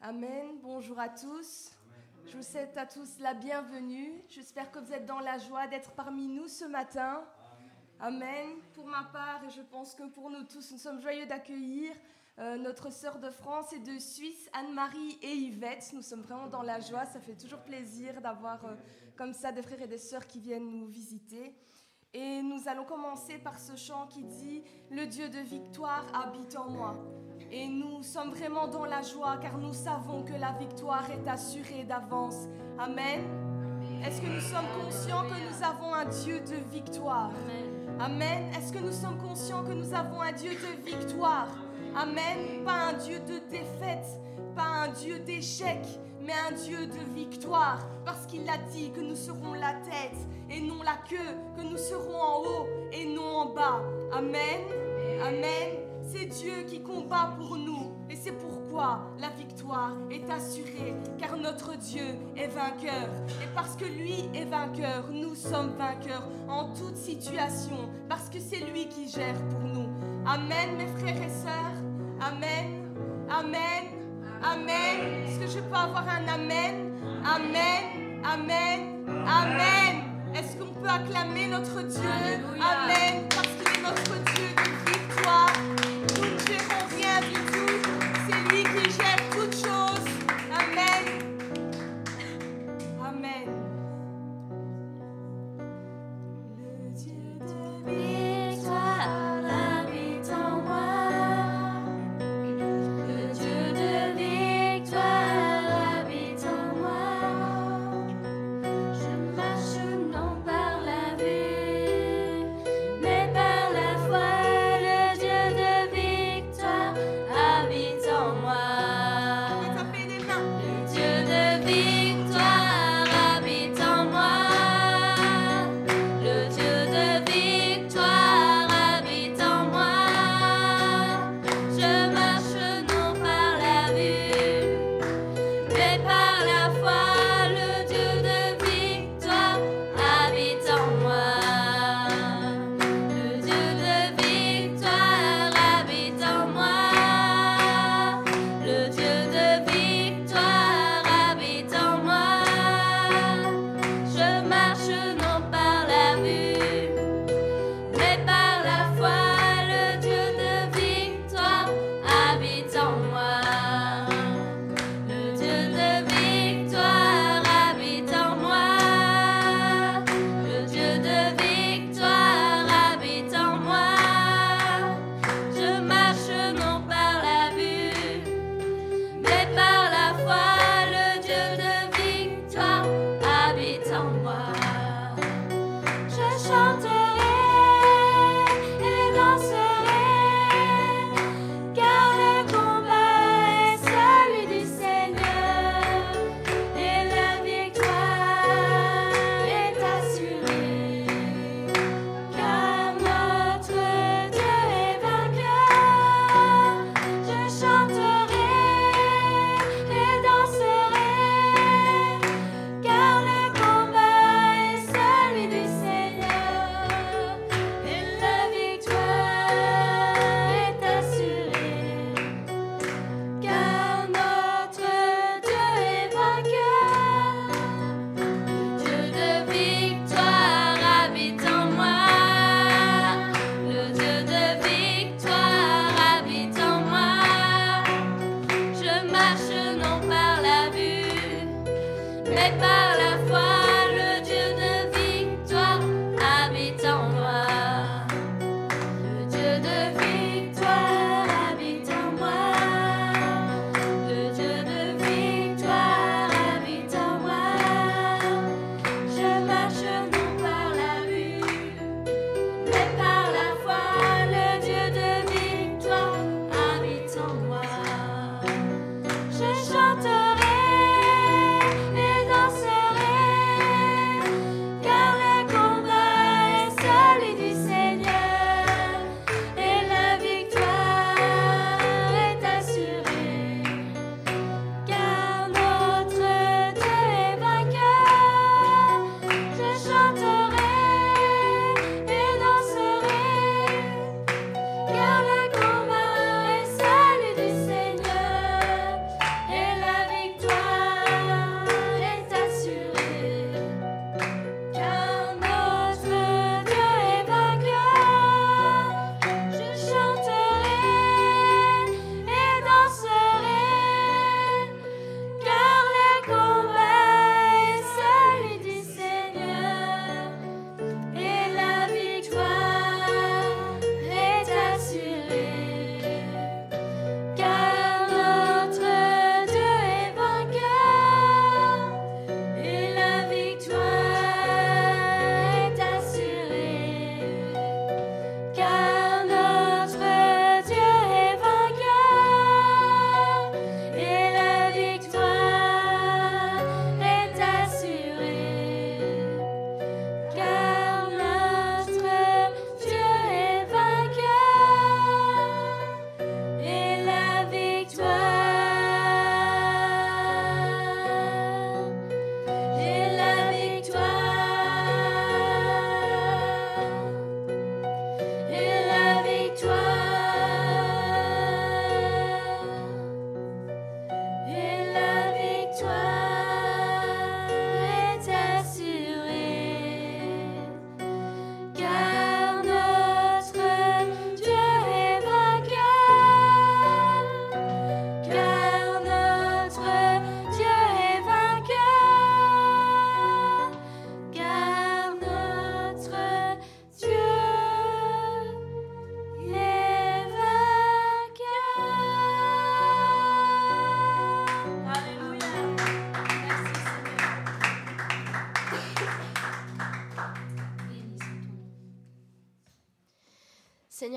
Amen. Bonjour à tous. Je vous souhaite à tous la bienvenue. J'espère que vous êtes dans la joie d'être parmi nous ce matin. Amen. Pour ma part, et je pense que pour nous tous, nous sommes joyeux d'accueillir euh, notre sœur de France et de Suisse, Anne-Marie et Yvette. Nous sommes vraiment dans la joie. Ça fait toujours plaisir d'avoir euh, comme ça des frères et des sœurs qui viennent nous visiter. Et nous allons commencer par ce chant qui dit Le Dieu de victoire habite en moi. Et nous sommes vraiment dans la joie car nous savons que la victoire est assurée d'avance. Amen. Est-ce que nous sommes conscients que nous avons un Dieu de victoire? Amen. Est-ce que nous sommes conscients que nous avons un Dieu de victoire? Amen. Pas un Dieu de défaite, pas un Dieu d'échec, mais un Dieu de victoire. Parce qu'il a dit que nous serons la tête et non la queue, que nous serons en haut et non en bas. Amen. Amen. C'est Dieu qui combat pour nous. Et c'est pourquoi la victoire est assurée. Car notre Dieu est vainqueur. Et parce que lui est vainqueur, nous sommes vainqueurs en toute situation. Parce que c'est lui qui gère pour nous. Amen, mes frères et sœurs. Amen. Amen. Amen. Est-ce que je peux avoir un Amen? Amen. Amen. Amen. Est-ce qu'on peut acclamer notre Dieu? Amen. Parce qu'il est notre Dieu de victoire. Nous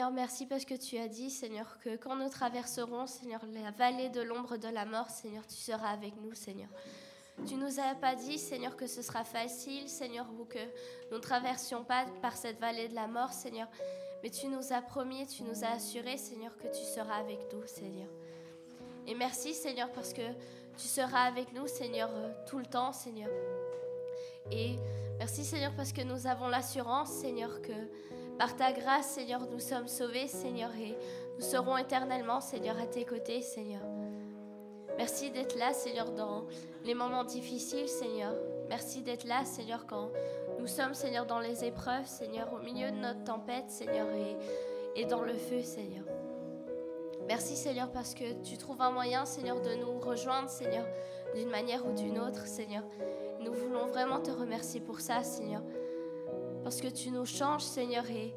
Seigneur, merci parce que tu as dit, Seigneur, que quand nous traverserons, Seigneur, la vallée de l'ombre de la mort, Seigneur, tu seras avec nous, Seigneur. Tu nous as pas dit, Seigneur, que ce sera facile, Seigneur, ou que nous ne traversions pas par cette vallée de la mort, Seigneur. Mais tu nous as promis, tu nous as assuré, Seigneur, que tu seras avec nous, Seigneur. Et merci, Seigneur, parce que tu seras avec nous, Seigneur, euh, tout le temps, Seigneur. Et merci, Seigneur, parce que nous avons l'assurance, Seigneur, que par ta grâce, Seigneur, nous sommes sauvés, Seigneur, et nous serons éternellement, Seigneur, à tes côtés, Seigneur. Merci d'être là, Seigneur, dans les moments difficiles, Seigneur. Merci d'être là, Seigneur, quand nous sommes, Seigneur, dans les épreuves, Seigneur, au milieu de notre tempête, Seigneur, et, dans le feu, Seigneur. Merci, Seigneur, parce que tu trouves un moyen, Seigneur, de nous rejoindre, Seigneur, d'une manière ou d'une autre, Seigneur. Nous voulons vraiment te remercier pour ça, Seigneur. Parce que tu nous changes, Seigneur, et,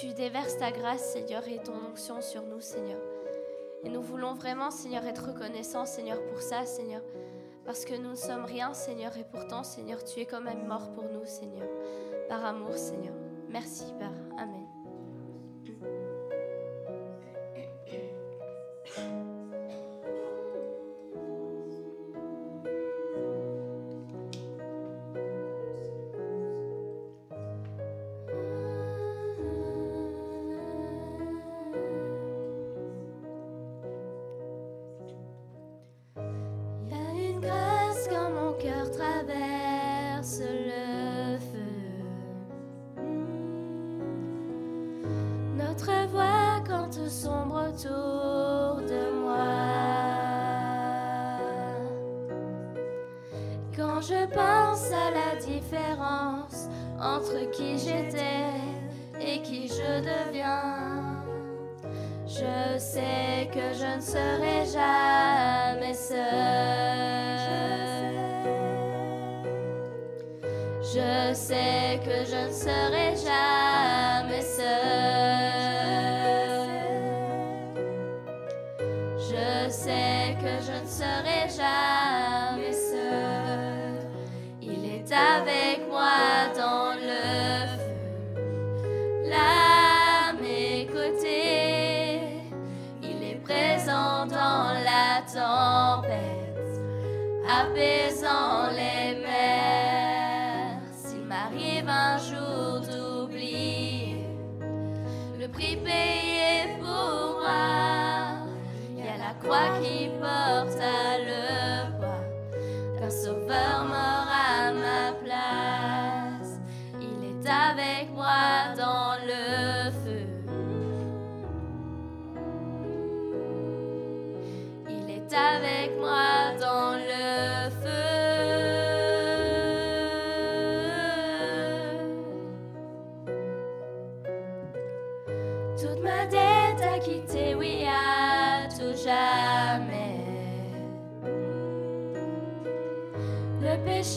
tu déverses ta grâce, Seigneur, et ton onction sur nous, Seigneur. Et nous voulons vraiment, Seigneur, être reconnaissants, Seigneur, pour ça, Seigneur. Parce que nous ne sommes rien, Seigneur, et pourtant, Seigneur, tu es quand même mort pour nous, Seigneur. Par amour, Seigneur. Merci, Père. Amen. Je pense à la différence entre qui j'étais et qui je deviens. Je sais que je ne serai jamais seule. Je sais que je ne serai apaisant les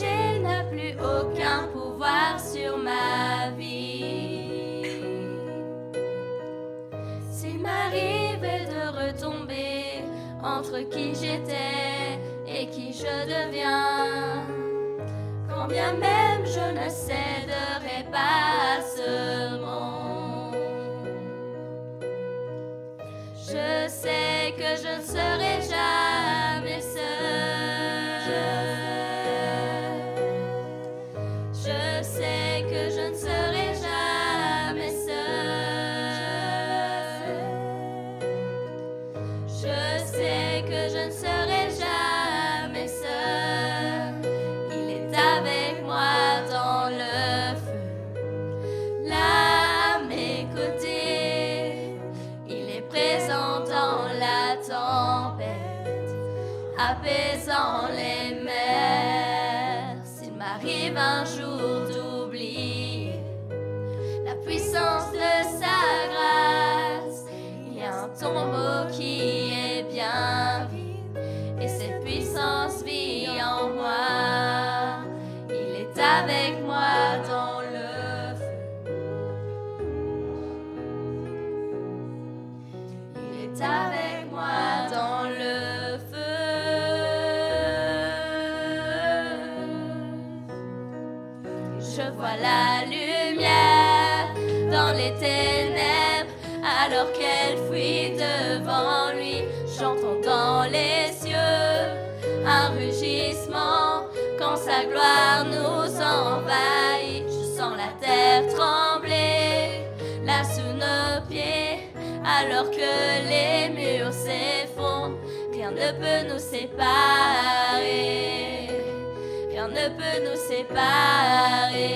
péché n'a plus aucun pouvoir sur ma vie. S'il m'arrivait de retomber entre qui j'étais et qui je deviens, quand bien même je ne céderai pas à ce monde. Je sais que je ne serai jamais apaisant les mers. S'il m'arrive un jour d'oublier la puissance de sa grâce, il y a un tombeau qui est bien vide et cette puissance vit en moi. Il est avec moi dans le feu. Il est avec la lumière dans les ténèbres, alors qu'elle fuit devant lui. J'entends dans les cieux un rugissement quand sa gloire nous envahit. Je sens la terre trembler, là sous nos pieds, alors que les murs s'effondrent. Rien ne peut nous séparer ne peut nous séparer.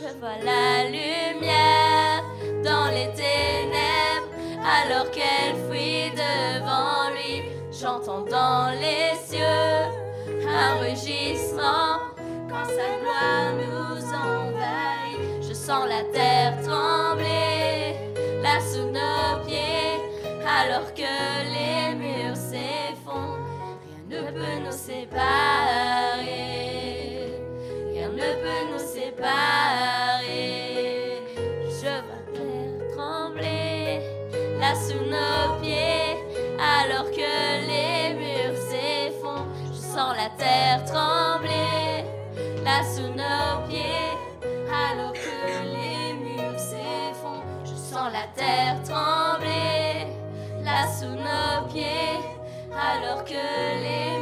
Je vois la lumière dans les ténèbres, alors qu'elle fuit devant lui. J'entends dans les cieux un rugissement quand sa gloire nous envahit. Je sens la terre trembler, là sous nos pieds, alors que les murs ne peut nous séparer. Rien ne peut nous séparer. Je vais faire trembler la tsunami. que les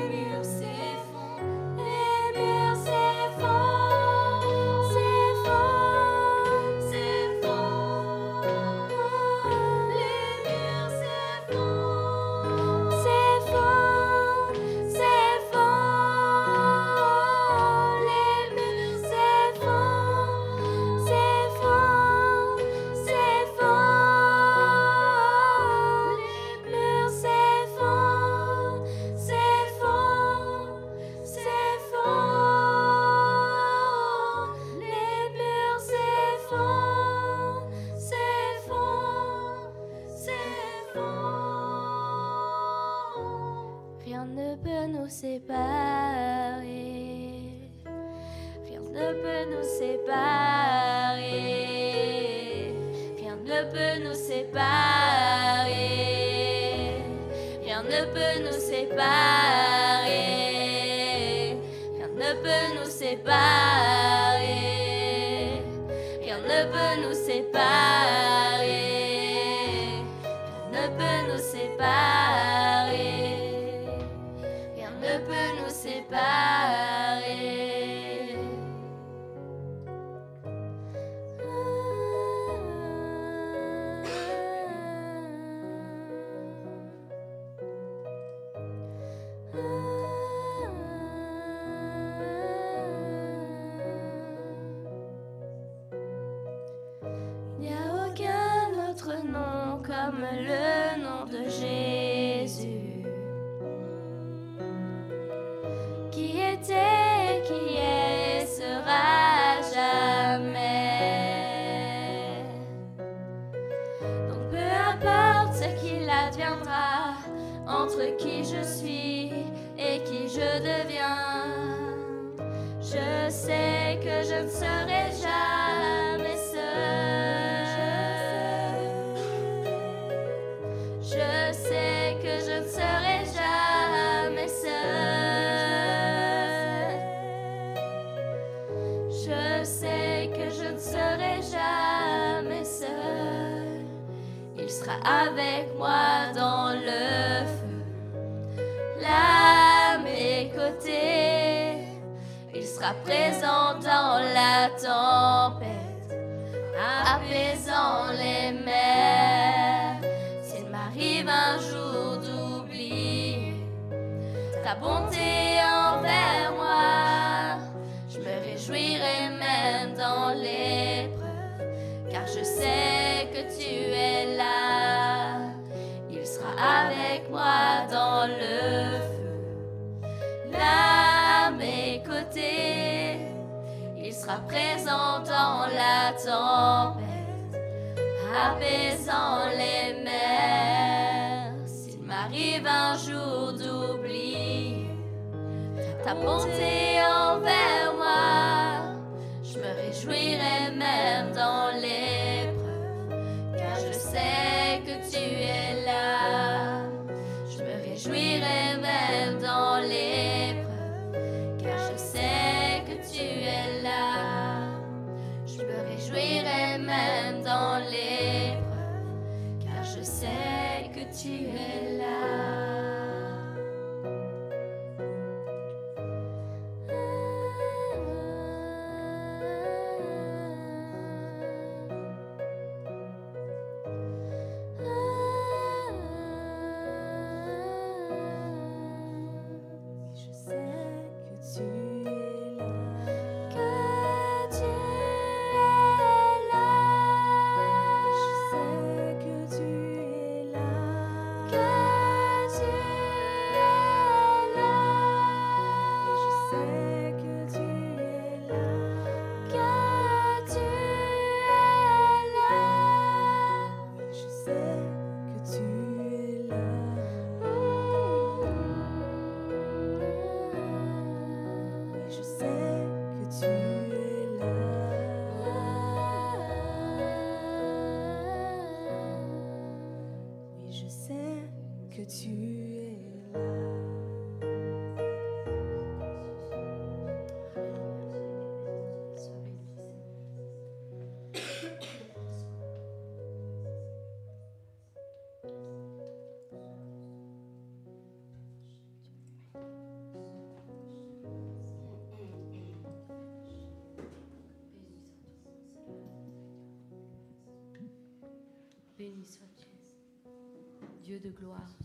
Dieu de gloire.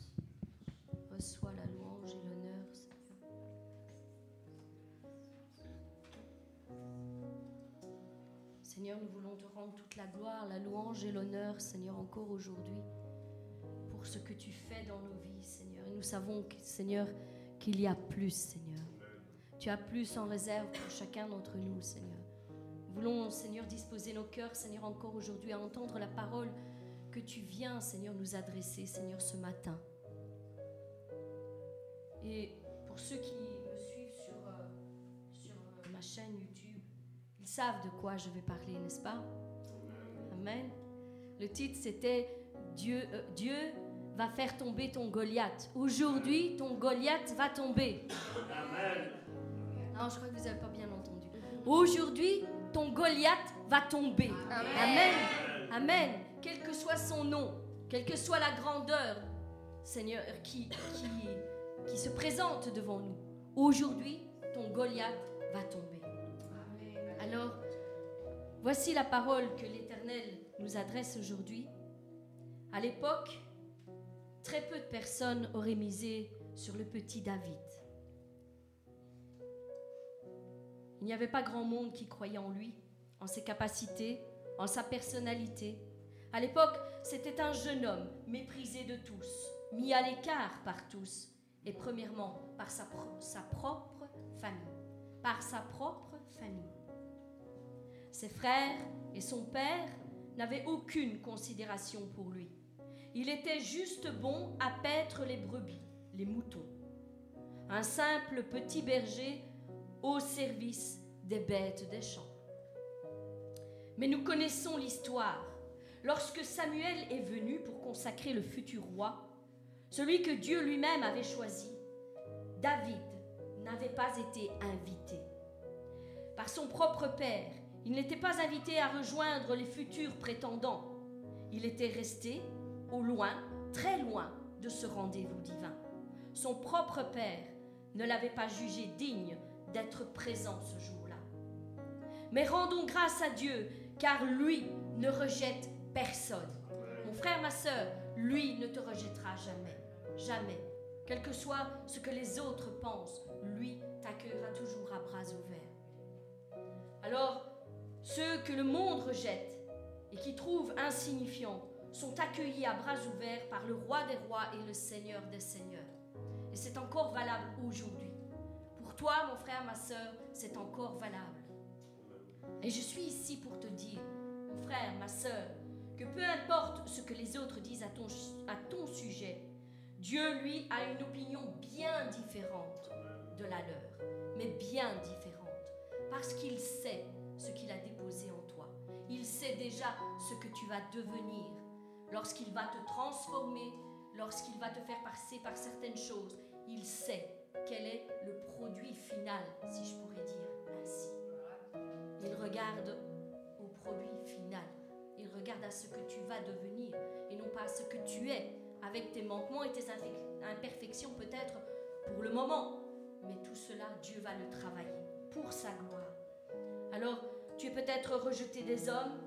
Reçois la louange et l'honneur, Seigneur. Seigneur, nous voulons te rendre toute la gloire, la louange et l'honneur, Seigneur, encore aujourd'hui, pour ce que tu fais dans nos vies, Seigneur. Et nous savons, Seigneur, qu'il y a plus, Seigneur. Tu as plus en réserve pour chacun d'entre nous, Seigneur. Voulons, Seigneur, disposer nos cœurs, Seigneur, encore aujourd'hui à entendre la parole que tu viens, Seigneur, nous adresser, Seigneur, ce matin. Et pour ceux qui me suivent sur, euh, sur euh, ma chaîne YouTube, ils savent de quoi je vais parler, n'est-ce pas? Amen. Le titre, c'était Dieu, euh, Dieu va faire tomber ton Goliath. Aujourd'hui, ton Goliath va tomber. Amen. Non, je crois que vous n'avez pas bien entendu. Aujourd'hui, ton Goliath va tomber. Amen. Amen quel que soit son nom, quelle que soit la grandeur, Seigneur, qui, qui, qui se présente devant nous. Aujourd'hui, ton Goliath va tomber. Alors, voici la parole que l'Éternel nous adresse aujourd'hui. À l'époque, très peu de personnes auraient misé sur le petit David. Il n'y avait pas grand monde qui croyait en lui, en ses capacités, en sa personnalité, à l'époque, c'était un jeune homme méprisé de tous, mis à l'écart par tous, et premièrement par sa, propre famille. Par sa propre famille. Ses frères et son père n'avaient aucune considération pour lui. Il était juste bon à paître les brebis, les moutons. Un simple petit berger au service des bêtes des champs. Mais nous connaissons l'histoire lorsque Samuel est venu pour consacrer le futur roi, celui que Dieu lui-même avait choisi, David n'avait pas été invité. Par son propre père, il n'était pas invité à rejoindre les futurs prétendants. Il était resté au loin, très loin de ce rendez-vous divin. Son propre père ne l'avait pas jugé digne d'être présent ce jour-là. Mais rendons grâce à Dieu, car lui ne rejette personne. Mon frère, ma soeur, lui ne te rejettera jamais. Jamais. Quel que soit ce que les autres pensent, lui t'accueillera toujours à bras ouverts. Alors, ceux que le monde rejette et qui trouvent insignifiants sont accueillis à bras ouverts par le roi des rois et le seigneur des seigneurs. Et c'est encore valable aujourd'hui. Pour toi, mon frère, ma soeur, c'est encore valable. Et je suis ici pour te dire, mon frère, ma soeur, que peu importe ce que les autres disent à ton, sujet, Dieu, lui, a une opinion bien différente de la leur, mais bien différente, parce qu'il sait ce qu'il a déposé en toi. Il sait déjà ce que tu vas devenir lorsqu'il va te transformer, lorsqu'il va te faire passer par certaines choses. Il sait quel est le produit final, si je pourrais dire ainsi. Il regarde au produit final Il regarde à ce que tu vas devenir et non pas à ce que tu es, avec tes manquements et tes imperfections peut-être pour le moment. Mais tout cela, Dieu va le travailler pour sa gloire. Alors, tu es peut-être rejeté des hommes,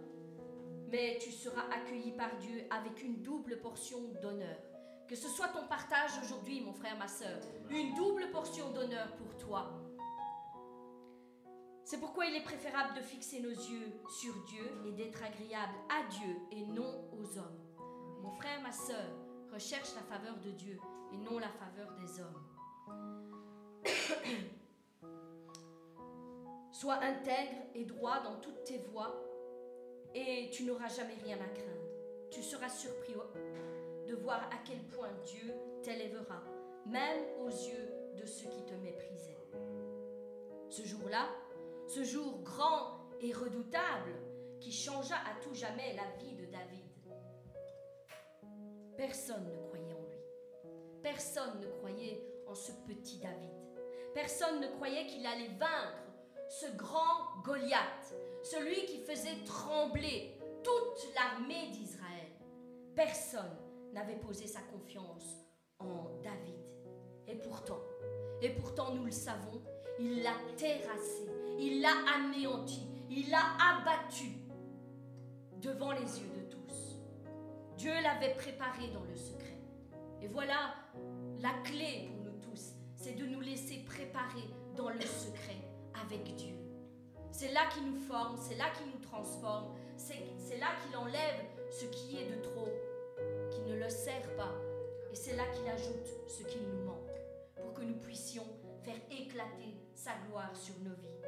mais tu seras accueilli par Dieu avec une double portion d'honneur. Que ce soit ton partage aujourd'hui, mon frère, ma soeur, une double portion d'honneur pour toi. C'est pourquoi il est préférable de fixer nos yeux sur Dieu et d'être agréable à Dieu et non aux hommes. Mon frère, ma soeur, recherche la faveur de Dieu et non la faveur des hommes. Sois intègre et droit dans toutes tes voies et tu n'auras jamais rien à craindre. Tu seras surpris de voir à quel point Dieu t'élèvera, même aux yeux de ceux qui te méprisaient. Ce jour-là, ce jour grand et redoutable qui changea à tout jamais la vie de David. Personne ne croyait en lui. Personne ne croyait en ce petit David. Personne ne croyait qu'il allait vaincre ce grand Goliath, celui qui faisait trembler toute l'armée d'Israël. Personne n'avait posé sa confiance en David. Et pourtant, et pourtant nous le savons, il l'a terrassé, il l'a anéanti, il l'a abattu devant les yeux de tous. Dieu l'avait préparé dans le secret. Et voilà la clé pour nous tous, c'est de nous laisser préparer dans le secret avec Dieu. C'est là qu'il nous forme, c'est là qu'il nous transforme, c'est là qu'il enlève ce qui est de trop, qui ne le sert pas, et c'est là qu'il ajoute ce qui nous manque, pour que nous puissions faire éclater sa gloire sur nos vies.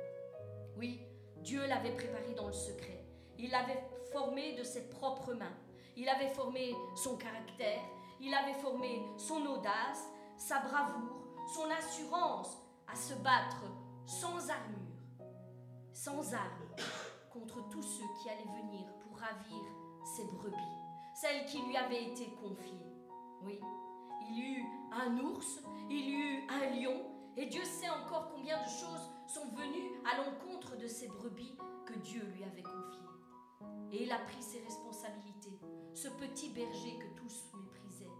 Oui, Dieu l'avait préparé dans le secret. Il l'avait formé de ses propres mains. Il avait formé son caractère, il avait formé son audace, sa bravoure, son assurance à se battre sans armure, sans armes, contre tous ceux qui allaient venir pour ravir ses brebis, celles qui lui avaient été confiées. Oui, il y eut un ours, il y eut un lion, et Dieu sait encore combien de choses sont venues à l'encontre de ces brebis que Dieu lui avait confiées. Et il a pris ses responsabilités. Ce petit berger que tous méprisaient,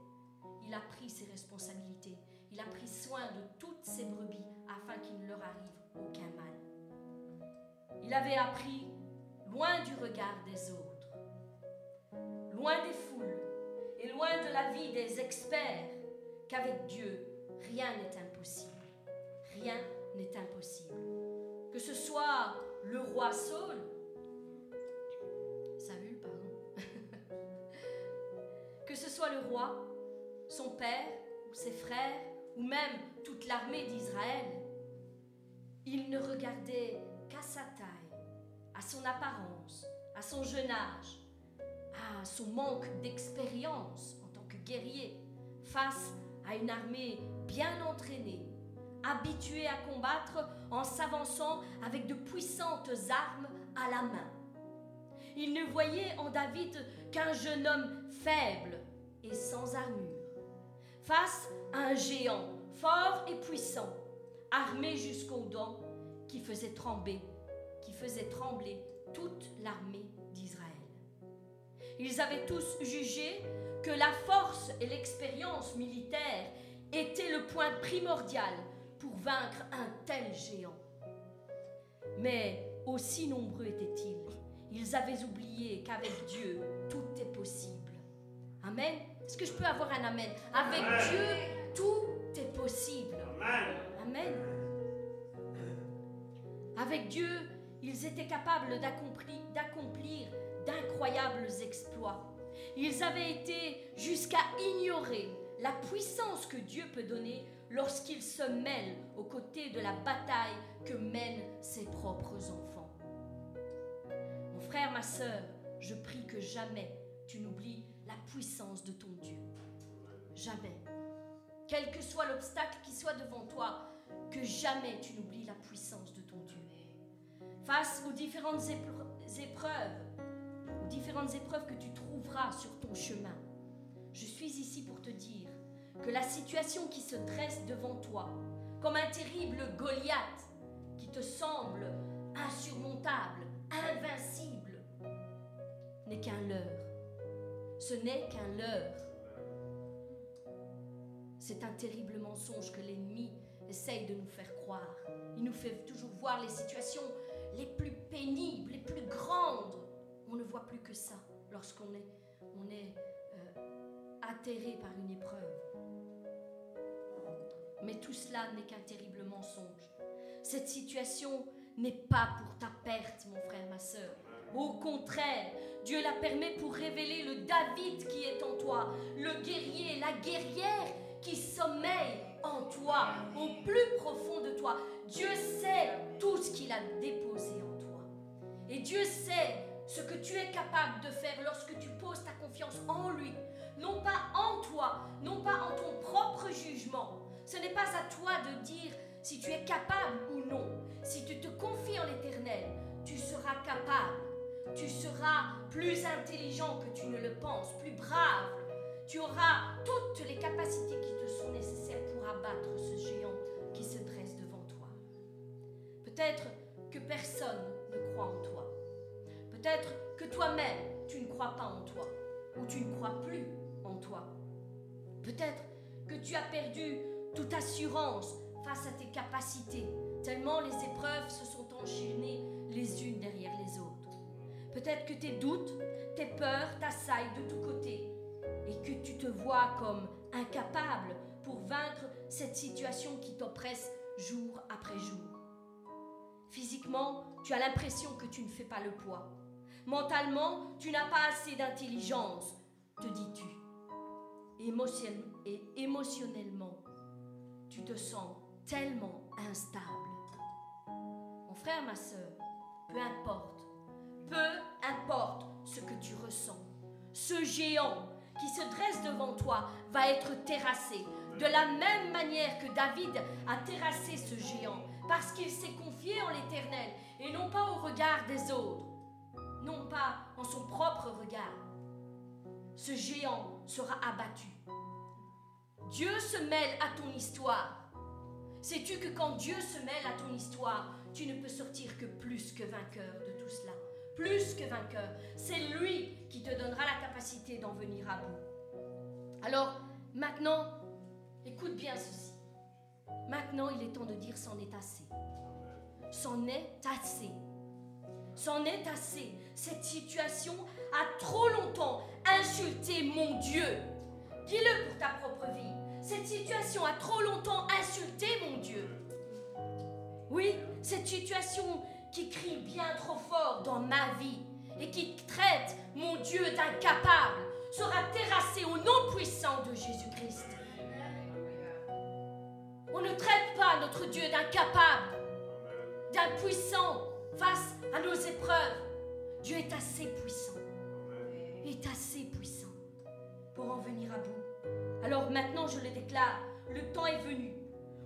il a pris ses responsabilités. Il a pris soin de toutes ses brebis afin qu'il ne leur arrive aucun mal. Il avait appris loin du regard des autres, loin des foules et loin de la vie des experts, qu'avec Dieu, rien n'est impossible. Rien n'est impossible. Que ce soit le roi Saul, Saül, pardon, que ce soit le roi, son père ses frères, ou même toute l'armée d'Israël, il ne regardait qu'à sa taille, à son apparence, à son jeune âge, à son manque d'expérience en tant que guerrier face à une armée bien entraînée, habituée à combattre en s'avançant avec de puissantes armes à la main. Il ne voyait en David qu'un jeune homme faible et sans armure, face à un géant fort et puissant, armé jusqu'aux dents, qui faisait trembler, qui faisait trembler toute l'armée d'Israël. Ils avaient tous jugé que la force et l'expérience militaire étaient le point primordial pour vaincre un tel géant. Mais aussi nombreux étaient-ils, ils avaient oublié qu'avec Dieu, tout est possible. Amen. Est-ce que je peux avoir un Amen? Avec Dieu, tout est possible. Amen. Avec Dieu, ils étaient capables d'accomplir d'incroyables exploits. Ils avaient été jusqu'à ignorer la puissance que Dieu peut donner lorsqu'il se mêle aux côtés de la bataille que mènent ses propres enfants. Mon frère, ma sœur, je prie que jamais tu n'oublies la puissance de ton Dieu. Jamais. Quel que soit l'obstacle qui soit devant toi, que jamais tu n'oublies la puissance de ton Dieu. Face aux différentes épreuves, aux différentes épreuves que tu trouveras sur ton chemin, je suis ici pour te dire que la situation qui se dresse devant toi, comme un terrible Goliath qui te semble insurmontable, invincible, n'est qu'un leurre. Ce n'est qu'un leurre. C'est un terrible mensonge que l'ennemi essaye de nous faire croire. Il nous fait toujours voir les situations les plus pénibles, les plus grandes. On ne voit plus que ça lorsqu'on est, on euh, atterré par une épreuve. Mais tout cela n'est qu'un terrible mensonge. Cette situation n'est pas pour ta perte, mon frère, ma soeur. Au contraire, Dieu la permet pour révéler le David qui est en toi, le guerrier, la guerrière qui sommeille en toi, au plus profond de toi. Dieu sait tout ce qu'il a déposé en toi. Et Dieu sait ce que tu es capable de faire lorsque tu poses ta confiance en lui. Non pas en toi, non pas en ton propre jugement. Ce n'est pas à toi de dire si tu es capable ou non. Si tu te confies en l'éternel, tu seras capable. Tu seras plus intelligent que tu ne le penses, plus brave. Tu auras toutes les capacités qui te sont nécessaires pour abattre ce géant qui se dresse devant toi. Peut-être que personne ne croit en toi. Peut-être que toi-même, tu ne crois pas en toi ou tu ne crois plus en toi. Peut-être que tu as perdu toute assurance face à tes capacités, tellement les épreuves se sont enchaînées les unes derrière les autres. Peut-être que tes doutes, tes peurs t'assaillent de tous côtés et que tu te vois comme incapable pour vaincre cette situation qui t'oppresse jour après jour. Physiquement, tu as l'impression que tu ne fais pas le poids. Mentalement, tu n'as pas assez d'intelligence, te dis-tu. émotionnellement, tu te sens tellement instable. Mon frère, ma soeur, peu importe, peu importe ce que tu ressens, ce géant qui se dresse devant toi va être terrassé de la même manière que David a terrassé ce géant, parce qu'il s'est confié en l'Éternel et non pas au regard des autres, non pas en son propre regard. Ce géant sera abattu. Dieu se mêle à ton histoire Sais-tu que quand Dieu se mêle à ton histoire, tu ne peux sortir que plus que vainqueur de tout cela? Plus que vainqueur. C'est lui qui te donnera la capacité d'en venir à bout. Alors, maintenant, écoute bien ceci. Maintenant, il est temps de dire c'en est assez. C'en est assez. Est assez. Cette situation a trop longtemps insulté mon Dieu. Dis-le pour ta propre vie. Cette situation a trop longtemps insulté mon Dieu. Oui, cette situation qui crie bien trop fort dans ma vie et qui traite mon Dieu d'incapable sera terrassée au nom puissant de Jésus-Christ. On ne traite pas notre Dieu d'incapable, d'impuissant face à nos épreuves. Dieu est assez puissant, est assez puissant pour en venir à bout. Alors maintenant, je le déclare, le temps est venu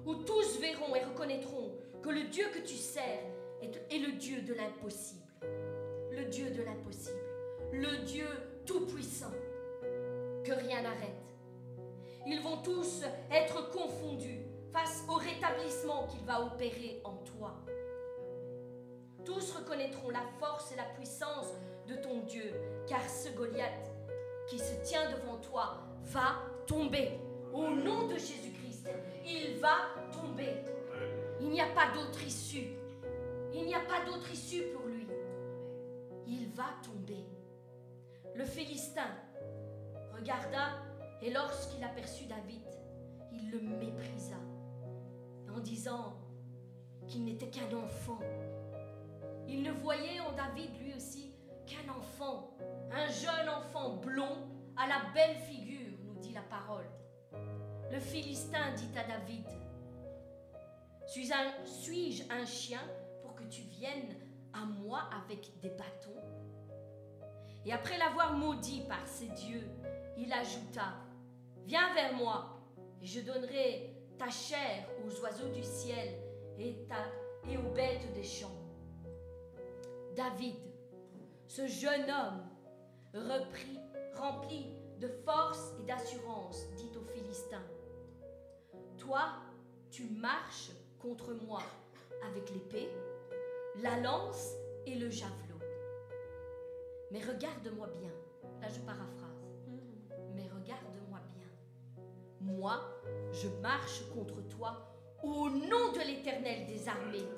où tous verront et reconnaîtront que le Dieu que tu sers est, le Dieu de l'impossible. Le Dieu de l'impossible. Le Dieu tout-puissant. Que rien n'arrête. Ils vont tous être confondus face au rétablissement qu'il va opérer en toi. Tous reconnaîtront la force et la puissance de ton Dieu, car ce Goliath qui se tient devant toi va tomber. Au nom de Jésus-Christ, il va tomber. Il n'y a pas d'autre issue. Il n'y a pas d'autre issue pour lui. Il va tomber. Le Philistin regarda et lorsqu'il aperçut David, il le méprisa en disant qu'il n'était qu'un enfant. Il ne voyait en David lui aussi qu'un enfant, un jeune enfant blond à la belle figure parole. Le Philistin dit à David, suis-je un, chien pour que tu viennes à moi avec des bâtons? Et après l'avoir maudit par ses dieux, il ajouta, Viens vers moi, et je donnerai ta chair aux oiseaux du ciel et aux bêtes des champs. David, ce jeune homme, reprit, rempli de force et d'assurance, dit aux Philistins. Toi, tu marches contre moi avec l'épée, la lance et le javelot. Mais regarde-moi bien. Là, je paraphrase. Mais regarde-moi bien. Moi, je marche contre toi au nom de l'Éternel des armées,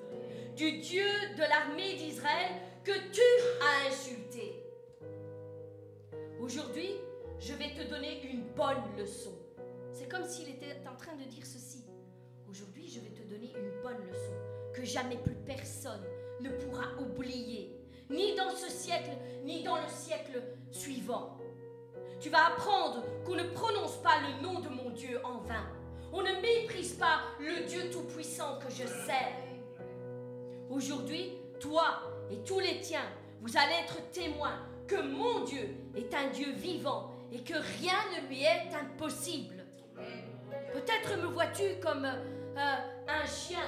du Dieu de l'armée d'Israël que tu as insulté. Aujourd'hui, je vais te donner une bonne leçon. C'est comme s'il était en train de dire ceci. Aujourd'hui, je vais te donner une bonne leçon que jamais plus personne ne pourra oublier, ni dans ce siècle, ni dans le siècle suivant. Tu vas apprendre qu'on ne prononce pas le nom de mon Dieu en vain. On ne méprise pas le Dieu Tout-Puissant que je sers. Aujourd'hui, toi et tous les tiens, vous allez être témoins que mon Dieu est un Dieu vivant et que rien ne lui est impossible. Peut-être me vois-tu comme euh, un chien,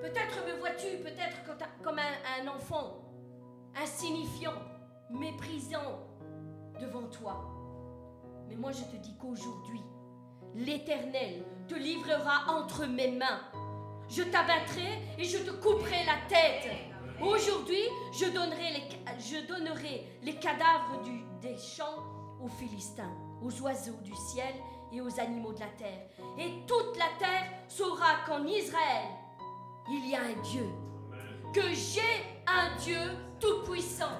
peut-être me vois-tu peut-être comme un enfant insignifiant, méprisant devant toi. Mais moi je te dis qu'aujourd'hui, l'Éternel te livrera entre mes mains. Je t'abattrai et je te couperai la tête. Aujourd'hui, je donnerai les, je donnerai les cadavres du, des champs aux Philistins, aux oiseaux du ciel et aux animaux de la terre. Et toute la terre saura qu'en Israël, il y a un Dieu. Que j'ai un Dieu tout-puissant.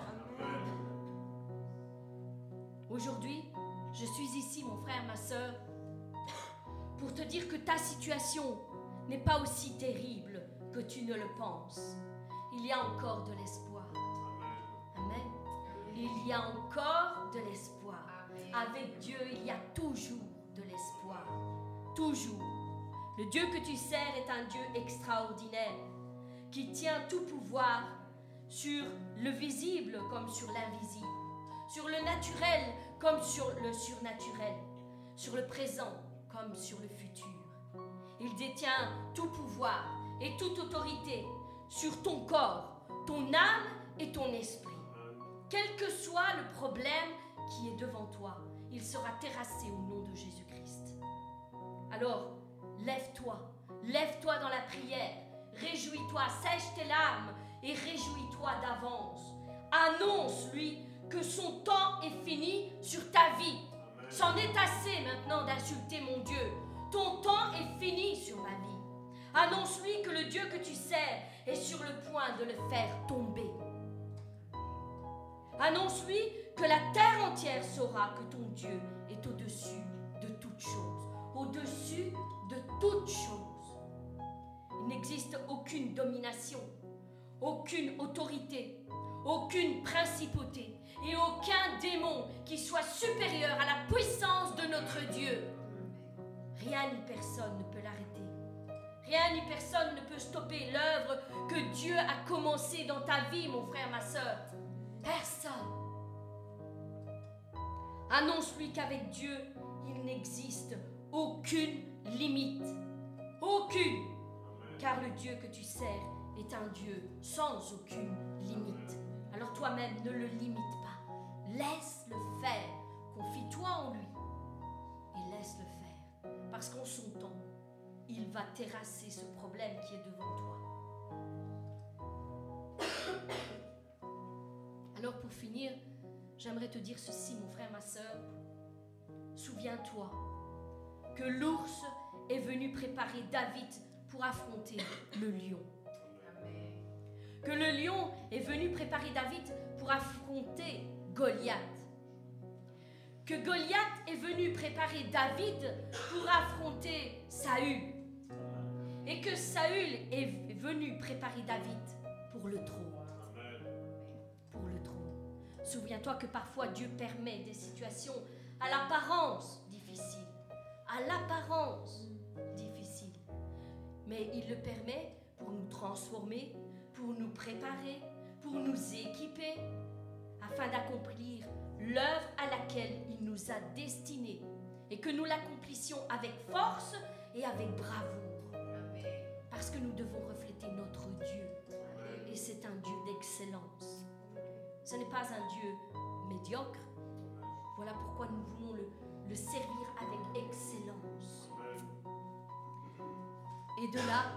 Aujourd'hui, je suis ici, mon frère, ma soeur, pour te dire que ta situation n'est pas aussi terrible que tu ne le penses. Il y a encore de l'espoir. Amen. Il y a encore de l'espoir. Avec Dieu, il y a toujours de l'espoir. Toujours. Le Dieu que tu sers est un Dieu extraordinaire qui tient tout pouvoir sur le visible comme sur l'invisible, sur le naturel comme sur le surnaturel, sur le présent comme sur le futur. Il détient tout pouvoir et toute autorité sur ton corps, ton âme et ton esprit. Quel que soit le problème qui est devant toi, il sera terrassé au nom de Jésus-Christ. Alors, lève-toi, lève-toi dans la prière, réjouis-toi, sèche tes larmes et réjouis-toi d'avance. Annonce-lui que son temps est fini sur ta vie. C'en est assez maintenant d'insulter mon Dieu. Ton temps est fini sur ma vie. Annonce-lui que le Dieu que tu sers est sur le point de le faire tomber. Annonce-lui que la terre entière saura que ton Dieu est au-dessus de toutes choses. Au-dessus de toutes choses. Il n'existe aucune domination, aucune autorité, aucune principauté et aucun démon qui soit supérieur à la puissance de notre Dieu. Rien ni personne ne peut l'arrêter. Rien ni personne ne peut stopper l'œuvre que Dieu a commencée dans ta vie, mon frère, ma soeur. Personne. Annonce-lui qu'avec Dieu, il n'existe aucune limite. Aucune. Car le Dieu que tu sers est un Dieu sans aucune limite. Alors toi-même, ne le limite pas. Laisse-le faire. Confie-toi en lui. Et laisse-le faire. Parce qu'en son temps, il va terrasser ce problème qui est devant toi. Alors pour finir, j'aimerais te dire ceci, mon frère, ma soeur. Souviens-toi que l'ours est venu préparer David pour affronter le lion. Que le lion est venu préparer David pour affronter Goliath. Que Goliath est venu préparer David pour affronter Saül. Et que Saül est venu préparer David pour le trône. Souviens-toi que parfois Dieu permet des situations à l'apparence difficiles. À l'apparence difficiles. Mais il le permet pour nous transformer, pour nous préparer, pour nous équiper, afin d'accomplir l'œuvre à laquelle il nous a destinés et que nous l'accomplissions avec force et avec bravoure. Parce que nous devons refléter notre Dieu. Et c'est un Dieu d'excellence. Ce n'est pas un Dieu médiocre. Voilà pourquoi nous voulons le, le servir avec excellence. Et de là,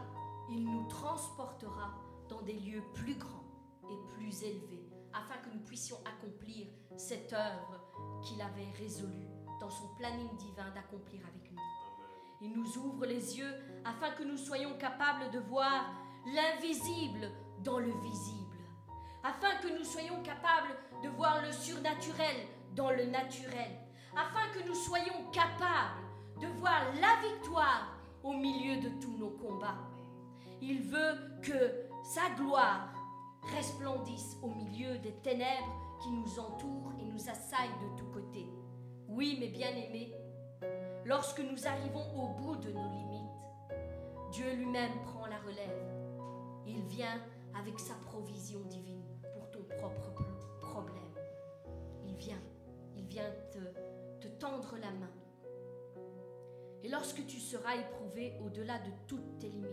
il nous transportera dans des lieux plus grands et plus élevés afin que nous puissions accomplir cette œuvre qu'il avait résolue dans son planning divin d'accomplir avec nous. Il nous ouvre les yeux afin que nous soyons capables de voir l'invisible dans le visible, afin que nous soyons capables de voir le surnaturel dans le naturel, afin que nous soyons capables de voir la victoire au milieu de tous nos combats. Il veut que sa gloire resplendisse au milieu des ténèbres qui nous entourent et nous assaillent de tous côtés. Oui, mes bien-aimés, lorsque nous arrivons au bout de nos limites, Dieu lui-même prend la relève. Il vient avec sa provision divine pour ton propre problème. Il vient, il vient te, te tendre la main. Et lorsque tu seras éprouvé au-delà de toutes tes limites,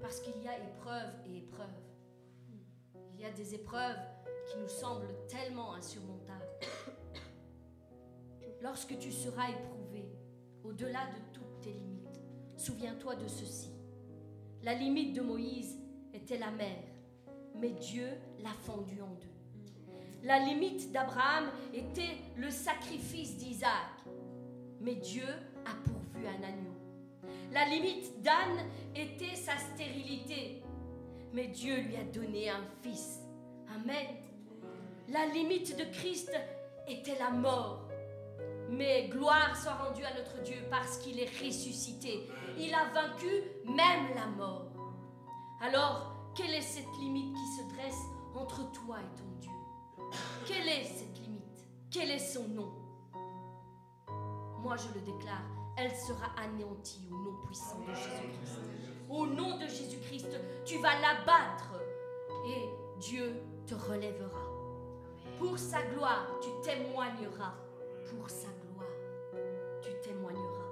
parce qu'il y a épreuve et épreuve, il y a des épreuves qui nous semblent tellement insurmontables. Lorsque tu seras éprouvé au-delà de toutes tes limites, souviens-toi de ceci. La limite de Moïse était la mer, mais Dieu l'a fendue en deux. La limite d'Abraham était le sacrifice d'Isaac, mais Dieu a pourvu un agneau. La limite d'Anne était sa stérilité, mais Dieu lui a donné un fils. Amen. La limite de Christ était la mort. Mais gloire soit rendue à notre Dieu parce qu'il est ressuscité. Il a vaincu même la mort. Alors, quelle est cette limite qui se dresse entre toi et ton Dieu? Quelle est cette limite? Quel est son nom? Moi, je le déclare, elle sera anéantie au nom puissant de Jésus-Christ. Au nom de Jésus-Christ, tu vas l'abattre et Dieu te relèvera. Pour sa gloire, tu témoigneras. Pour sa gloire, tu témoigneras.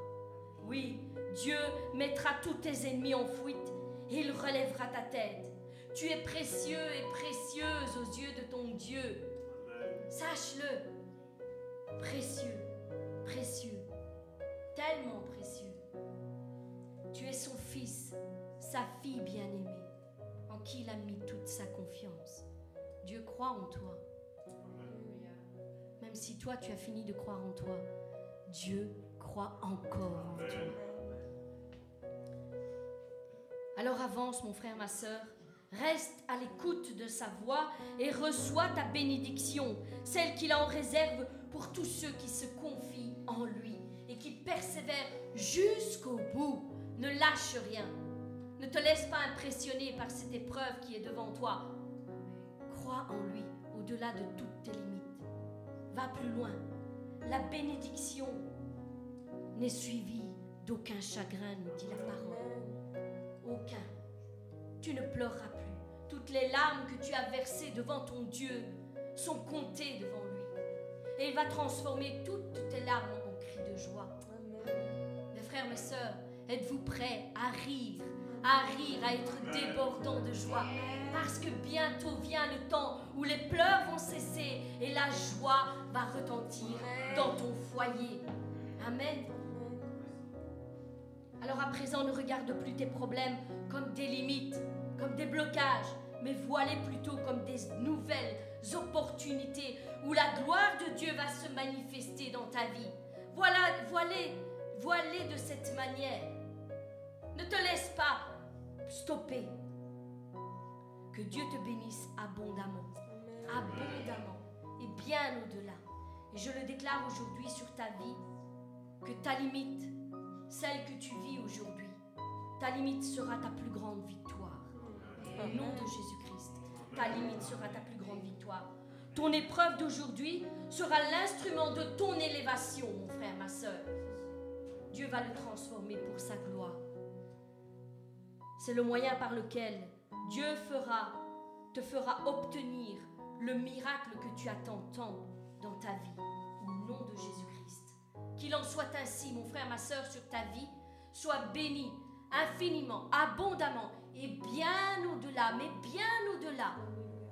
Oui, Dieu mettra tous tes ennemis en fuite et il relèvera ta tête. Tu es précieux et précieuse aux yeux de ton Dieu. Sache-le. Précieux, précieux, tellement précieux. Tu es son fils, sa fille bien-aimée, en qui il a mis toute sa confiance. Dieu croit en toi. Même si toi tu as fini de croire en toi, Dieu croit encore en toi. Alors avance mon frère, ma soeur, reste à l'écoute de sa voix et reçois ta bénédiction, celle qu'il a en réserve pour tous ceux qui se confient en lui et qui persévèrent jusqu'au bout. Ne lâche rien. Ne te laisse pas impressionner par cette épreuve qui est devant toi. Crois en lui au-delà de toutes tes limites. Va plus loin. La bénédiction n'est suivie d'aucun chagrin, nous dit la parole. Aucun. Tu ne pleureras. Toutes les larmes que tu as versées devant ton Dieu sont comptées devant lui. Et il va transformer toutes tes larmes en cris de joie. Mes frères, mes sœurs, êtes-vous prêts à rire, à rire, à être débordants de joie? Parce que bientôt vient le temps où les pleurs vont cesser et la joie va retentir dans ton foyer. Amen. Alors à présent, ne regarde plus tes problèmes comme des limites, comme des blocages, mais vois-les plutôt comme des nouvelles opportunités où la gloire de Dieu va se manifester dans ta vie. Voilà, voilez, voilez de cette manière. Ne te laisse pas stopper. Que Dieu te bénisse abondamment, abondamment et bien au-delà. Et je le déclare aujourd'hui sur ta vie, que ta limite, celle que tu vis aujourd'hui, ta limite sera ta plus grande victoire. Au nom de Jésus-Christ, ta limite sera ta plus grande victoire. Ton épreuve d'aujourd'hui sera l'instrument de ton élévation, mon frère, ma soeur. Dieu va le transformer pour sa gloire. C'est le moyen par lequel Dieu fera, te fera obtenir le miracle que tu attends tant dans ta vie. Au nom de Jésus-Christ. Qu'il en soit ainsi, mon frère, ma soeur, sur ta vie. Sois béni infiniment, abondamment et bien au-delà, mais bien au-delà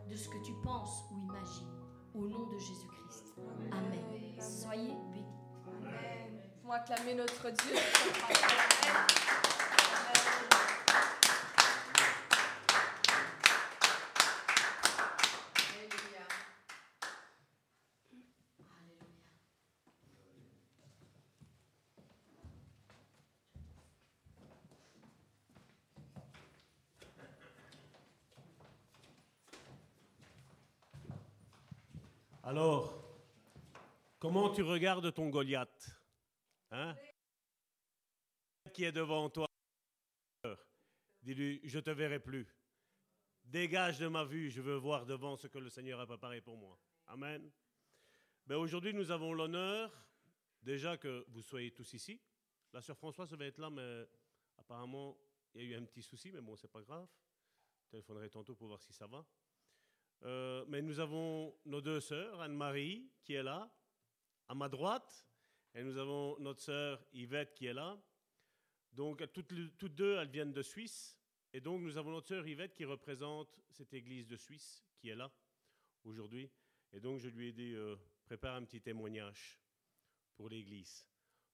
de ce que tu penses ou imagines. Au nom de Jésus-Christ. Amen. Soyez bénis. Amen. Pouvons acclamer notre Dieu. Alors, comment tu regardes ton Goliath hein? Qui est devant toi? Dis-lui, je te verrai plus. Dégage de ma vue, je veux voir devant ce que le Seigneur a préparé pour moi. Amen. Ben Aujourd'hui, nous avons l'honneur, déjà que vous soyez tous ici. La sœur Françoise devait être là, mais apparemment, il y a eu un petit souci, mais bon, c'est pas grave. Je téléphonerai tantôt pour voir si ça va. Euh, mais nous avons nos deux sœurs, Anne-Marie, qui est là, à ma droite, et nous avons notre sœur Yvette qui est là. Donc, toutes, deux, elles viennent de Suisse. Et donc, nous avons notre sœur Yvette qui représente cette église de Suisse qui est là aujourd'hui. Et donc, je lui ai dit, euh, prépare un petit témoignage pour l'église.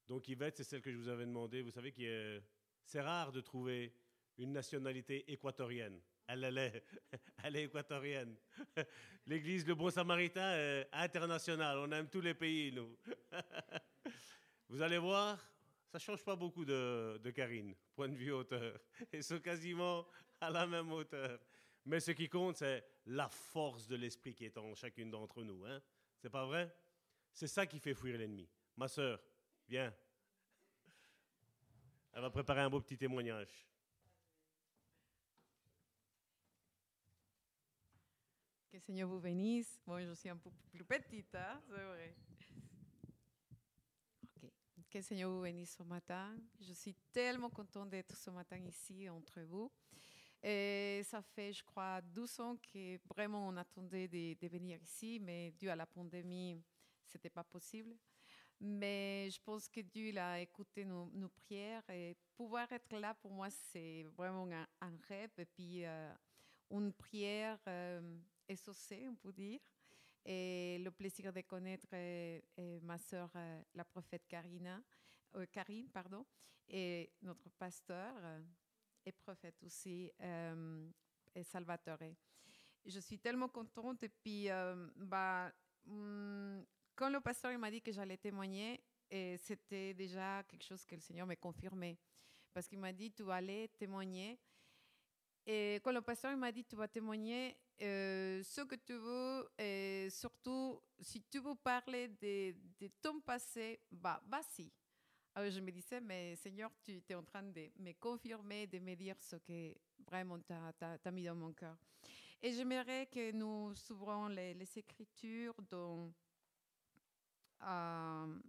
Donc, Yvette, c'est celle que je vous avais demandé. Vous savez que c'est rare de trouver une nationalité équatorienne. Elle, elle, est, équatorienne. L'église Le Bon Samaritain est internationale. On aime tous les pays, nous. Vous allez voir, ça ne change pas beaucoup de, de, Karine, point de vue hauteur. Ils sont quasiment à la même hauteur. Mais ce qui compte, c'est la force de l'esprit qui est en chacune d'entre nous. Hein? C'est pas vrai? C'est ça qui fait fuir l'ennemi. Ma sœur, viens. Elle va préparer un beau petit témoignage. Que le Seigneur vous bénisse. Bon, je suis un peu plus petite, c'est vrai. Que le Seigneur vous bénisse ce matin. Je suis tellement contente d'être ce matin ici entre vous. Et ça fait, je crois, 12 ans que vraiment on attendait de, venir ici, mais dû à la pandémie, ce n'était pas possible. Mais je pense que Dieu a écouté nos, prières et pouvoir être là pour moi, c'est vraiment un, un, rêve et puis euh, une prière euh, exaucée, on peut dire et le plaisir de connaître euh, euh, ma sœur, euh, la prophète Karina, Karine, pardon, et notre pasteur et prophète aussi, et Salvatore. Je suis tellement contente et puis bah, quand le pasteur m'a dit que j'allais témoigner, c'était déjà quelque chose que le Seigneur me confirmait. Parce qu'il m'a dit, tu vas témoigner. Et quand le pasteur m'a dit, tu vas témoigner, euh, ce que tu veux, et surtout, si tu veux parler de, de ton passé, bah, vas-y. Alors je me disais, mais Seigneur, tu es en train de me confirmer, de me dire ce que vraiment tu as, mis dans mon cœur. Et j'aimerais que nous ouvrons les, Écritures dans euh,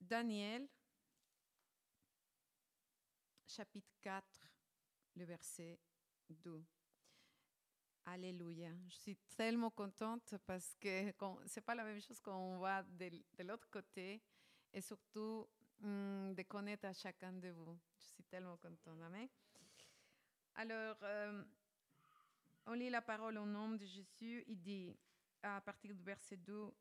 Daniel, chapitre 4, le verset Alléluia. Je suis tellement contente parce que ce n'est pas la même chose qu'on voit de, l'autre côté et surtout hum, de connaître à chacun de vous. Je suis tellement contente. Amen. Alors, euh, on lit la parole au nom de Jésus. Il dit, à partir du verset 2,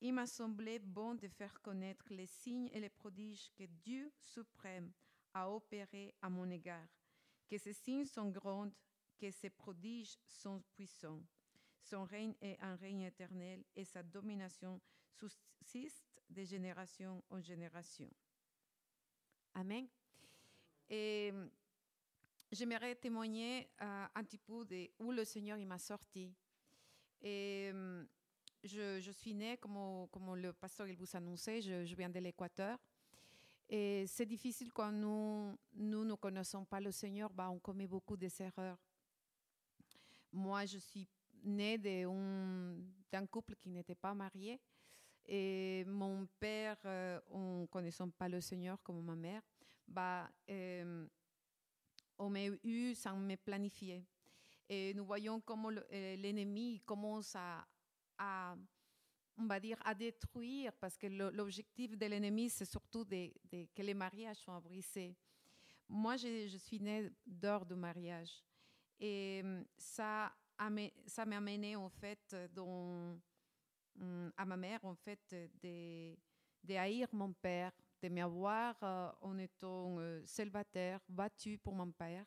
Il m'a semblé bon de faire connaître les signes et les prodiges que Dieu suprême a opérés à mon égard que ces signes sont grands, que ces prodiges sont puissants. Son règne est un règne éternel et sa domination subsiste de génération en génération. Amen. Et j'aimerais témoigner euh, un petit peu de où le Seigneur m'a sorti. Et je, je, suis née, comme, le pasteur il vous annonçait, je viens de l'Équateur. Et c'est difficile quand nous, nous ne connaissons pas le Seigneur, bah, on commet beaucoup d'erreurs. Moi, je suis née d'un couple qui n'était pas marié. Et mon père, euh, en ne connaissant pas le Seigneur comme ma mère, bah, euh, on m'a eu sans me planifier. Et nous voyons comment euh, l'ennemi commence à on va dire, à détruire, parce que l'objectif de l'ennemi, c'est surtout que les mariages soient brisés. Moi, je, suis née d'hors de mariage. Et hum, ça, ça m'a amené, en fait, hum, à ma mère, en fait, de, haïr mon père, de m'avoir euh, en étant euh, célibataire, battue pour mon père.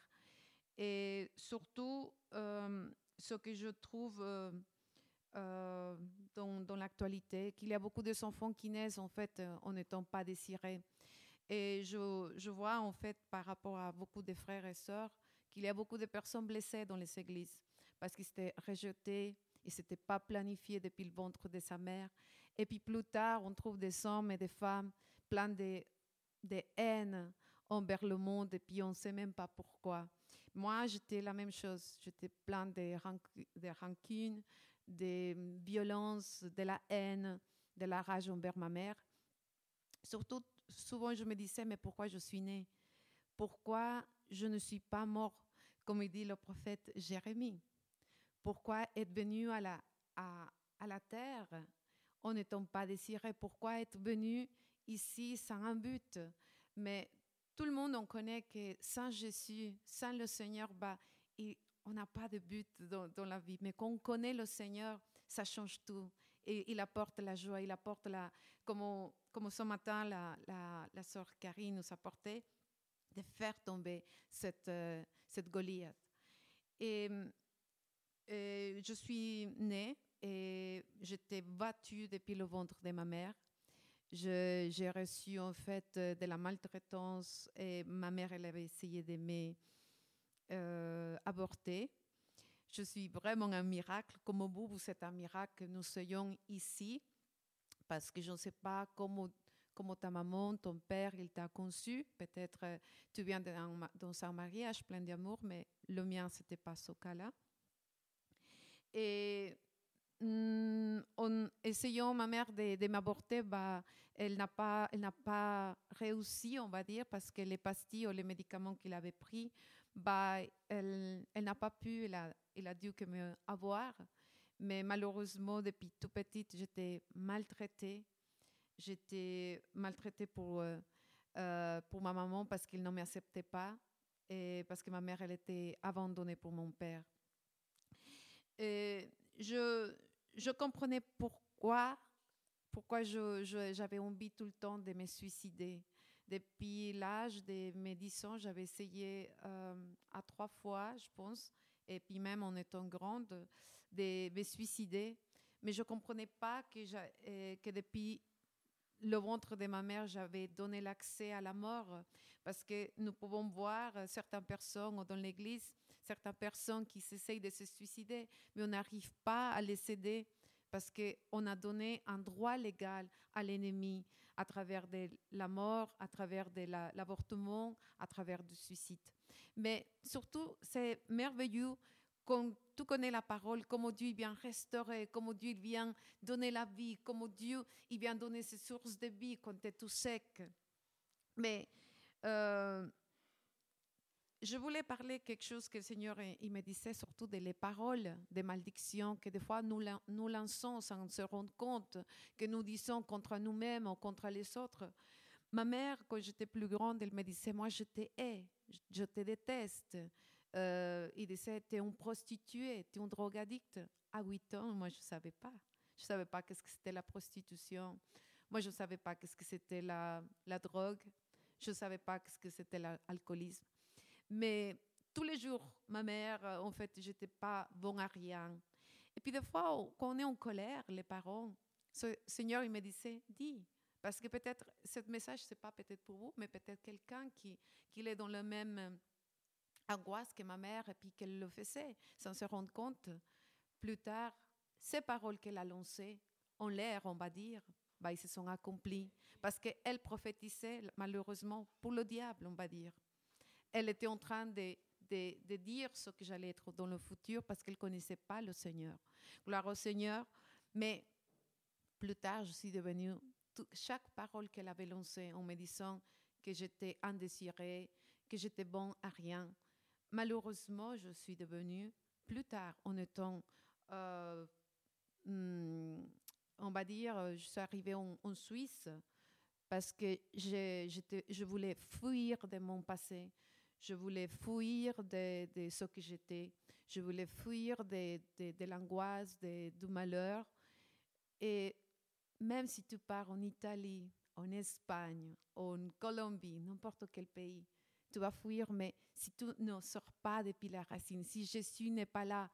Et surtout, euh, ce que je trouve euh, dans, l'actualité, qu'il y a beaucoup d'enfants qui naissent en fait euh, en n'étant pas désirés. Et je, je, vois en fait par rapport à beaucoup de frères et sœurs qu'il y a beaucoup de personnes blessées dans les églises parce qu'ils étaient rejetés, et ce n'était pas planifié depuis le ventre de sa mère. Et puis plus tard, on trouve des hommes et des femmes pleins de, de haine envers le monde et puis on ne sait même pas pourquoi. Moi, j'étais la même chose. J'étais plein de, de rancunes, de violences, de la haine, de la rage envers ma mère. Surtout, souvent, je me disais, mais pourquoi je suis née? Pourquoi je ne suis pas mort, comme dit le prophète Jérémie. Pourquoi être venu à la, à, à la terre en n'étant pas désiré Pourquoi être venu ici sans un but? Mais tout le monde, on connaît que sans Jésus, sans le Seigneur, bah, et on n'a pas de but dans, la vie. Mais quand on connaît le Seigneur, ça change tout. Et il apporte la joie, il apporte la... Comme, comme ce matin, la, la, sœur Karine nous apportait, de faire tomber cette, euh, cette Goliath. Et, et, je suis née et j'étais battue depuis le ventre de ma mère. J'ai reçu en fait de la maltraitance et ma mère, elle avait essayé de Euh, je suis vraiment un miracle. Comme vous, vous êtes un miracle que nous soyons ici parce que je ne sais pas comment, comment ta maman, ton père, il t'a conçu. Peut-être euh, tu viens dans, dans un mariage plein d'amour, mais le mien, ce n'était pas ce cas-là. Et Mm, en essayant ma mère de, de m'aborter, bah, elle n'a pas, elle n'a pas réussi, on va dire, parce que les pastilles ou les médicaments qu'il avait pris, bah, elle, elle n'a pas pu, elle a, elle a dû que me avoir. Mais malheureusement, depuis tout petite, j'étais maltraitée. J'étais maltraitée pour, euh, euh, pour ma maman parce qu'elle ne m'acceptait pas et parce que ma mère, elle était abandonnée pour mon père. Et je, je comprenais pourquoi, pourquoi j'avais envie tout le temps de me suicider. Depuis l'âge de mes 10 ans, j'avais essayé euh, à trois fois, je pense, et puis même en étant grande, de me suicider. Mais je ne comprenais pas que, euh, que depuis le ventre de ma mère, j'avais donné l'accès à la mort. Parce que nous pouvons voir certaines personnes dans l'Église certaines personnes qui s'essayent de se suicider, mais on n'arrive pas à les céder parce qu'on a donné un droit légal à l'ennemi à travers de la mort, à travers de l'avortement, à travers du suicide. Mais surtout, c'est merveilleux quand tu connais la parole, comment Dieu vient restaurer, comment Dieu vient donner la vie, comment Dieu vient donner ses sources de vie quand tu es tout sec. Mais euh, je voulais parler quelque chose que le Seigneur il me disait, surtout des les paroles des malédictions que des fois nous, nous lançons sans se rendre compte, que nous disons contre nous-mêmes ou contre les autres. Ma mère, quand j'étais plus grande, elle me disait, moi je te hais, je te déteste. Euh, il disait, tu es une prostituée, tu es un drogadicte. À 8 ans, moi je ne savais pas. Je ne savais pas qu'est-ce que c'était la prostitution. Moi je ne savais pas qu'est-ce que c'était la, la drogue. Je ne savais pas qu'est-ce que c'était l'alcoolisme. Mais tous les jours, ma mère, euh, en fait, j'étais pas bon à rien. Et puis des fois, quand on est en colère, les parents, ce Seigneur, il me disait, dis, parce que peut-être ce message, c'est pas peut-être pour vous, mais peut-être quelqu'un qui, qui est dans le même euh, angoisse que ma mère et puis qu'elle le faisait sans se rendre compte. Plus tard, ces paroles qu'elle a lancées en l'air, on va dire, bah, ils se sont accomplis parce qu'elle prophétisait malheureusement pour le diable, on va dire elle était en train de, de, dire ce que j'allais être dans le futur parce qu'elle ne connaissait pas le Seigneur. Gloire au Seigneur. Mais plus tard, je suis devenue, chaque parole qu'elle avait lancée en me disant que j'étais indésirée, que j'étais bon à rien, malheureusement, je suis devenue, plus tard, en étant, euh, hmm, on va dire, je suis arrivée en, en Suisse parce que je voulais fuir de mon passé. Je voulais fuir de, ce que j'étais. Je voulais fuir de, l'angoisse, du malheur. Et même si tu pars en Italie, en Espagne, en Colombie, n'importe quel pays, tu vas fuir, mais si tu ne sors pas depuis la racine, si Jésus n'est pas là,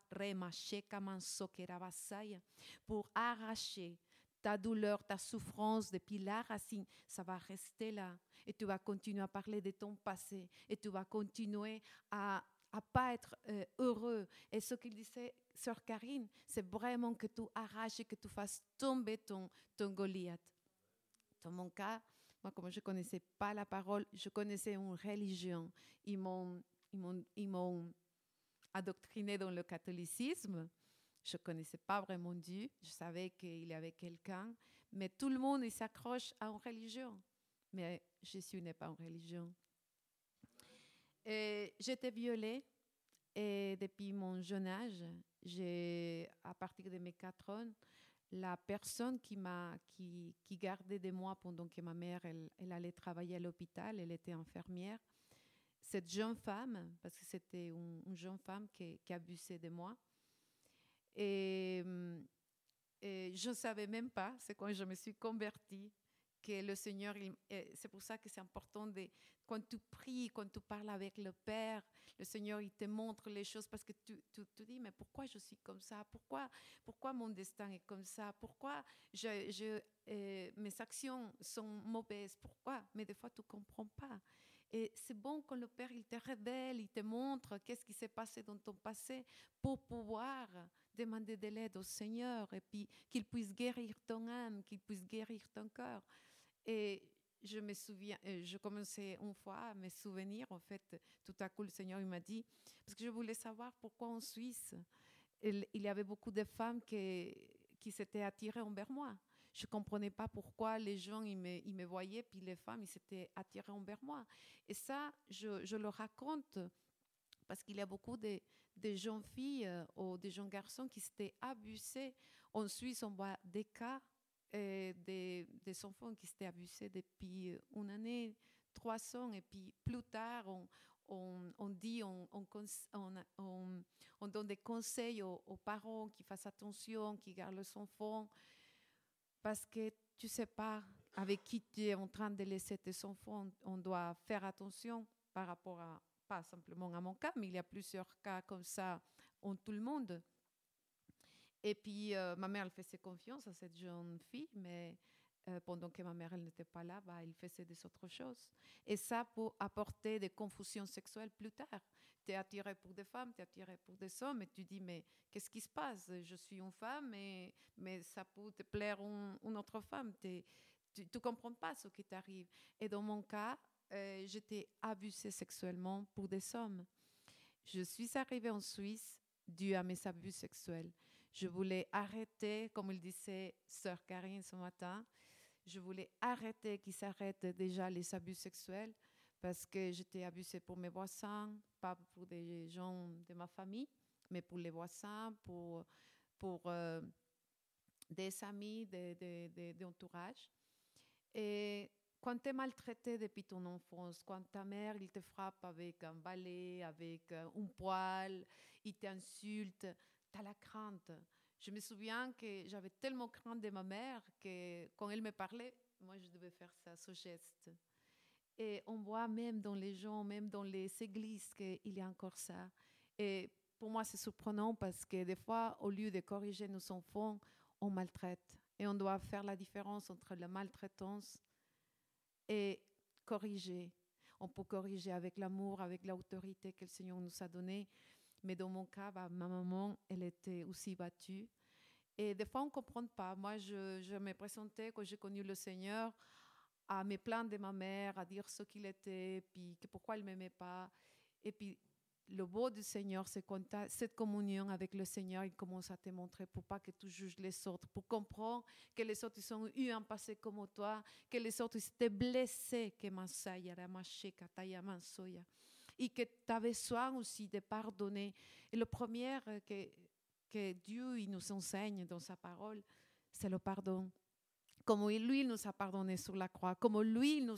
pour arracher ta douleur, ta souffrance depuis la racine, ça va rester là. Et tu vas continuer à parler de ton passé. Et tu vas continuer à, à pas être euh, heureux. Et ce qu'il disait, sœur Karine, c'est vraiment que tu arraches et que tu fasses tomber ton, ton Goliath. Dans mon cas, moi, comme je ne connaissais pas la parole, je connaissais une religion. Ils m'ont, ils m'ont, ils m'ont adoctriné dans le catholicisme. Je ne connaissais pas vraiment Dieu. Je savais qu'il y avait quelqu'un. Mais tout le monde s'accroche à une religion. Mais Jésus n'est pas une religion. J'étais violée et depuis mon jeune âge, à partir de mes 4 ans, la personne qui gardait de moi pendant que ma mère elle, allait travailler à l'hôpital, elle était infirmière. Cette jeune femme, parce que c'était une, une jeune femme qui abusait de moi. Et, hum, et je ne savais même pas, c'est quand je me suis convertie, que le Seigneur, c'est pour ça que c'est important de, quand tu pries, quand tu parles avec le Père, le Seigneur, il te montre les choses parce que tu, tu te dis, mais pourquoi je suis comme ça? Pourquoi, pourquoi mon destin est comme ça? Pourquoi je, je, euh, mes actions sont mauvaises? Pourquoi? Mais des fois, tu ne comprends pas. Et c'est bon quand le Père, il te révèle, il te montre qu'est-ce qui s'est passé dans ton passé pour pouvoir demander de l'aide au Seigneur et puis qu'il puisse guérir ton âme, qu'il puisse guérir ton cœur. Et je me souviens, euh, je commençais une fois à me souvenir, en fait, tout à coup, le Seigneur il m'a dit, parce que je voulais savoir pourquoi en Suisse, il, y avait beaucoup de femmes qui, qui s'étaient attirées envers moi. Je ne comprenais pas pourquoi les gens ils me, ils me voyaient, puis les femmes ils s'étaient attirées envers moi. Et ça, je, je le raconte parce qu'il y a beaucoup de, de jeunes filles euh, ou de jeunes garçons qui s'étaient abusés. En Suisse, on voit des cas euh, des, des enfants qui s'étaient abusés depuis une année, trois ans, et puis plus tard, on, on, on dit, on, on, donne des conseils aux, aux parents qui fassent attention, qui gardent leurs enfants, parce que tu sais pas avec qui tu es en train de laisser tes enfants. On doit faire attention par rapport à, simplement à mon cas, mais il y a plusieurs cas comme ça en tout le monde. Et puis, euh, ma mère, elle faisait confiance à cette jeune fille, mais euh, pendant que ma mère elle n'était pas là, bah, il faisait des autres choses. Et ça pour apporter des confusions sexuelles plus tard. Tu es attiré pour des femmes, tu es attiré pour des hommes, et tu dis, mais qu'est-ce qui se passe? Je suis une femme, mais, mais ça peut te plaire une, autre femme. Tu ne comprends pas ce qui t'arrive. Et dans mon cas, euh, j'étais abusée sexuellement pour des hommes. Je suis arrivée en Suisse dû à mes abus sexuels. Je voulais arrêter, comme il disait sœur Karine ce matin, je voulais arrêter qu'ils s'arrêtent déjà les abus sexuels parce que j'étais abusée pour mes voisins, pas pour des gens de ma famille, mais pour les voisins, pour, euh, des amis, de, de, de- d'entourage. Et quand tu es maltraité depuis ton enfance, quand ta mère il te frappe avec un balai, avec euh, un poil, il t'insulte, tu as la crainte. Je me souviens que j'avais tellement crainte de ma mère que quand elle me parlait, moi je devais faire ça, ce geste. Et on voit même dans les gens, même dans les églises, qu'il y a encore ça. Et pour moi, c'est surprenant parce que des fois, au lieu de corriger nos enfants, on maltraite. Et on doit faire la différence entre la maltraitance et corriger. On peut corriger avec l'amour, avec l'autorité que le Seigneur nous a donnée. Mais dans mon cas, bah, ma maman, elle était aussi battue. Et des fois, on ne comprend pas. Moi, je, je me présentais quand j'ai connu le Seigneur à me plaindre de ma mère, à dire ce qu'il était, puis que pourquoi il ne m'aimait pas. Et puis, le beau du Seigneur, cette communion avec le Seigneur, il commence à te montrer pour pas que tu juges les autres, pour comprendre que les autres ils ont eu un passé comme toi, que les autres ils étaient blessés, que et que tu as besoin aussi de pardonner. Et le premier que, que Dieu il nous enseigne dans sa parole, c'est le pardon. Comme lui il nous a pardonné sur la croix, comme lui nous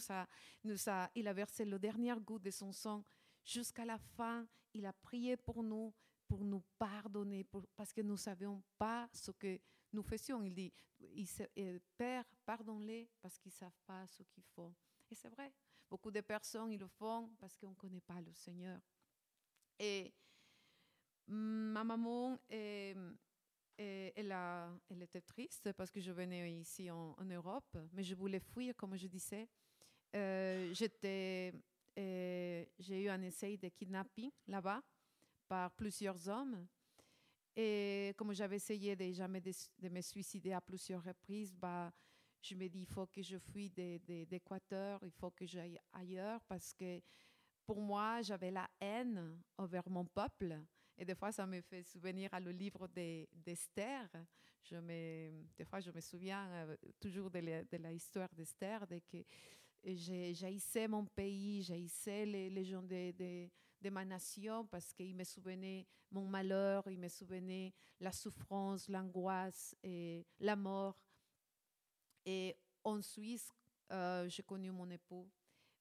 nous a, il a versé le dernier goût de son sang jusqu'à la fin, il a prié pour nous, pour nous pardonner, parce que nous ne savions pas ce que nous faisions. Il dit, euh, Père, pardonne-les parce qu'ils ne savent pas ce qu'ils font. Et c'est vrai, beaucoup de personnes, ils le font parce qu'on ne connaît pas le Seigneur. Et ma maman, euh, euh, elle, était triste parce que je venais ici en, Europe, mais je voulais fuir, comme je disais. J'étais, euh, j'ai eu un essai de kidnapping là-bas par plusieurs hommes. Et comme j'avais essayé de jamais de, me suicider à plusieurs reprises, bah, je me dis, il faut que je fuis d'Équateur, il faut que j'aille ailleurs parce que pour moi, j'avais la haine envers mon peuple. Et des fois, ça me fait souvenir à le livre d'Esther. Je des fois, je me souviens euh, toujours de d'Esther, de que j'haïssais mon pays, j'haïssais les, les, gens de, ma nation parce qu'il me souvenait mon malheur, il me souvenait la souffrance, l'angoisse et la mort. Et en Suisse, euh, j'ai connu mon époux.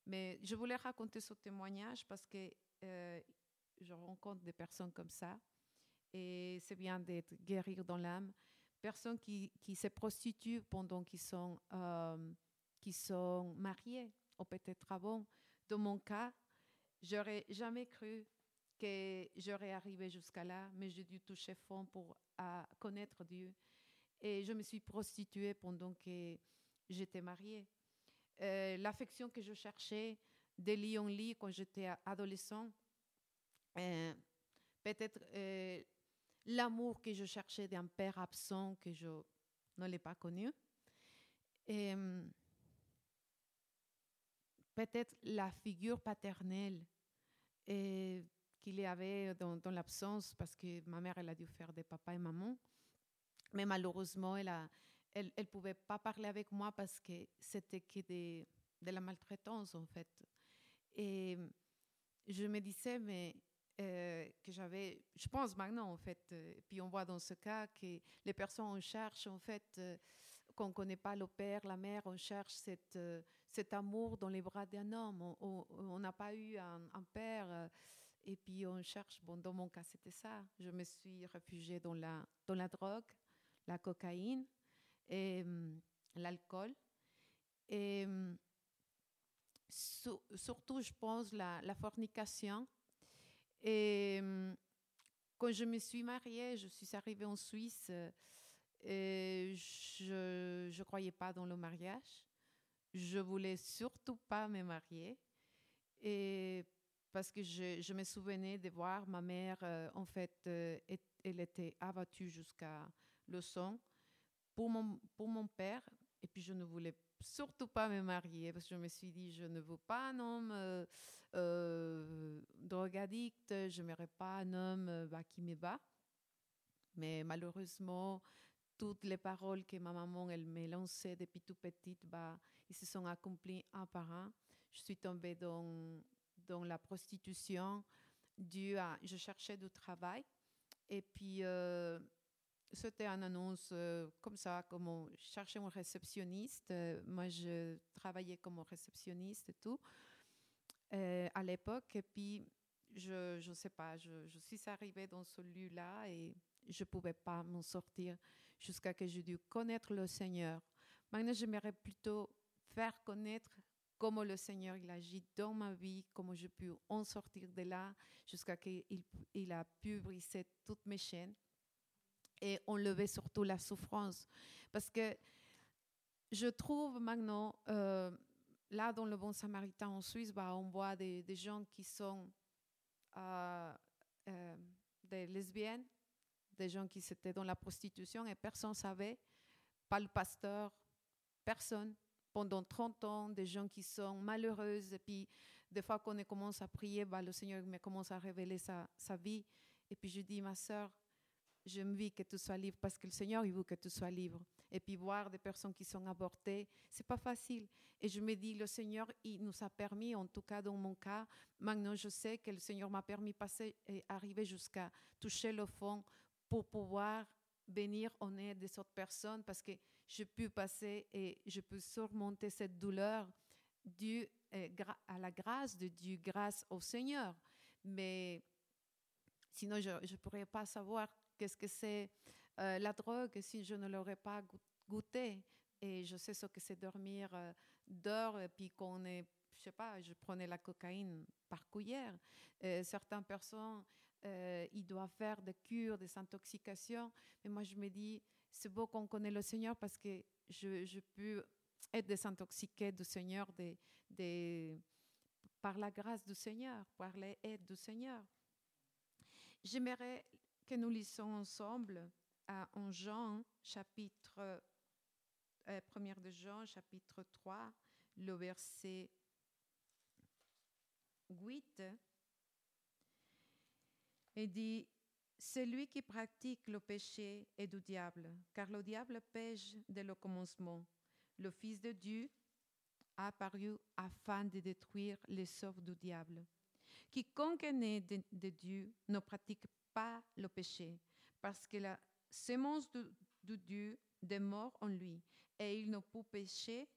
Mais je voulais raconter ce témoignage parce que euh, je rencontre des personnes comme ça. Et c'est bien d'être guérir dans l'âme. Personnes qui, qui se prostituent pendant qu'ils sont, euh, qui sont mariés, ou peut-être avant. Dans mon cas, j'aurais jamais cru que j'aurais arrivé jusqu'à là, mais j'ai dû toucher fond pour connaître Dieu. Et je me suis prostituée pendant que j'étais mariée. Euh, L'affection que je cherchais de lit en lit quand j'étais adolescent, euh, peut-être euh, l'amour que je cherchais d'un père absent que je ne pas connu. Peut-être la figure paternelle qu'il y avait dans, l'absence, parce que ma mère, elle a dû faire des papas et maman. Mais malheureusement, elle ne pouvait pas parler avec moi parce que c'était de, la maltraitance, en fait. Et je me disais, mais euh, que j'avais, je pense maintenant, en fait, euh, puis on voit dans ce cas que les personnes, on cherche, en fait, euh, qu'on ne connaît pas le père, la mère, on cherche cette, euh, cet amour dans les bras d'un homme. On n'a pas eu un, père. et puis on cherche, bon, dans mon cas, c'était ça. Je me suis réfugiée dans la, dans la drogue, la cocaïne et um, l'alcool. Et su surtout, je pense, la, la fornication. Et quand je me suis mariée, je suis arrivée en Suisse, et je ne croyais pas dans le mariage. Je voulais surtout pas me marier. Et parce que je, me souvenais de voir ma mère, euh, en fait, euh, elle était abattue jusqu'à le sang pour mon, pour mon père. Et puis, je ne voulais surtout pas me marier parce que je me suis dit, je ne veux pas un homme euh, euh, drogadicte, je n'aimerais pas un homme bah, qui me bat. Mais malheureusement, toutes les paroles que ma maman elle me lançait depuis tout petite, bah, ils se sont accomplis un par un. Je suis tombée dans, la prostitution dû à, je cherchais du travail. Et puis, euh, c'était une annonce euh, comme ça, comme on cherchait un réceptionniste. Euh, moi, je travaillais comme réceptionniste et tout à l'époque. Et puis, je ne sais pas, je, je, suis arrivée dans ce lieu-là et je ne pouvais pas m'en sortir jusqu'à ce que j'ai dû connaître le Seigneur. Maintenant, j'aimerais plutôt faire connaître comment le Seigneur il agit dans ma vie, comment je peux en sortir de là jusqu'à ce qu'il il a pu briser toutes mes chaînes et enlever surtout la souffrance. Parce que je trouve maintenant, euh, là dans le Bon Samaritain en Suisse, bah, on voit des, gens qui sont euh, euh, des lesbiennes, des gens qui étaient dans la prostitution et personne ne savait, pas le pasteur, personne. Pendant 30 ans, des gens qui sont malheureuses et puis des fois qu'on commence à prier, bah, le Seigneur me commence à révéler sa, sa vie. Et puis je dis, ma soeur, je me vis que tu sois libre parce que le Seigneur, il veut que tu sois libre. Et puis voir des personnes qui sont avortées, c'est pas facile. Et je me dis, le Seigneur, il nous a permis, en tout cas dans mon cas, maintenant je sais que le Seigneur m'a permis de passer et arriver jusqu'à toucher le fond pour pouvoir venir en aide des autres personnes parce que je peux passer et je peux surmonter cette douleur due à la grâce de Dieu, grâce au Seigneur. Mais sinon, je ne pourrais pas savoir qu'est-ce que c'est euh, la drogue si je ne l'aurais pas goûté. Et je sais ce que c'est dormir euh, et puis qu'on est, je sais pas, je prenais la cocaïne par cuillère. Euh, certaines personnes, euh, ils doivent faire des cures, des intoxications. Mais moi, je me dis, c'est beau qu'on connaît le Seigneur parce que je, peux être désintoxiquée du Seigneur par la grâce du Seigneur, par l'aide du Seigneur. j'aimerais que nous lisons ensemble en Jean, chapitre, euh, 1 de Jean, chapitre 3, le verset 8. Et dit, celui qui pratique le péché est du diable, car le diable pêche dès le commencement. Le Fils de Dieu a apparu afin de détruire les œuvres du diable. Quiconque est né de, Dieu ne pratique pas le péché, parce que la sémence de, de Dieu demeure en lui, et il ne peut pécher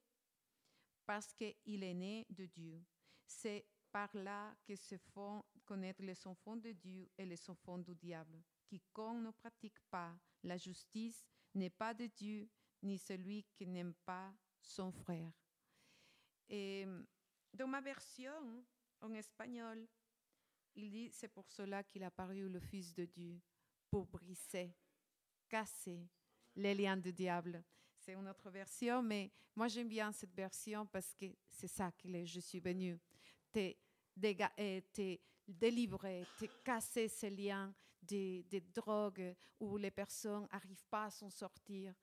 parce qu'il est né de Dieu. C'est par là que se font connaître les enfants de Dieu et les enfants du diable. Quiconque ne pratique pas la justice n'est pas de Dieu, ni celui qui n'aime pas son frère. Et dans ma version en espagnol, il dit c'est pour cela qu'il a paru le Fils de Dieu, pour briser, casser les liens du diable. C'est une autre version, mais moi j'aime bien cette version parce que c'est ça que je suis venu. Te, déga- euh, te délivrer, te casser ces liens des, des drogues où les personnes n'arrivent pas à s'en sortir.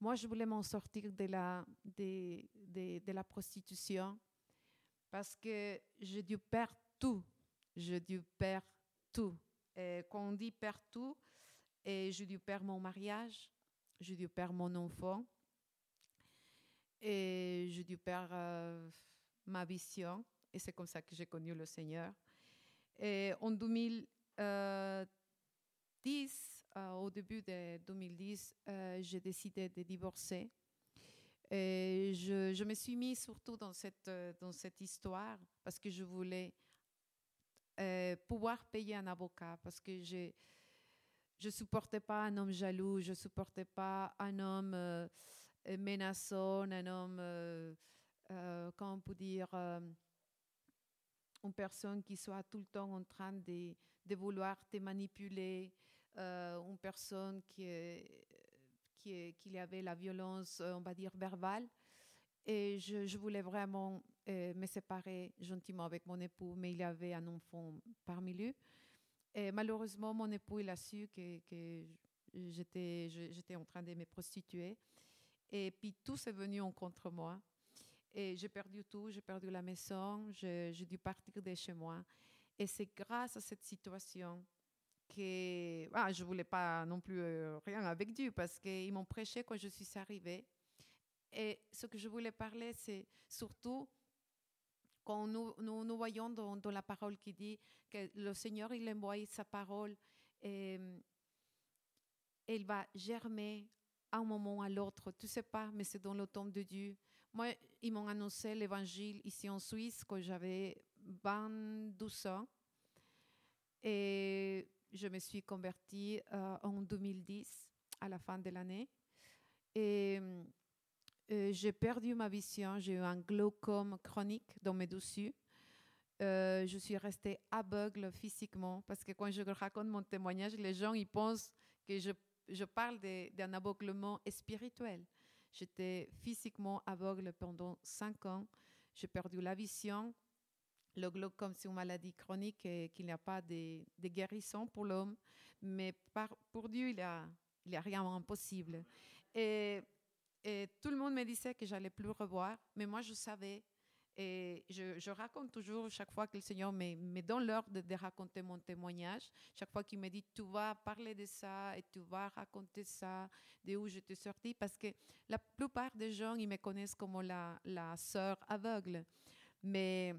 Moi, je voulais m'en sortir de la, de, de, de la prostitution parce que j'ai dû perdre tout. J'ai dû perdre tout. Quand on dit perdre tout, j'ai dû perdre mon mariage, j'ai dû perdre mon enfant, et j'ai dû perdre euh, ma vision. Et c'est comme ça que j'ai connu le Seigneur. Et en 2010, euh, au début de 2010, euh, j'ai décidé de divorcer. Et je, me suis mise surtout dans cette, euh, dans cette histoire parce que je voulais pouvoir payer un avocat parce que je ne supportais pas un homme jaloux, je ne supportais pas un homme euh, menaçant, un homme, euh, comment on peut dire, une personne qui soit tout le temps en train de, vouloir te manipuler, une personne qui y avait la violence, on va dire, verbale. Et je, voulais vraiment euh, me séparer gentiment avec mon époux, mais il y avait un enfant parmi lui. Et malheureusement, mon époux, il a su que, que j'étais en train de me prostituer. Et puis tout s'est venu en contre moi. Et j'ai perdu tout, j'ai perdu la maison, j'ai dû partir de chez moi. Et c'est grâce à cette situation que ah, je ne voulais pas non plus euh, rien avec Dieu parce qu'ils m'ont prêché quand je suis arrivée. Et ce que je voulais parler, c'est surtout quand nous, nous, nous voyons dans, la parole qui dit que le Seigneur, il envoie sa parole et elle va germer à un moment ou à l'autre. Tu ne sais pas, mais c'est dans le temps de Dieu. Moi, ils m'ont annoncé l'évangile ici en Suisse quand j'avais 22 ans. Et je me suis convertie euh, en 2010, à la fin de l'année. Et euh, j'ai perdu ma vision, j'ai eu un glaucome chronique dans mes dessus. Euh, je suis restée aveugle physiquement parce que quand je raconte mon témoignage, les gens ils pensent que je parle d'un aveuglement spirituel. J'étais physiquement aveugle pendant cinq ans. J'ai perdu la vision, le glaucome, c'est une maladie chronique et qu'il n'y a pas de, de, guérison pour l'homme, mais pour Dieu, il n'y a rien d'impossible. Et, et, tout le monde me disait que j'allais plus revoir, mais moi, je savais. Et je, raconte toujours, chaque fois que le Seigneur me, me donne l'heure de, raconter mon témoignage, chaque fois qu'il me dit, tu vas parler de ça et tu vas raconter ça, de où je t'ai sorti, parce que la plupart des gens, ils me connaissent comme la, la sœur aveugle. Mais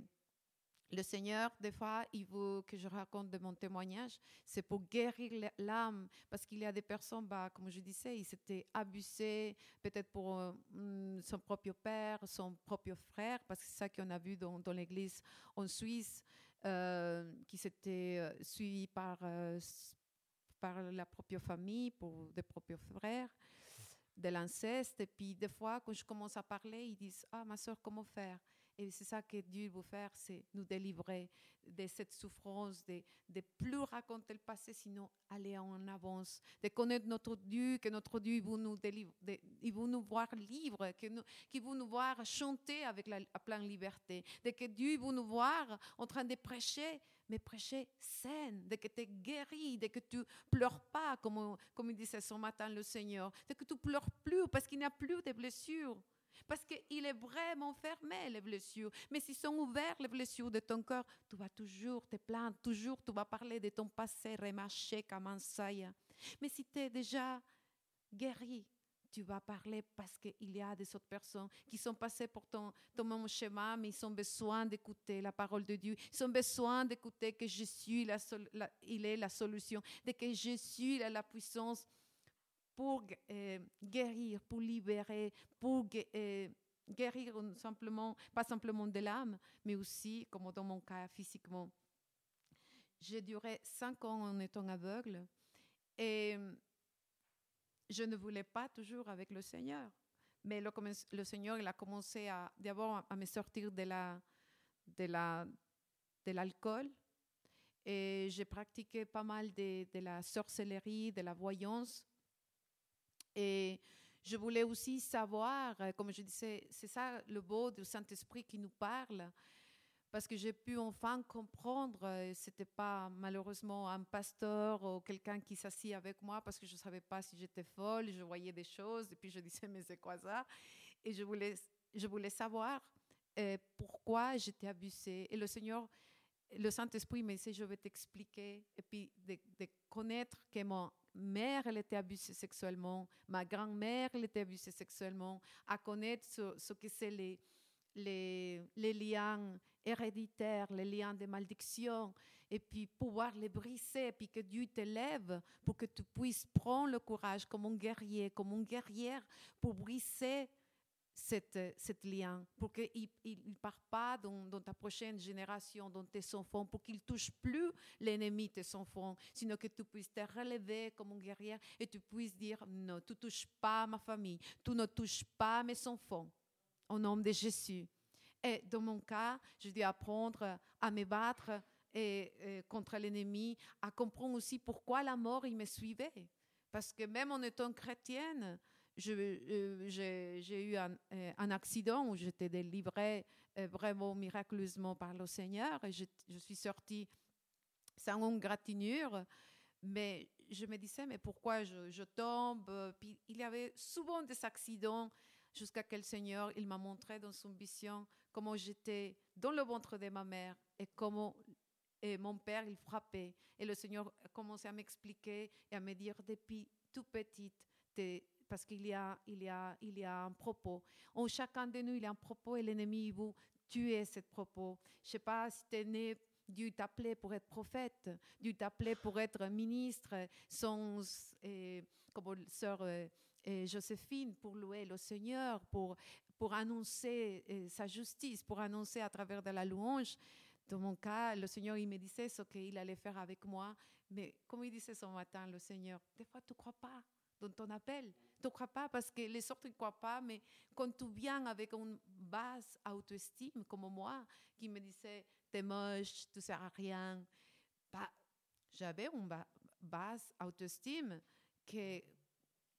le Seigneur, des fois, il veut que je raconte de mon témoignage, c'est pour guérir l'âme, parce qu'il y a des personnes, bah, comme je disais, ils s'étaient abusés, peut-être pour euh, son propre père, son propre frère, parce que c'est ça qu'on a vu dans, l'église en Suisse, euh, qui s'était euh, suivi par, par la propre famille, pour des propres frères, de l'inceste. Et puis, des fois, quand je commence à parler, ils disent Ah, ma soeur, comment faire? Et c'est ça que Dieu veut faire, c'est nous délivrer de cette souffrance, de, de plus raconter le passé, sinon aller en avance, de connaître notre Dieu, que notre Dieu veut nous délivrer, il veut nous voir libres, qu'il veut nous voir chanter avec la, à pleine liberté, de que Dieu veut nous voir en train de prêcher, mais prêcher saine, de que tu es guéri, de que tu pleures pas, comme, comme il disait ce matin le Seigneur, de que tu pleures plus parce qu'il n'y a plus de blessures. Parce qu'il est vraiment fermé, les blessures. Mais s'ils sont ouverts, les blessures de ton cœur, tu vas toujours te plaindre, toujours tu vas parler de ton passé remarché comme un. Mais si tu es déjà guéri, tu vas parler parce qu'il y a des autres personnes qui sont passées pour ton, même schéma, mais ils ont besoin d'écouter la parole de Dieu. Ils ont besoin d'écouter que la sol- la- il est la solution, de que Jésus il a la puissance pour euh, guérir, pour libérer, pour euh, guérir simplement, pas simplement de l'âme, mais aussi, comme dans mon cas, physiquement. J'ai duré cinq ans en étant aveugle et je ne voulais pas toujours avec le Seigneur. Mais le, Seigneur, il a commencé d'abord à, me sortir de la, de la, de l'alcool. Et j'ai pratiqué pas mal de la sorcellerie, de la voyance. Et je voulais aussi savoir, euh, comme je disais, c'est ça le beau du Saint-Esprit qui nous parle, parce que j'ai pu enfin comprendre, euh, c'était pas malheureusement un pasteur ou quelqu'un qui s'assit avec moi, parce que je savais pas si j'étais folle, je voyais des choses, et puis je disais, mais c'est quoi ça? Et je voulais, je voulais savoir euh, pourquoi j'étais abusée. Et le Seigneur, le Saint-Esprit me dit, je vais t'expliquer, et puis de, de connaître que mon mère, elle était abusée sexuellement, ma grand-mère, elle était abusée sexuellement, à connaître ce, que c'est les liens héréditaires, les liens de malédiction, et puis pouvoir les briser, et puis que Dieu t'élève pour que tu puisses prendre le courage comme un guerrier, comme une guerrière, pour briser cette, cette lien, pour qu'il ne part pas dans, ta prochaine génération, dans tes enfants, pour qu'il ne touche plus l'ennemi tes enfants, sinon que tu puisses te relever comme une guerrière et tu puisses dire non, tu ne touches pas ma famille, tu ne touches pas mes enfants, au nom de Jésus. Et dans mon cas, je dois apprendre à me battre et, et contre l'ennemi, à comprendre aussi pourquoi la mort, il me suivait. Parce que même en étant chrétienne, j'ai eu un, un, accident où j'étais délivrée vraiment miraculeusement par le Seigneur et je, suis sortie sans une gratinure. Mais je me disais, mais pourquoi je, tombe? Puis il y avait souvent des accidents jusqu'à que le Seigneur, il m'a montré dans son vision comment j'étais dans le ventre de ma mère et comment et mon père, il frappait. Et le Seigneur a commencé à m'expliquer et à me dire depuis tout petite, parce qu'il y a, il y a, il y a un propos. En chacun de nous, il y a un propos et l'ennemi, veut tuer ce propos. Je ne sais pas si tu es né, Dieu t'appelait pour être prophète, Dieu t'appelait pour être ministre, comme sœur et Joséphine, pour louer le Seigneur, pour, pour annoncer et, sa justice, pour annoncer à travers de la louange. Dans mon cas, le Seigneur, il me disait ce qu'il allait faire avec moi. Mais comme il disait ce matin, le Seigneur, des fois, tu ne crois pas dans ton appel. Tu ne crois pas? Parce que les autres ne croient pas, mais quand tu viens avec une basse autoestime, comme moi, qui me disait, t'es moche, tu ne sers à rien, bah, j'avais une ba basse autoestime que,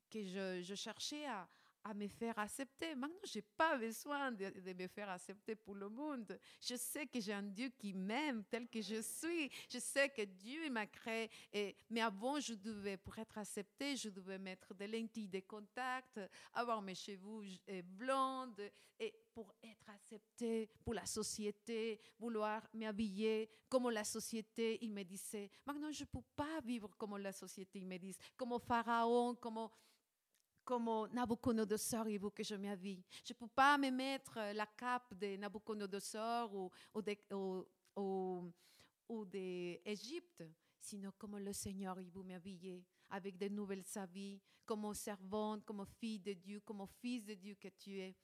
que je cherchais à, à me faire accepter. Maintenant, je n'ai pas besoin de, de, me faire accepter pour le monde. Je sais que j'ai un Dieu qui m'aime tel que je suis. Je sais que Dieu m'a créé. Et, mais avant, je devais, pour être acceptée, je devais mettre des lentilles de contact, avoir mes cheveux blondes. Et pour être acceptée pour la société, vouloir m'habiller comme la société, il me disait, maintenant, je ne peux pas vivre comme la société, il me dit, comme Pharaon, comme comme Nabucodonosor, il veut que je m'habille. Je ne peux pas me mettre la cape de Nabucodonosor ou, ou, de, ou, ou, ou d'Égypte, sinon comme le Seigneur, il veut m'habiller avec de nouvelles habits, comme servante, comme fille de Dieu, comme fils de Dieu que tu es.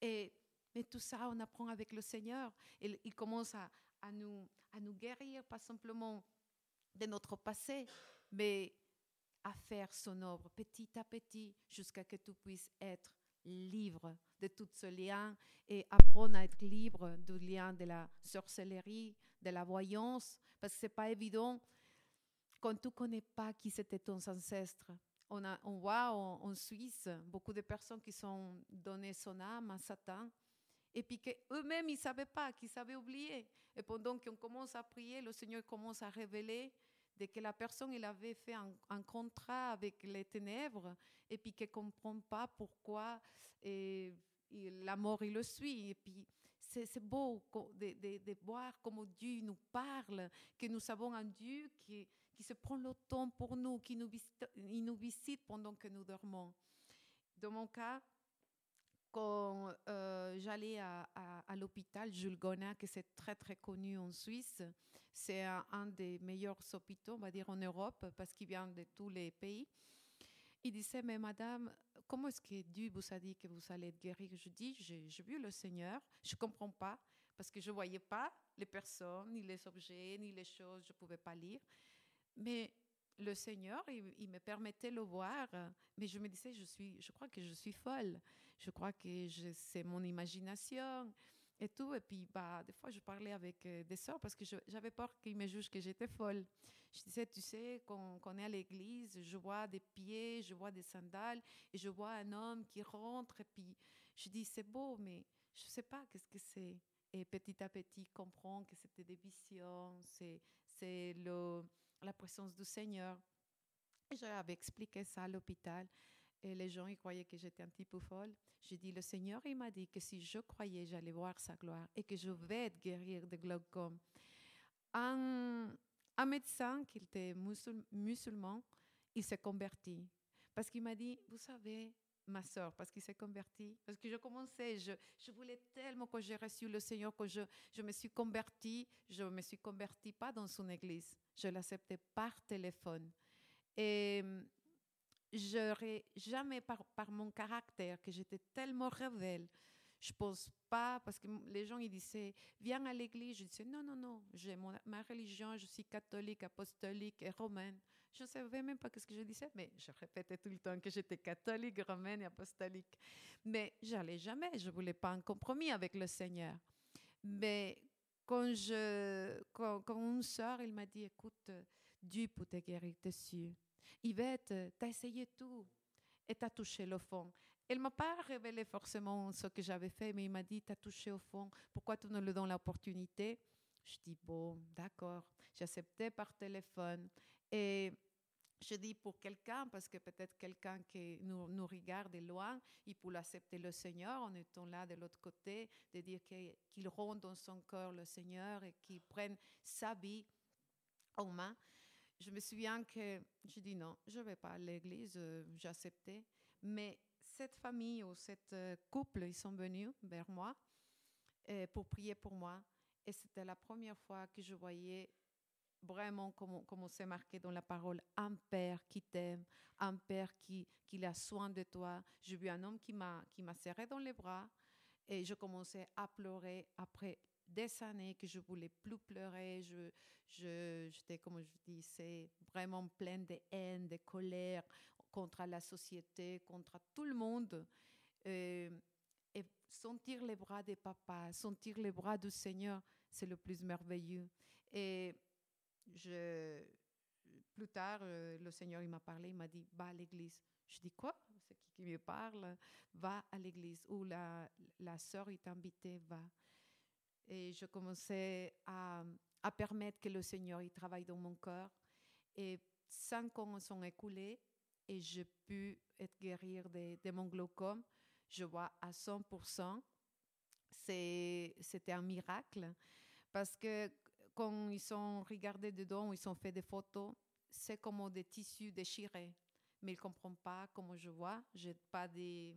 Et, mais tout ça, on apprend avec le Seigneur. Il, commence à nous guérir, pas simplement de notre passé, mais à faire son œuvre petit à petit jusqu'à que tu puisses être libre de tout ce lien et apprendre à être libre du lien de la sorcellerie, de la voyance, parce que c'est pas évident quand tu connais pas qui c'était ton ancêtre. On, a, on voit en, Suisse beaucoup de personnes qui sont données son âme à Satan et puis qu'eux-mêmes, ils ne savaient pas, qu'ils savaient oublier. Et pendant qu'on commence à prier, le Seigneur commence à révéler de que la personne il avait fait un, contrat avec les ténèbres et puis qu'elle ne comprend pas pourquoi et, la mort il le suit. Et puis c'est beau de, voir comment Dieu nous parle, que nous avons un Dieu qui, se prend le temps pour nous, qui nous visite, nous visite pendant que nous dormons. Dans mon cas, quand euh, j'allais à, l'hôpital Jules Gona, que c'est très très connu en Suisse, c'est un, des meilleurs hôpitaux, on va dire en Europe, parce qu'il vient de tous les pays. Il disait, mais madame, comment est-ce que Dieu vous a dit que vous allez être guérie? Je dis, j'ai vu le Seigneur, je ne comprends pas, parce que je ne voyais pas les personnes, ni les objets, ni les choses, je ne pouvais pas lire. Mais le Seigneur, il, il, me permettait de le voir, mais je me disais, je, suis, je crois que je suis folle, je crois que c'est mon imagination et tout. Et puis, bah, des fois, je parlais avec euh, des sœurs parce que j'avais peur qu'ils me jugent que j'étais folle. Je disais, tu sais, quand, on est à l'église, je vois des pieds, je vois des sandales, et je vois un homme qui rentre, et puis je dis, c'est beau, mais je ne sais pas qu'est-ce que c'est. Et petit à petit, comprend que c'était des visions, c'est la présence du Seigneur. J'avais expliqué ça à l'hôpital. Et les gens, ils croyaient que j'étais un petit peu folle. J'ai dit, le Seigneur, il m'a dit que si je croyais, j'allais voir sa gloire et que je vais être guérir de glaucome. Un, un médecin qui était musul, musulman, il s'est converti. Parce qu'il m'a dit, vous savez, ma soeur, parce qu'il s'est converti, parce que je commençais, je, je voulais tellement que j'ai reçu le Seigneur, que je, je me suis convertie, je me suis convertie pas dans son église, je l'acceptais par téléphone. Et j'aurais jamais, par, mon caractère, que j'étais tellement rebelle, je pense pas, parce que les gens ils disaient, viens à l'église. Je disais, non, non, non, j'ai ma religion, je suis catholique, apostolique et romaine. Je ne savais même pas ce que je disais, mais je répétais tout le temps que j'étais catholique, romaine et apostolique. Mais j'allais jamais, je voulais pas un compromis avec le Seigneur. Mais quand, je, quand, quand une soeur, il m'a dit, écoute, Dieu peut te guérir dessus. Yvette, t'as essayé tout et t'as touché le fond. Elle m'a pas révélé forcément ce que j'avais fait, mais il m'a dit, t'as touché au fond, pourquoi tu ne le donnes l'opportunité? Je dis, bon, d'accord. J'ai accepté par téléphone. Et je dis pour quelqu'un, parce que peut-être quelqu'un qui nous, regarde de loin, il peut accepter le Seigneur en étant là de l'autre côté, de dire qu'il qu rend dans son cœur le Seigneur et qu'il prenne sa vie en main je me souviens que j'ai dit non, je ne vais pas à l'église, euh, j'ai accepté. Mais cette famille ou cette euh, couple, ils sont venus vers moi euh, pour prier pour moi. Et c'était la première fois que je voyais vraiment comment, comment c'est marqué dans la parole, un père qui t'aime, un père qui, qui a soin de toi. J'ai vu un homme qui m'a serré dans les bras et je commençais à pleurer après des années que je voulais plus pleurer. Je, j'étais, comme je disais, vraiment pleine de haine, de colère contre la société, contre tout le monde. Et, et sentir les bras des papas, sentir les bras du Seigneur, c'est le plus merveilleux. Et plus tard, le Seigneur il m'a parlé, il m'a dit, va à l'église. Je dis quoi? C'est qui qui me parle? Va à l'église. Ou la, la sœur, il t'a invité, va. Et je commençais à, permettre que le Seigneur il travaille dans mon cœur. Et cinq ans sont écoulés et j'ai pu être guérir de, mon glaucome. Je vois à 100%. C'était un miracle parce que quand ils sont regardés dedans, ils ont fait des photos, c'est comme des tissus déchirés. Mais ils ne comprennent pas comment je vois. Je n'ai pas des,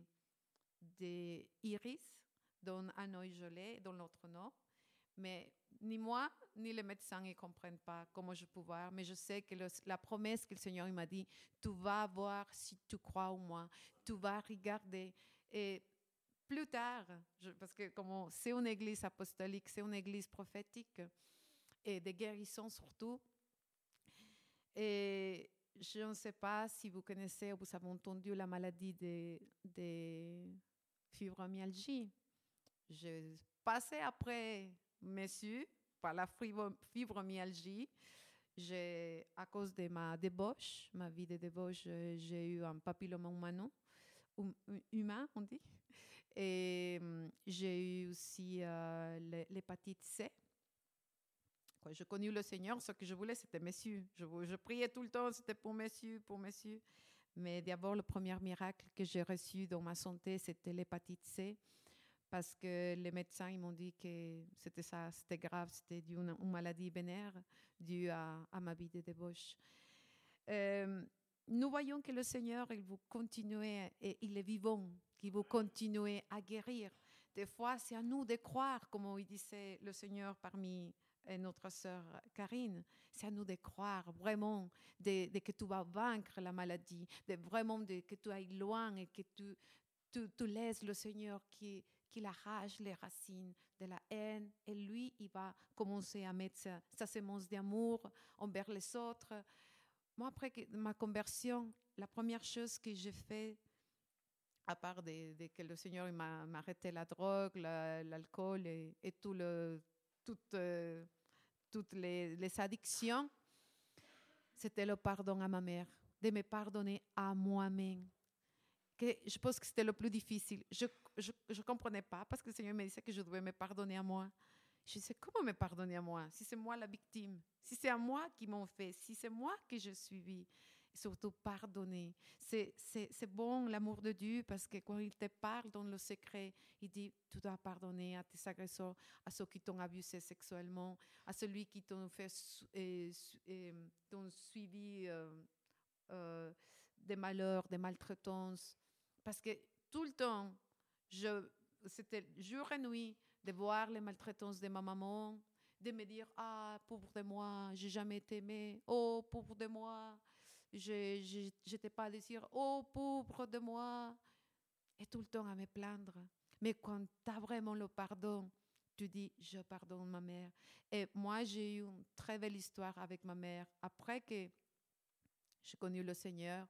des iris dans un œil gelé, dans l'autre non. Mais ni moi, ni les médecins ne comprennent pas comment je peux voir. Mais je sais que la promesse que le Seigneur m'a dit, tu vas voir si tu crois en moi. Tu vas regarder. Et plus tard, parce que c'est une église apostolique, c'est une église prophétique et de guérison surtout. Et je ne sais pas si vous connaissez ou vous avez entendu la maladie des, des fibromyalgie. Je passais après monsieur par la fibro- fibromyalgie. J'ai, à cause de ma débauche, ma vie de débauche, euh, j'ai eu un papilloma hum- hu- humain, on dit. Et hum, j'ai eu aussi euh, l'hé- l'hépatite C. Quand j'ai connu le Seigneur, ce que je voulais, c'était monsieur. Je, priais tout le temps, c'était pour monsieur, pour monsieur. Mais d'abord, le premier miracle que j'ai reçu dans ma santé, c'était l'hépatite C. Parce que les médecins m'ont dit que c'était ça, c'était grave, c'était une, maladie vénère due à, ma vie de débauche. Euh, nous voyons que le Seigneur, il vous continue et il est vivant, qu'il vous continue à guérir. Des fois, c'est à nous de croire, comme il disait le Seigneur parmi euh, notre sœur Karine. C'est à nous de croire vraiment que tu vas vaincre la maladie, vraiment que tu ailles loin et que tu laisses le Seigneur qui, qu'il arrache les racines de la haine et lui, il va commencer à mettre sa, sa semence d'amour envers les autres. Moi, après ma conversion, la première chose que j'ai fait, à part de, que le Seigneur m'a arrêté la drogue, la- l'alcool et, toutes, euh, les, addictions, c'était le pardon à ma mère, de me pardonner à moi-même. Je pense que c'était le plus difficile. Je ne comprenais pas parce que le Seigneur me disait que je devais me pardonner à moi. Je disais, comment me pardonner à moi si c'est moi la victime, si c'est à moi qui m'ont fait, si c'est moi que je suivis. Et surtout, pardonner. C'est bon l'amour de Dieu parce que quand il te parle dans le secret, il dit, tu dois pardonner à tes agresseurs, à ceux qui t'ont abusé sexuellement, à celui qui t'ont fait suivi euh, euh, des malheurs, des maltraitances. Parce que tout le temps, je, c'était jour et nuit de voir les maltraitances de ma maman, de me dire Ah, pauvre de moi, j'ai jamais été aimée. Oh, pauvre de moi, je j'étais pas désirée. Oh, pauvre de moi. Et tout le temps à me plaindre. Mais quand tu as vraiment le pardon, tu dis Je pardonne ma mère. Et moi, j'ai eu une très belle histoire avec ma mère. Après que j'ai connu le Seigneur,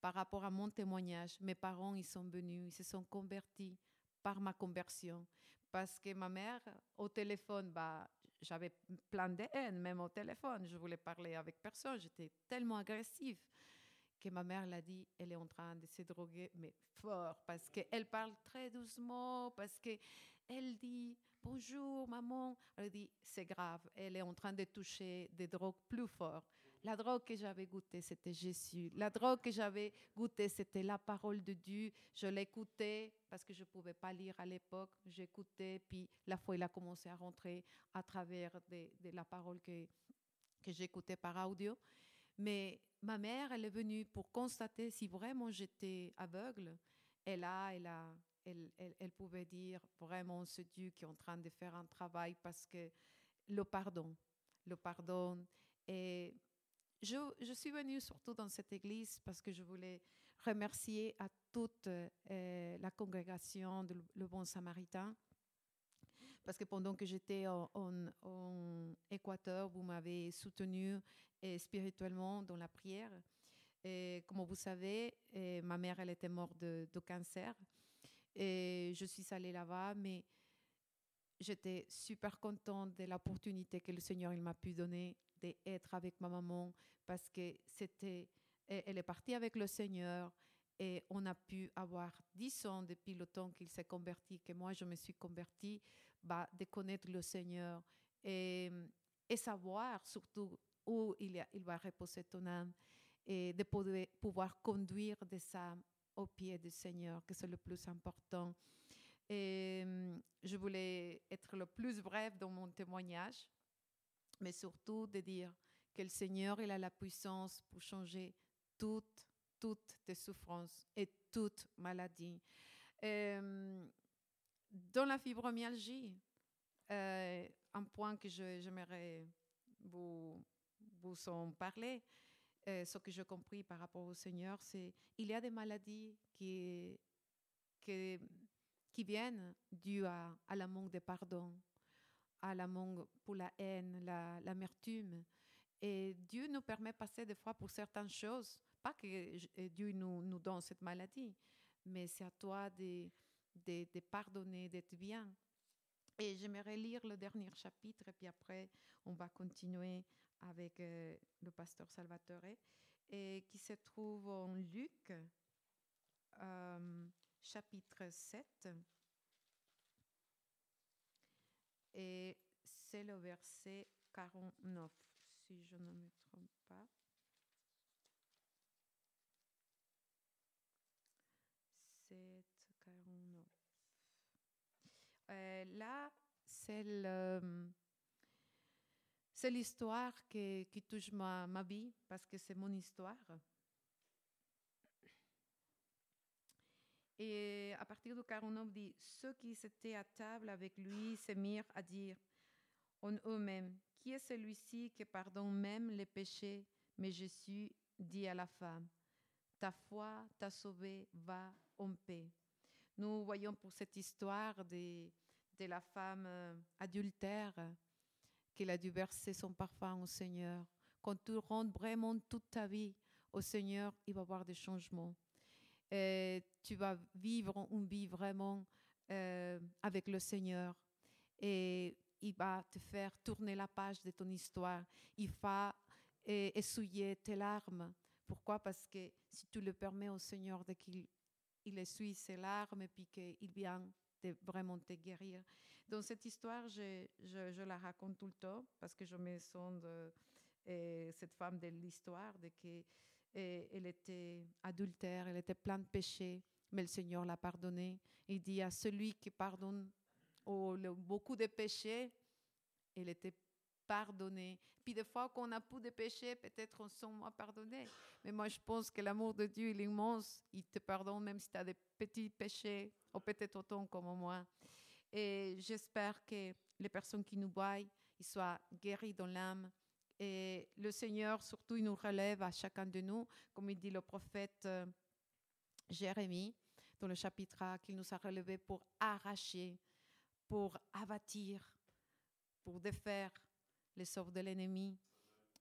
par rapport à mon témoignage, mes parents, ils sont venus, ils se sont convertis par ma conversion. Parce que ma mère, au téléphone, bah, j'avais plein de haine, même au téléphone. Je voulais parler avec personne. J'étais tellement agressive que ma mère l'a dit, elle est en train de se droguer, mais fort, parce qu'elle parle très doucement, parce qu'elle dit bonjour maman. Elle dit c'est grave, elle est en train de toucher des drogues plus fortes. La drogue que j'avais goûtée, c'était Jésus. La drogue que j'avais goûtée, c'était la parole de Dieu. Je l'écoutais parce que je ne pouvais pas lire à l'époque. J'écoutais, puis la foi, il a commencé à rentrer à travers de, la parole que, que j'écoutais par audio. Mais ma mère, elle est venue pour constater si vraiment j'étais aveugle. Et là, elle, a, elle, elle, elle pouvait dire vraiment ce Dieu qui est en train de faire un travail parce que le pardon, le pardon. Et je, suis venue surtout dans cette église parce que je voulais remercier à toute euh, la congrégation de Le Bon Samaritain. Parce que pendant que j'étais en, Équateur, vous m'avez soutenu et spirituellement dans la prière. Et comme vous savez, et ma mère, elle était morte de, cancer. Et je suis allée là-bas, mais j'étais super contente de l'opportunité que le Seigneur m'a pu donner d'être avec ma maman parce que c'était, elle est partie avec le Seigneur et on a pu avoir dix ans depuis le temps qu'il s'est converti, que moi je me suis convertie, bah, de connaître le Seigneur et, et savoir surtout où il, il va reposer ton âme et de pouvoir, pouvoir conduire des âmes au pied du Seigneur, que c'est le plus important. Et je voulais être le plus bref dans mon témoignage, mais surtout de dire que le Seigneur, il a la puissance pour changer toutes, toutes tes souffrances et toute maladie. Euh, dans la fibromyalgie, euh, un point que j'aimerais vous, vous en parler, euh, ce que j'ai compris par rapport au Seigneur, c'est il y a des maladies qui, qui, qui viennent dues à, à la manque de pardon, à la manque pour la haine, l'amertume. La, et Dieu nous permet de passer des fois pour certaines choses. Pas que Dieu nous, nous donne cette maladie, mais c'est à toi de, de, pardonner, d'être bien. Et j'aimerais lire le dernier chapitre, puis après, on va continuer avec euh, le pasteur Salvatore, et qui se trouve en Luc, euh, chapitre 7. Et c'est le verset 49, si je ne me trompe pas. 7, 49. Euh, là, c'est c'est l'histoire qui, touche ma vie, parce que c'est mon histoire. Et à partir du 49, dit Ceux qui étaient à table avec lui se mirent à dire en eux-mêmes Qui est celui-ci qui pardonne même les péchés? Mais Jésus dit à la femme Ta foi t'a sauvé, va en paix. Nous voyons pour cette histoire de, de la femme euh, adultère qu'elle a dû verser son parfum au Seigneur. Quand tu rends vraiment toute ta vie au Seigneur, il va y avoir des changements. Et tu vas vivre une vie vraiment euh, avec le Seigneur. Et il va te faire tourner la page de ton histoire. Il va euh, essuyer tes larmes. Pourquoi? Parce que si tu le permets au Seigneur de qu'il il essuie ses larmes et puis qu'il vient de vraiment te guérir. Dans cette histoire, je, je- la raconte tout le temps parce que je me sens de euh, cette femme de l'histoire, de que elle était adultère, elle était pleine de péchés, mais le Seigneur l'a pardonnée. Il dit à celui qui pardonne oh, beaucoup de péchés, elle était pardonnée. Puis des fois, quand on a plus de péchés, peut-être on se moins pardonné. Mais moi, je pense que l'amour de Dieu, il est immense. Il te pardonne même si tu as des petits péchés, ou peut-être autant comme moi. Et j'espère que les personnes qui nous voient, ils soient guéris dans l'âme. Et le Seigneur, surtout, il nous relève à chacun de nous, comme il dit le prophète euh, Jérémie, dans le chapitre A, qu'il nous a relevés pour arracher, pour abattre, pour défaire les sorts de l'ennemi.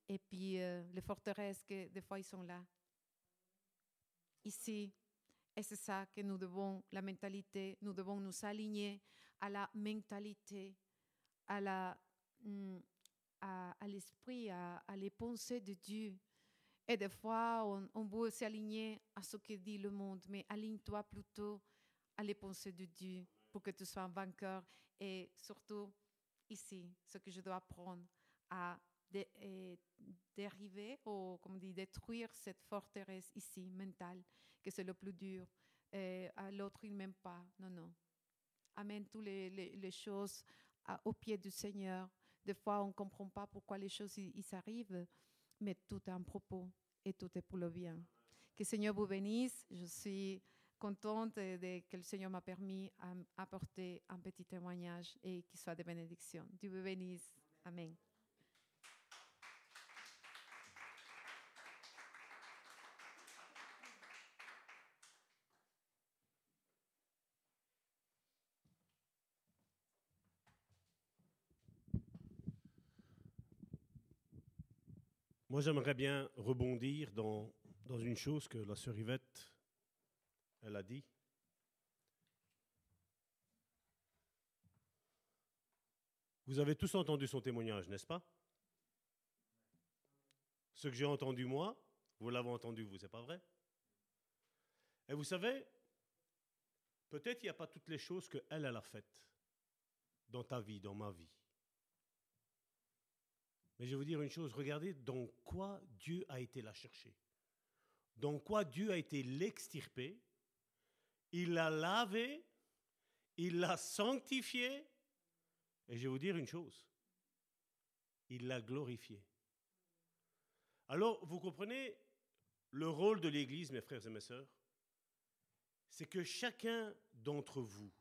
Et puis euh, les forteresses que des fois ils sont là. Ici. Et c'est ça que nous devons, la mentalité, nous devons nous aligner à la mentalité, à la, mm, à, l'esprit, à, les pensées de Dieu. Et des fois, on, on veut s'aligner à ce que dit le monde, mais aligne-toi plutôt à les pensées de Dieu pour que tu sois un vainqueur. Et surtout, ici, ce que je dois apprendre à dériver ou, comme on dit, détruire cette forteresse ici, mentale, que c'est le plus dur. À l'autre, il ne m'aime pas. Non, non. Amène toutes les choses à- au pied du Seigneur. Des fois, on ne comprend pas pourquoi les choses ils, arrivent, mais tout est un propos et tout est pour le bien. Que le Seigneur vous bénisse. Je suis contente de- que le Seigneur m'a permis d'apporter un petit témoignage et qu'il soit de bénédiction. Dieu vous bénisse. Amen. Moi, j'aimerais bien rebondir dans, une chose que la sœur Yvette, elle a dit. Vous avez tous entendu son témoignage, n'est-ce pas? Ce que j'ai entendu moi, vous l'avez entendu vous, c'est pas vrai? Et vous savez, peut-être il n'y a pas toutes les choses que elle, elle a faites dans ta vie, dans ma vie. Mais je vais vous dire une chose, regardez dans quoi Dieu a été la chercher. Dans quoi Dieu a été l'extirper. Il l'a lavé, il l'a sanctifié. Et je vais vous dire une chose, il l'a glorifié. Alors, vous comprenez le rôle de l'Église, mes frères et mes sœurs? C'est que chacun d'entre vous,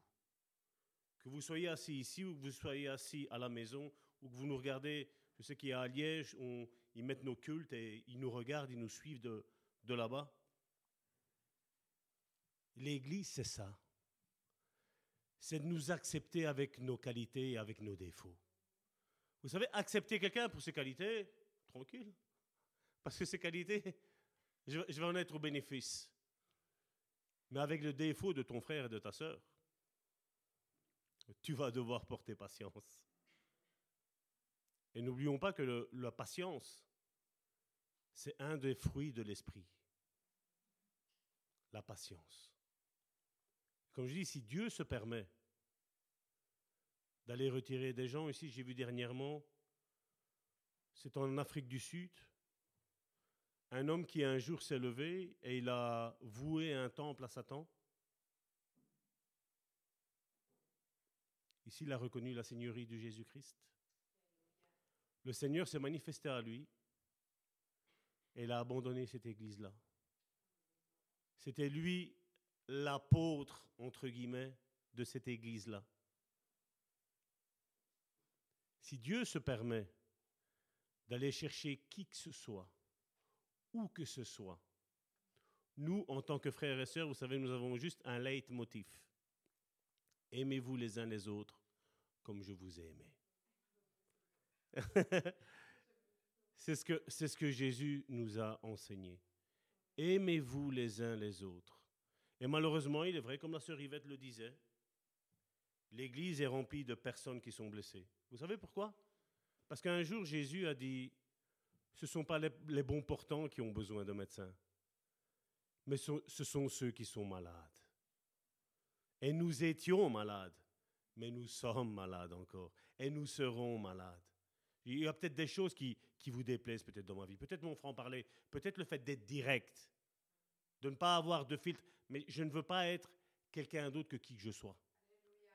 que vous soyez assis ici ou que vous soyez assis à la maison ou que vous nous regardez je sais à Liège, on- ils mettent nos cultes et ils nous regardent, ils nous suivent de, là-bas. L'Église, c'est ça. C'est de nous accepter avec nos qualités et avec nos défauts. Vous savez, accepter quelqu'un pour ses qualités, tranquille. Parce que ses qualités, je, je vais en être au bénéfice. Mais avec le défaut de ton frère et de ta sœur, tu vas devoir porter patience. Et n'oublions pas que la patience, c'est un des fruits de l'esprit. La patience. Comme je dis, si Dieu se permet d'aller retirer des gens, ici j'ai vu dernièrement, c'est en Afrique du Sud, un homme qui un jour s'est levé et il a voué un temple à Satan. Ici, il a reconnu la seigneurie de Jésus-Christ. Le Seigneur s'est manifesté à lui et il a abandonné cette église-là. C'était lui l'apôtre, entre guillemets, de cette église-là. Si Dieu se permet d'aller chercher qui que ce soit, où que ce soit, nous, en tant que frères et sœurs, vous savez, nous avons juste un leitmotiv. Aimez-vous les uns les autres comme je vous ai aimé. c'est ce, que, ce que Jésus nous a enseigné. Aimez-vous les uns les autres. Et malheureusement, il est vrai, comme la sœur Yvette le disait, l'Église est remplie de personnes qui sont blessées. Vous savez pourquoi? Parce qu'un jour, Jésus a dit, ce ne sont pas les, bons portants qui ont besoin de médecins, mais ce sont ceux qui sont malades. Et nous étions malades, mais nous sommes malades encore, et nous serons malades. Il y a peut-être des choses qui, qui vous déplaisent peut-être dans ma vie. Peut-être mon franc-parler, peut-être le fait d'être direct, de ne pas avoir de filtre, mais je ne veux pas être quelqu'un d'autre que qui que je sois.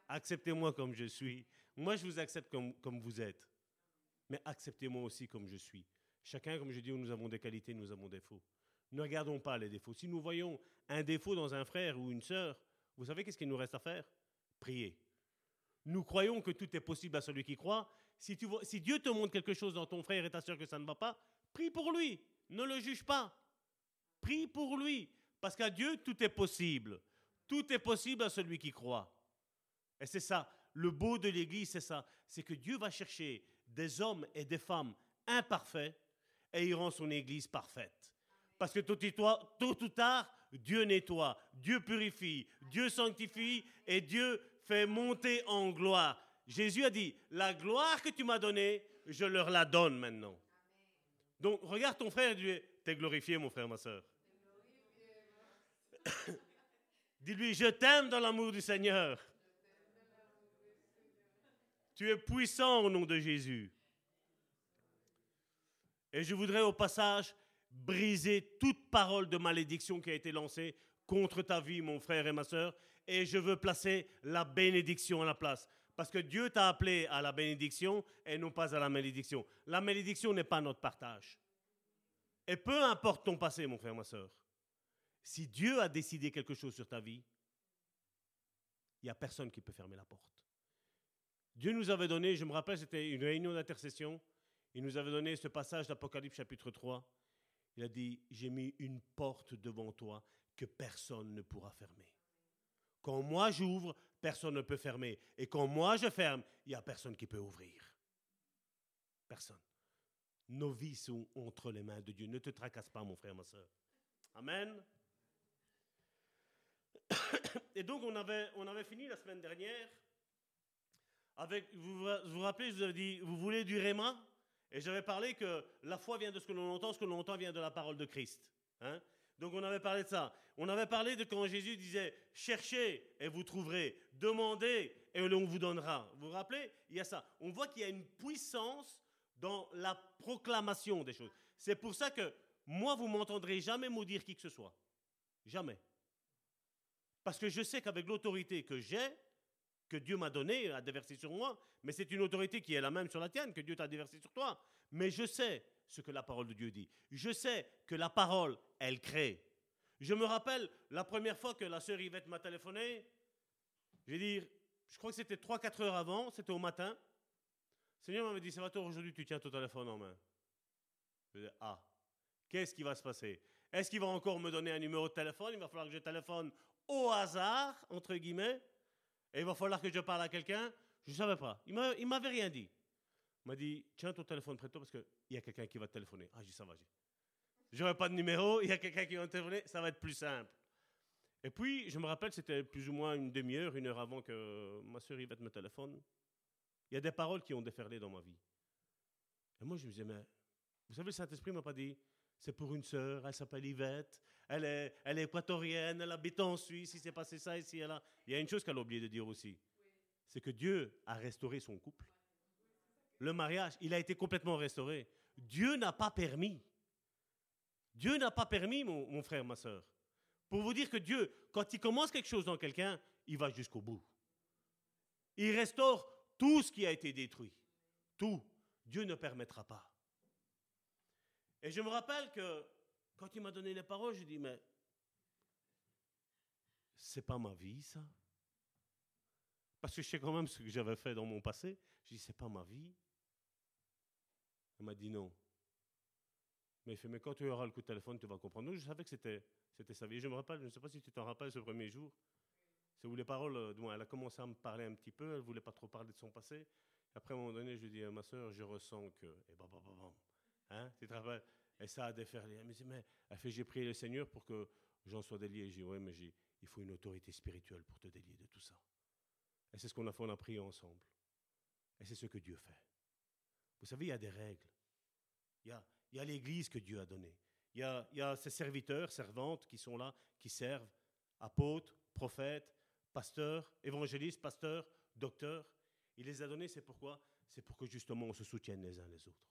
Acceptez-moi comme je suis. Moi, je vous accepte comme, comme vous êtes. Mais acceptez-moi aussi comme je suis. Chacun, comme je dis, nous avons des qualités, nous avons des défauts. Ne regardons pas les défauts. Si nous voyons un défaut dans un frère ou une sœur, vous savez qu'est-ce qu'il nous reste à faire? Prier. Nous croyons que tout est possible à celui qui croit. Si, Dieu te montre quelque chose dans ton frère et ta sœur que ça ne va pas, prie pour lui. Ne le juge pas. Prie pour lui. Parce qu'à Dieu, tout est possible. Tout est possible à celui qui croit. Et c'est ça. Le beau de l'Église, c'est ça. C'est que Dieu va chercher des hommes et des femmes imparfaits et il rend son Église parfaite. Parce que tôt ou tard, Dieu nettoie, Dieu purifie, Dieu sanctifie et Dieu fait monter en gloire. Jésus a dit, la gloire que tu m'as donnée, je leur la donne maintenant. Donc regarde ton frère et dis, t'es glorifié mon frère, ma soeur. Dis-lui, je t'aime dans l'amour du Seigneur. Tu es puissant au nom de Jésus. Et je voudrais au passage briser toute parole de malédiction qui a été lancée contre ta vie, mon frère et ma soeur, et je veux placer la bénédiction à la place. Parce que Dieu t'a appelé à la bénédiction et non pas à la malédiction. La malédiction n'est pas notre partage. Et peu importe ton passé, mon frère, ma soeur, si Dieu a décidé quelque chose sur ta vie, il n'y a personne qui peut fermer la porte. Dieu nous avait donné, je me rappelle, c'était une réunion d'intercession, il nous avait donné ce passage d'Apocalypse chapitre 3. Il a dit, j'ai mis une porte devant toi que personne ne pourra fermer. Quand moi j'ouvre, personne ne peut fermer. Et quand moi je ferme, il n'y a personne qui peut ouvrir. Personne. Nos vies sont entre les mains de Dieu. Ne te tracasse pas, mon frère, ma soeur. Amen. Et donc, on avait, on avait fini la semaine dernière avec, vous vous rappelez, je vous avais dit, vous voulez du réma? Et j'avais parlé que la foi vient de ce que l'on entend, ce que l'on entend vient de la parole de Christ. Hein donc on avait parlé de ça. On avait parlé de quand Jésus disait cherchez et vous trouverez, demandez et l'on vous donnera. Vous vous rappelez? Il y a ça. On voit qu'il y a une puissance dans la proclamation des choses. C'est pour ça que moi, vous m'entendrez jamais maudire qui que ce soit. Jamais. Parce que je sais qu'avec l'autorité que j'ai, que Dieu m'a donnée, a déversé sur moi, mais c'est une autorité qui est la même sur la tienne, que Dieu t'a déversée sur toi. Mais je sais ce que la parole de Dieu dit. Je sais que la parole, elle crée. Je me rappelle la première fois que la sœur Yvette m'a téléphoné, je vais dire, je crois que c'était 3-4 heures avant, c'était au matin. Le Seigneur m'avait dit, Salvatore, aujourd'hui tu tiens ton téléphone en main. Je dis, ah, qu'est-ce qui va se passer? Est-ce qu'il va encore me donner un numéro de téléphone? Il va falloir que je téléphone au hasard, entre guillemets, et il va falloir que je parle à quelqu'un. Je ne savais pas. Il ne m'avait rien dit. Il m'a dit, tiens ton téléphone près de toi parce qu'il y a quelqu'un qui va te téléphoner. Ah, j'ai dit, ça. J'aurais pas de numéro, il y a quelqu'un qui va téléphoner, ça va être plus simple. Et puis, je me rappelle, c'était plus ou moins une demi-heure, une heure avant que ma soeur Yvette me téléphone. Il y a des paroles qui ont déferlé dans ma vie. Et moi, je me disais, mais vous savez, le Saint-Esprit ne m'a pas dit, c'est pour une sœur, elle s'appelle Yvette, elle est, elle est équatorienne, elle habite en Suisse, il s'est passé ça ici et là. Il y a une chose qu'elle a oublié de dire aussi, c'est que Dieu a restauré son couple. Le mariage, il a été complètement restauré. Dieu n'a pas permis. Dieu n'a pas permis, mon, frère, ma soeur. Pour vous dire que Dieu, quand il commence quelque chose dans quelqu'un, il va jusqu'au bout. Il restaure tout ce qui a été détruit. Tout. Dieu ne permettra pas. Et je me rappelle que quand il m'a donné les paroles, je dis mais c'est pas ma vie ça. Parce que je sais quand même ce que j'avais fait dans mon passé. Je dis c'est pas ma vie. Il m'a dit non. Mais il fait mais quand tu auras le coup de téléphone, tu vas comprendre. Donc je savais que c'était c'était sa vie. Je me rappelle, je ne sais pas si tu t'en rappelles ce premier jour. C'est où les paroles, euh, elle a commencé à me parler un petit peu, elle ne voulait pas trop parler de son passé. Après, à un moment donné, je lui dis à ma soeur, je ressens que. Et bah, bah, bah, hein, tu te rappelles? Et ça a déferlé. Elle me dit, mais elle fait, j'ai prié le Seigneur pour que j'en sois délié. Je dis, ouais, mais il faut une autorité spirituelle pour te délier de tout ça. Et c'est ce qu'on a fait, on a prié ensemble. Et c'est ce que Dieu fait. Vous savez, il y a des règles. Il y a, il y a l'Église que Dieu a donnée. Il y, a, ces serviteurs, servantes qui sont là, qui servent, apôtres, prophètes, pasteurs, évangélistes, pasteurs, docteurs. Il les a donnés, c'est pourquoi? C'est pour que justement on se soutienne les uns les autres.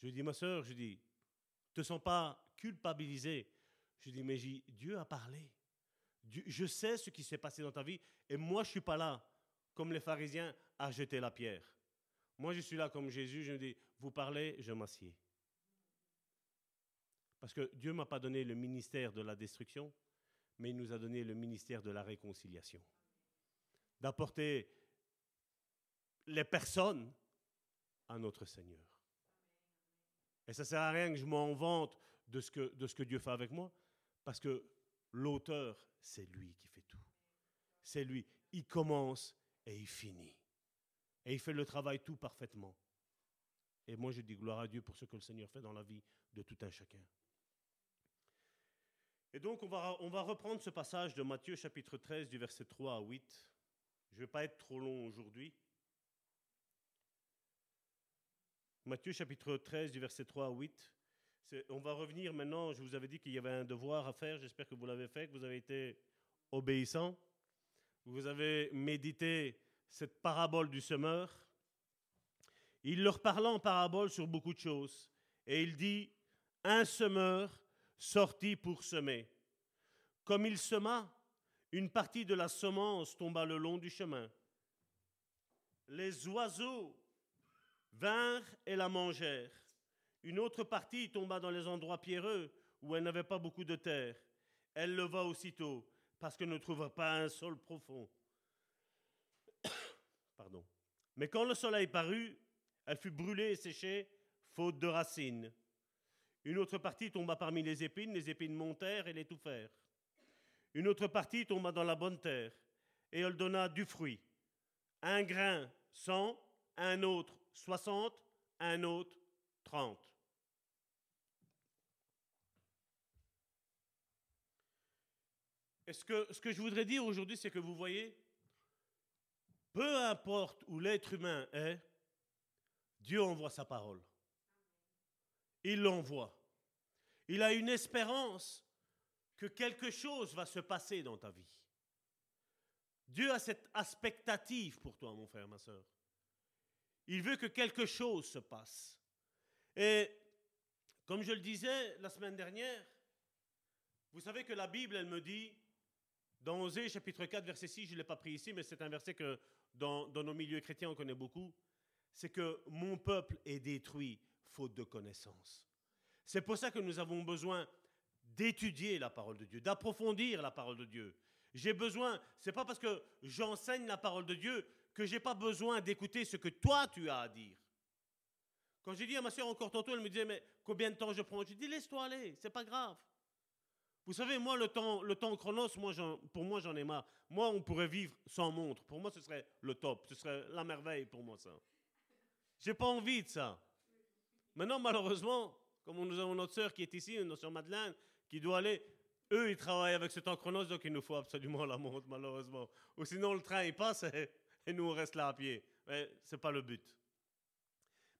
Je lui dis, ma soeur, je dis, te sens pas culpabilisé. Je dis, mais Dieu a parlé. je sais ce qui s'est passé dans ta vie et moi je suis pas là, comme les pharisiens, à jeter la pierre. Moi je suis là comme Jésus, je me dis, vous parlez, je m'assieds. Parce que Dieu ne m'a pas donné le ministère de la destruction, mais il nous a donné le ministère de la réconciliation. D'apporter les personnes à notre Seigneur. Et ça ne sert à rien que je m'en vante de ce, que, de ce que Dieu fait avec moi, parce que l'auteur, c'est lui qui fait tout. C'est lui. Il commence et il finit. Et il fait le travail tout parfaitement. Et moi, je dis gloire à Dieu pour ce que le Seigneur fait dans la vie de tout un chacun. Et donc, on va, on va reprendre ce passage de Matthieu chapitre 13 du verset 3 à 8. Je ne vais pas être trop long aujourd'hui. Matthieu chapitre 13 du verset 3 à 8. On va revenir maintenant, je vous avais dit qu'il y avait un devoir à faire, j'espère que vous l'avez fait, que vous avez été obéissant. Vous avez médité cette parabole du semeur. Il leur parla en parabole sur beaucoup de choses. Et il dit, un semeur sortit pour semer. Comme il sema, une partie de la semence tomba le long du chemin. Les oiseaux vinrent et la mangèrent. Une autre partie tomba dans les endroits pierreux où elle n'avait pas beaucoup de terre. Elle leva aussitôt parce qu'elle ne trouva pas un sol profond. Mais quand le soleil parut, elle fut brûlée et séchée, faute de racines. Une autre partie tomba parmi les épines, les épines montèrent et l'étouffèrent. Une autre partie tomba dans la bonne terre, et elle donna du fruit. Un grain, cent, un autre, soixante, un autre, trente. Et ce que, ce que je voudrais dire aujourd'hui, c'est que vous voyez, peu importe où l'être humain est, Dieu envoie sa parole il l'envoie. Il a une espérance que quelque chose va se passer dans ta vie. Dieu a cette expectative pour toi, mon frère, ma soeur. Il veut que quelque chose se passe. Et comme je le disais la semaine dernière, vous savez que la Bible, elle me dit, dans Osée chapitre 4, verset 6, je ne l'ai pas pris ici, mais c'est un verset que dans, nos milieux chrétiens on connaît beaucoup, c'est que mon peuple est détruit faute de connaissance. C'est pour ça que nous avons besoin d'étudier la parole de Dieu, d'approfondir la parole de Dieu. J'ai besoin, c'est pas parce que j'enseigne la parole de Dieu que j'ai pas besoin d'écouter ce que toi tu as à dire. Quand j'ai dit à ma soeur encore tantôt, elle me disait mais combien de temps je prends? Je dis laisse-toi aller, c'est pas grave. Vous savez, moi le temps, le temps chronos, moi pour moi j'en ai marre. Moi on pourrait vivre sans montre. Pour moi ce serait le top, ce serait la merveille pour moi ça. J'ai pas envie de ça. Maintenant, malheureusement, comme nous avons notre sœur qui est ici, notre sœur Madeleine, qui doit aller eux, ils travaillent avec ce temps chronos, donc il nous faut absolument la montre, malheureusement. Ou sinon, le train, il passe et, et nous, on reste là à pied. Mais ce n'est pas le but.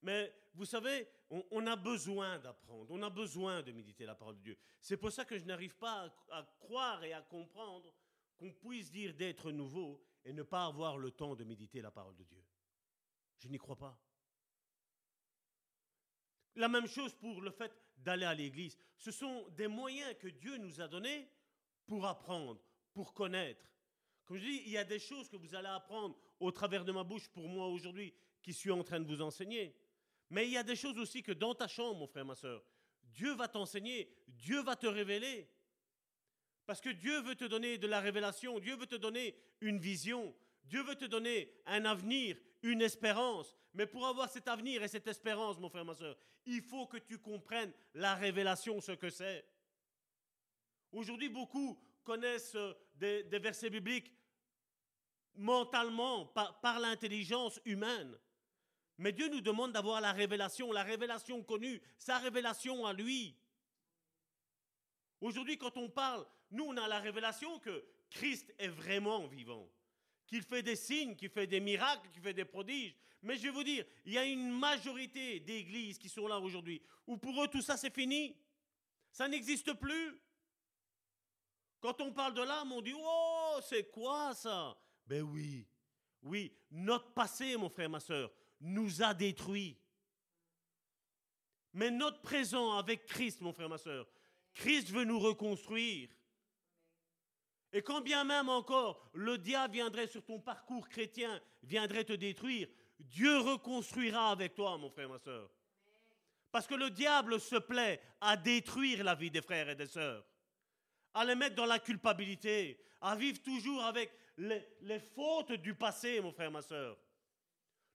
Mais vous savez, on, a besoin d'apprendre, on a besoin de méditer la parole de Dieu. C'est pour ça que je n'arrive pas à, croire et à comprendre qu'on puisse dire d'être nouveau et ne pas avoir le temps de méditer la parole de Dieu. Je n'y crois pas. La même chose pour le fait d'aller à l'église. Ce sont des moyens que Dieu nous a donnés pour apprendre, pour connaître. Comme je dis, il y a des choses que vous allez apprendre au travers de ma bouche pour moi aujourd'hui qui suis en train de vous enseigner. Mais il y a des choses aussi que dans ta chambre, mon frère, ma soeur, Dieu va t'enseigner, Dieu va te révéler. Parce que Dieu veut te donner de la révélation, Dieu veut te donner une vision, Dieu veut te donner un avenir, une espérance. Mais pour avoir cet avenir et cette espérance, mon frère, ma soeur, il faut que tu comprennes la révélation, ce que c'est. Aujourd'hui, beaucoup connaissent euh, des, versets bibliques mentalement, par l'intelligence humaine. Mais Dieu nous demande d'avoir la révélation, la révélation connue, sa révélation à lui. Aujourd'hui, quand on parle, nous, on a la révélation que Christ est vraiment vivant, qu'il fait des signes, qu'il fait des miracles, qu'il fait des prodiges. Mais je vais vous dire, il y a une majorité d'églises qui sont là aujourd'hui où pour eux tout ça c'est fini. Ça n'existe plus. Quand on parle de l'âme, on dit Oh, c'est quoi ça? Ben oui, oui, notre passé, mon frère, ma soeur, nous a détruits. Mais notre présent avec Christ, mon frère, ma soeur, Christ veut nous reconstruire. Et quand bien même encore le diable viendrait sur ton parcours chrétien, viendrait te détruire, Dieu reconstruira avec toi, mon frère, ma soeur. Parce que le diable se plaît à détruire la vie des frères et des sœurs, à les mettre dans la culpabilité, à vivre toujours avec les, les fautes du passé, mon frère, ma soeur.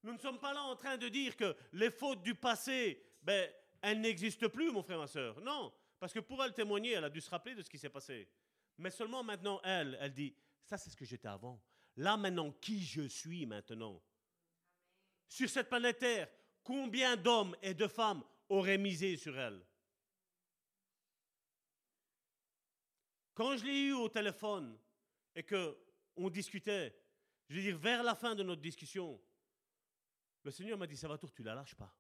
Nous ne sommes pas là en train de dire que les fautes du passé, ben, elles n'existent plus, mon frère, ma soeur. Non, parce que pour elle témoigner, elle a dû se rappeler de ce qui s'est passé. Mais seulement maintenant, elle, elle dit, ça c'est ce que j'étais avant. Là maintenant, qui je suis maintenant? Sur cette planète Terre, combien d'hommes et de femmes auraient misé sur elle? Quand je l'ai eu au téléphone et que on discutait, je veux dire, vers la fin de notre discussion, le Seigneur m'a dit, Salvatore, tu la lâches pas.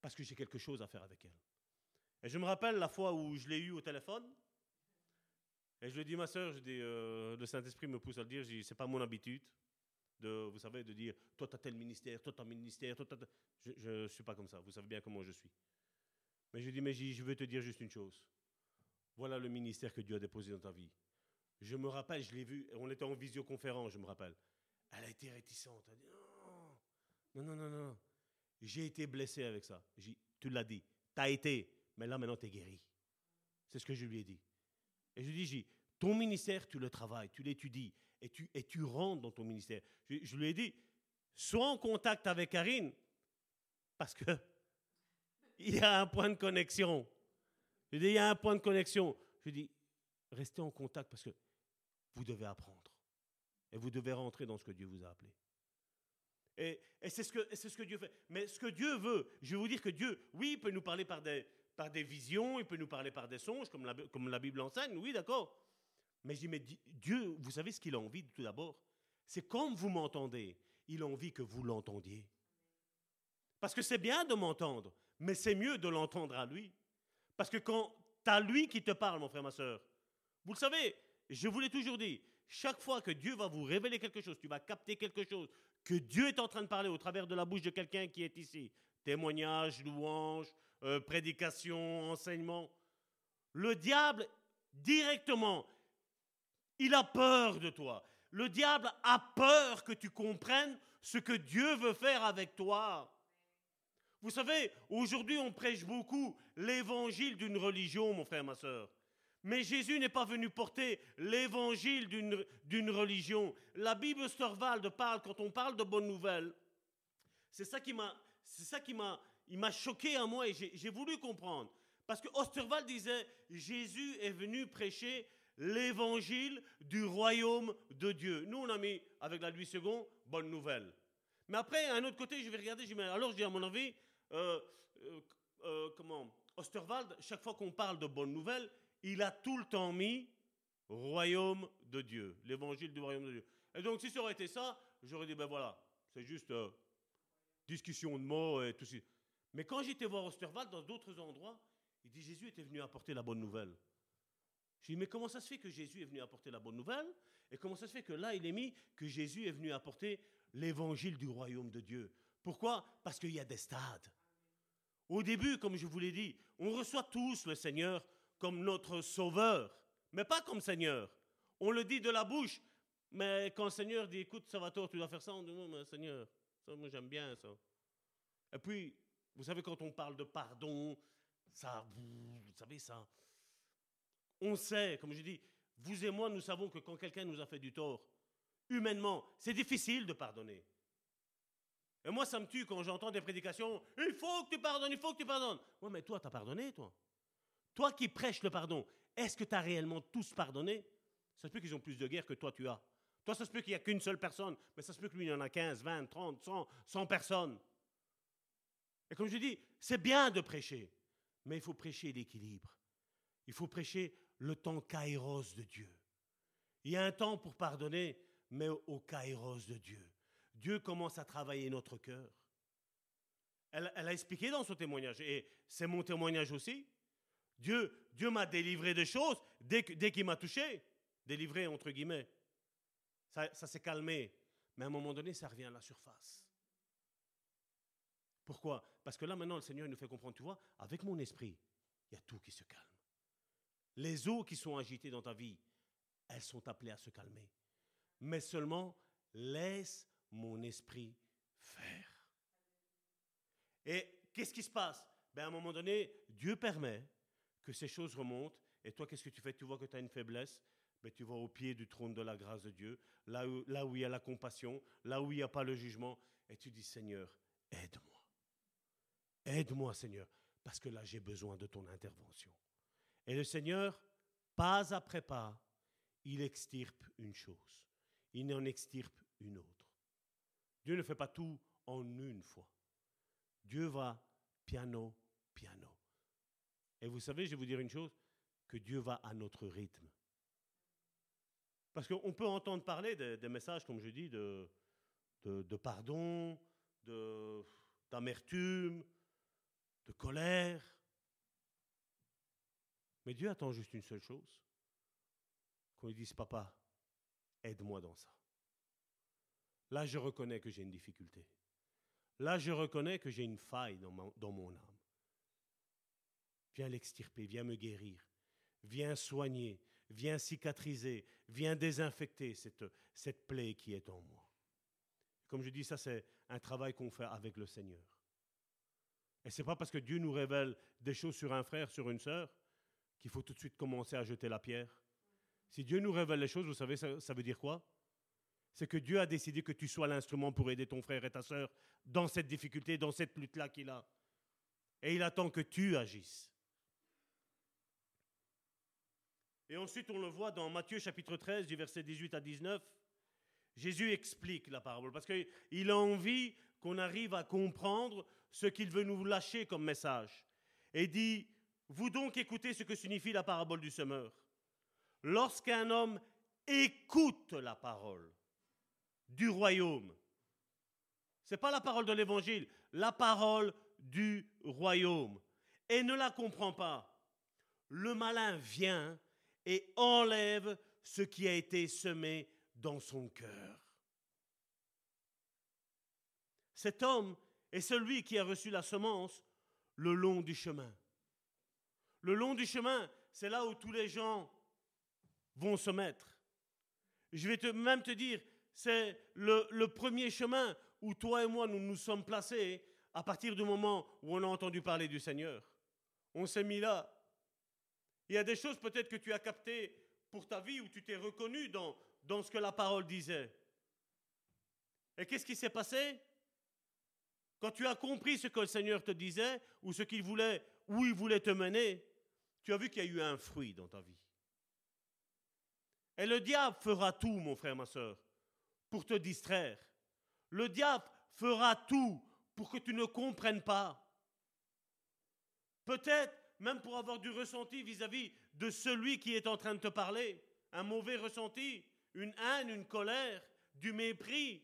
Parce que j'ai quelque chose à faire avec elle. Et je me rappelle la fois où je l'ai eu au téléphone. Et je lui ai dit, ma soeur, je euh, le Saint-Esprit me pousse à le dire, ce n'est pas mon habitude de, vous savez, de dire, toi tu as tel ministère, toi tu as ministère, toi Je ne suis pas comme ça, vous savez bien comment je suis. Mais je lui ai dit, mais je veux te dire juste une chose. Voilà le ministère que Dieu a déposé dans ta vie. Je me rappelle, je l'ai vu, on était en visioconférence, je me rappelle. Elle a été réticente. Elle a dit, non, non, non, non. J'ai été blessé avec ça. Tu l'as dit. Tu as été. Mais là, maintenant, tu es guéri. C'est ce que je lui ai dit. Et je lui ai dit, ton ministère, tu le travailles, tu l'étudies et tu, et tu rentres dans ton ministère. Je, lui ai dit, sois en contact avec Karine parce que il y a un point de connexion. Je lui ai dit, il y a un point de connexion. Je lui ai dit, restez en contact parce que vous devez apprendre. Et vous devez rentrer dans ce que Dieu vous a appelé. Et, c'est ce, que, ce que Dieu fait. Mais ce que Dieu veut, je vais vous dire que Dieu, oui, il peut nous parler par des, par des visions, il peut nous parler par des songes, comme la, comme la Bible enseigne, oui, d'accord. Mais je dis, mais Dieu, vous savez ce qu'il a envie tout d'abord? C'est comme vous m'entendez, il a envie que vous l'entendiez. Parce que c'est bien de m'entendre, mais c'est mieux de l'entendre à lui. Parce que quand tu as lui qui te parle, mon frère, ma soeur, vous le savez, je vous l'ai toujours dit, chaque fois que Dieu va vous révéler quelque chose, tu vas capter quelque chose, que Dieu est en train de parler au travers de la bouche de quelqu'un qui est ici. Témoignage, louange, euh, prédication, enseignement. Le diable, directement, il a peur de toi. Le diable a peur que tu comprennes ce que Dieu veut faire avec toi. Vous savez, aujourd'hui, on prêche beaucoup l'évangile d'une religion, mon frère, ma soeur. Mais Jésus n'est pas venu porter l'évangile d'une religion. La Bible Storvald parle, quand on parle de bonnes nouvelles, c'est ça qui m'a, c'est ça qui m'a, il m'a choqué à moi et j'ai voulu comprendre. Parce que Osterwald disait, Jésus est venu prêcher l'évangile du royaume de Dieu. Nous, on a mis, avec la Louis II, bonne nouvelle. Mais après, à un autre côté, je vais regarder, alors je dis à mon avis, euh, euh, euh, comment, Osterwald, chaque fois qu'on parle de bonnes nouvelles, il a tout le temps mis royaume de Dieu, l'évangile du royaume de Dieu. Et donc, si ça aurait été ça, j'aurais dit, ben voilà, c'est juste euh, discussion de mots et tout ça. Mais quand j'étais voir Osterwald dans d'autres endroits, il dit Jésus était venu apporter la bonne nouvelle. Je dis mais comment ça se fait que Jésus est venu apporter la bonne nouvelle? Et comment ça se fait que là, il est mis que Jésus est venu apporter l'évangile du royaume de Dieu? Pourquoi? Parce qu'il y a des stades. Au début, comme je vous l'ai dit, on reçoit tous le Seigneur comme notre sauveur, mais pas comme Seigneur. On le dit de la bouche, mais quand le Seigneur dit écoute, ça va tort, tu dois faire ça, on dit non, mais Seigneur, ça, moi j'aime bien ça. Et puis, vous savez, quand on parle de pardon, ça, vous savez ça. On sait, comme je dis, vous et moi, nous savons que quand quelqu'un nous a fait du tort, humainement, c'est difficile de pardonner. Et moi, ça me tue quand j'entends des prédications. Il faut que tu pardonnes, il faut que tu pardonnes. Oui, mais toi, tu as pardonné, toi. Toi qui prêches le pardon, est-ce que tu as réellement tous pardonné? Ça se peut qu'ils ont plus de guerre que toi, tu as. Toi, ça se peut qu'il n'y a qu'une seule personne, mais ça se peut que lui, il y en a 15, 20, 30, 100, 100 personnes. Et comme je dis, c'est bien de prêcher, mais il faut prêcher l'équilibre. Il faut prêcher le temps kairos de Dieu. Il y a un temps pour pardonner, mais au kairos de Dieu. Dieu commence à travailler notre cœur. Elle, a expliqué dans son témoignage, et c'est mon témoignage aussi. Dieu, Dieu m'a délivré de choses dès, qu'il m'a touché, délivré entre guillemets. Ça, ça s'est calmé, mais à un moment donné, ça revient à la surface. Pourquoi? Parce que là, maintenant, le Seigneur nous fait comprendre, tu vois, avec mon esprit, il y a tout qui se calme. Les eaux qui sont agitées dans ta vie, elles sont appelées à se calmer. Mais seulement, laisse mon esprit faire. Et qu'est-ce qui se passe? Ben, À un moment donné, Dieu permet que ces choses remontent. Et toi, qu'est-ce que tu fais? Tu vois que tu as une faiblesse. Mais tu vas au pied du trône de la grâce de Dieu, là où, là où il y a la compassion, là où il n'y a pas le jugement. Et tu dis, Seigneur, aide-moi. Aide-moi, Seigneur, parce que là, j'ai besoin de ton intervention. Et le Seigneur, pas après pas, il extirpe une chose. Il en extirpe une autre. Dieu ne fait pas tout en une fois. Dieu va piano, piano. Et vous savez, je vais vous dire une chose, que Dieu va à notre rythme. Parce qu'on peut entendre parler des, messages, comme je dis, de, pardon, d'amertume, de colère. Mais Dieu attend juste une seule chose, qu'on lui dise, papa, aide-moi dans ça. Là, je reconnais que j'ai une difficulté. Là, je reconnais que j'ai une faille dans, dans mon âme. Viens l'extirper, viens me guérir, viens soigner, viens cicatriser, viens désinfecter cette, plaie qui est en moi. Comme je dis, ça c'est un travail qu'on fait avec le Seigneur. Et ce n'est pas parce que Dieu nous révèle des choses sur un frère, sur une sœur, qu'il faut tout de suite commencer à jeter la pierre. Si Dieu nous révèle les choses, vous savez, ça, ça veut dire quoi? C'est que Dieu a décidé que tu sois l'instrument pour aider ton frère et ta sœur dans cette difficulté, dans cette lutte-là qu'il a. Et il attend que tu agisses. Et ensuite, on le voit dans Matthieu chapitre 13, du verset 18 à 19. Jésus explique la parabole parce qu'il a envie qu'on arrive à comprendre ce qu'il veut nous lâcher comme message. Et dit, vous donc écoutez ce que signifie la parabole du semeur. Lorsqu'un homme écoute la parole du royaume, ce n'est pas la parole de l'évangile, la parole du royaume, et ne la comprend pas, le malin vient et enlève ce qui a été semé dans son cœur. Cet homme est celui qui a reçu la semence le long du chemin. Le long du chemin, c'est là où tous les gens vont se mettre. Je vais même te dire, c'est le, le, premier chemin où toi et moi nous nous sommes placés à partir du moment où on a entendu parler du Seigneur. On s'est mis là. Il y a des choses peut-être que tu as captées pour ta vie où tu t'es reconnu dans, dans ce que la parole disait. Et qu'est-ce qui s'est passé? Quand tu as compris ce que le Seigneur te disait, ou ce qu'il voulait, où il voulait te mener, tu as vu qu'il y a eu un fruit dans ta vie. Et le diable fera tout, mon frère, ma soeur, pour te distraire. Le diable fera tout pour que tu ne comprennes pas. Peut-être même pour avoir du ressenti vis-à-vis de celui qui est en train de te parler. Un mauvais ressenti, une haine, une colère, du mépris.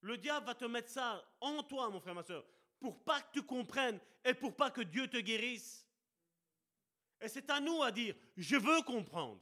Le diable va te mettre ça en toi, mon frère, ma soeur, pour pas que tu comprennes et pour pas que Dieu te guérisse. Et c'est à nous à dire, je veux comprendre.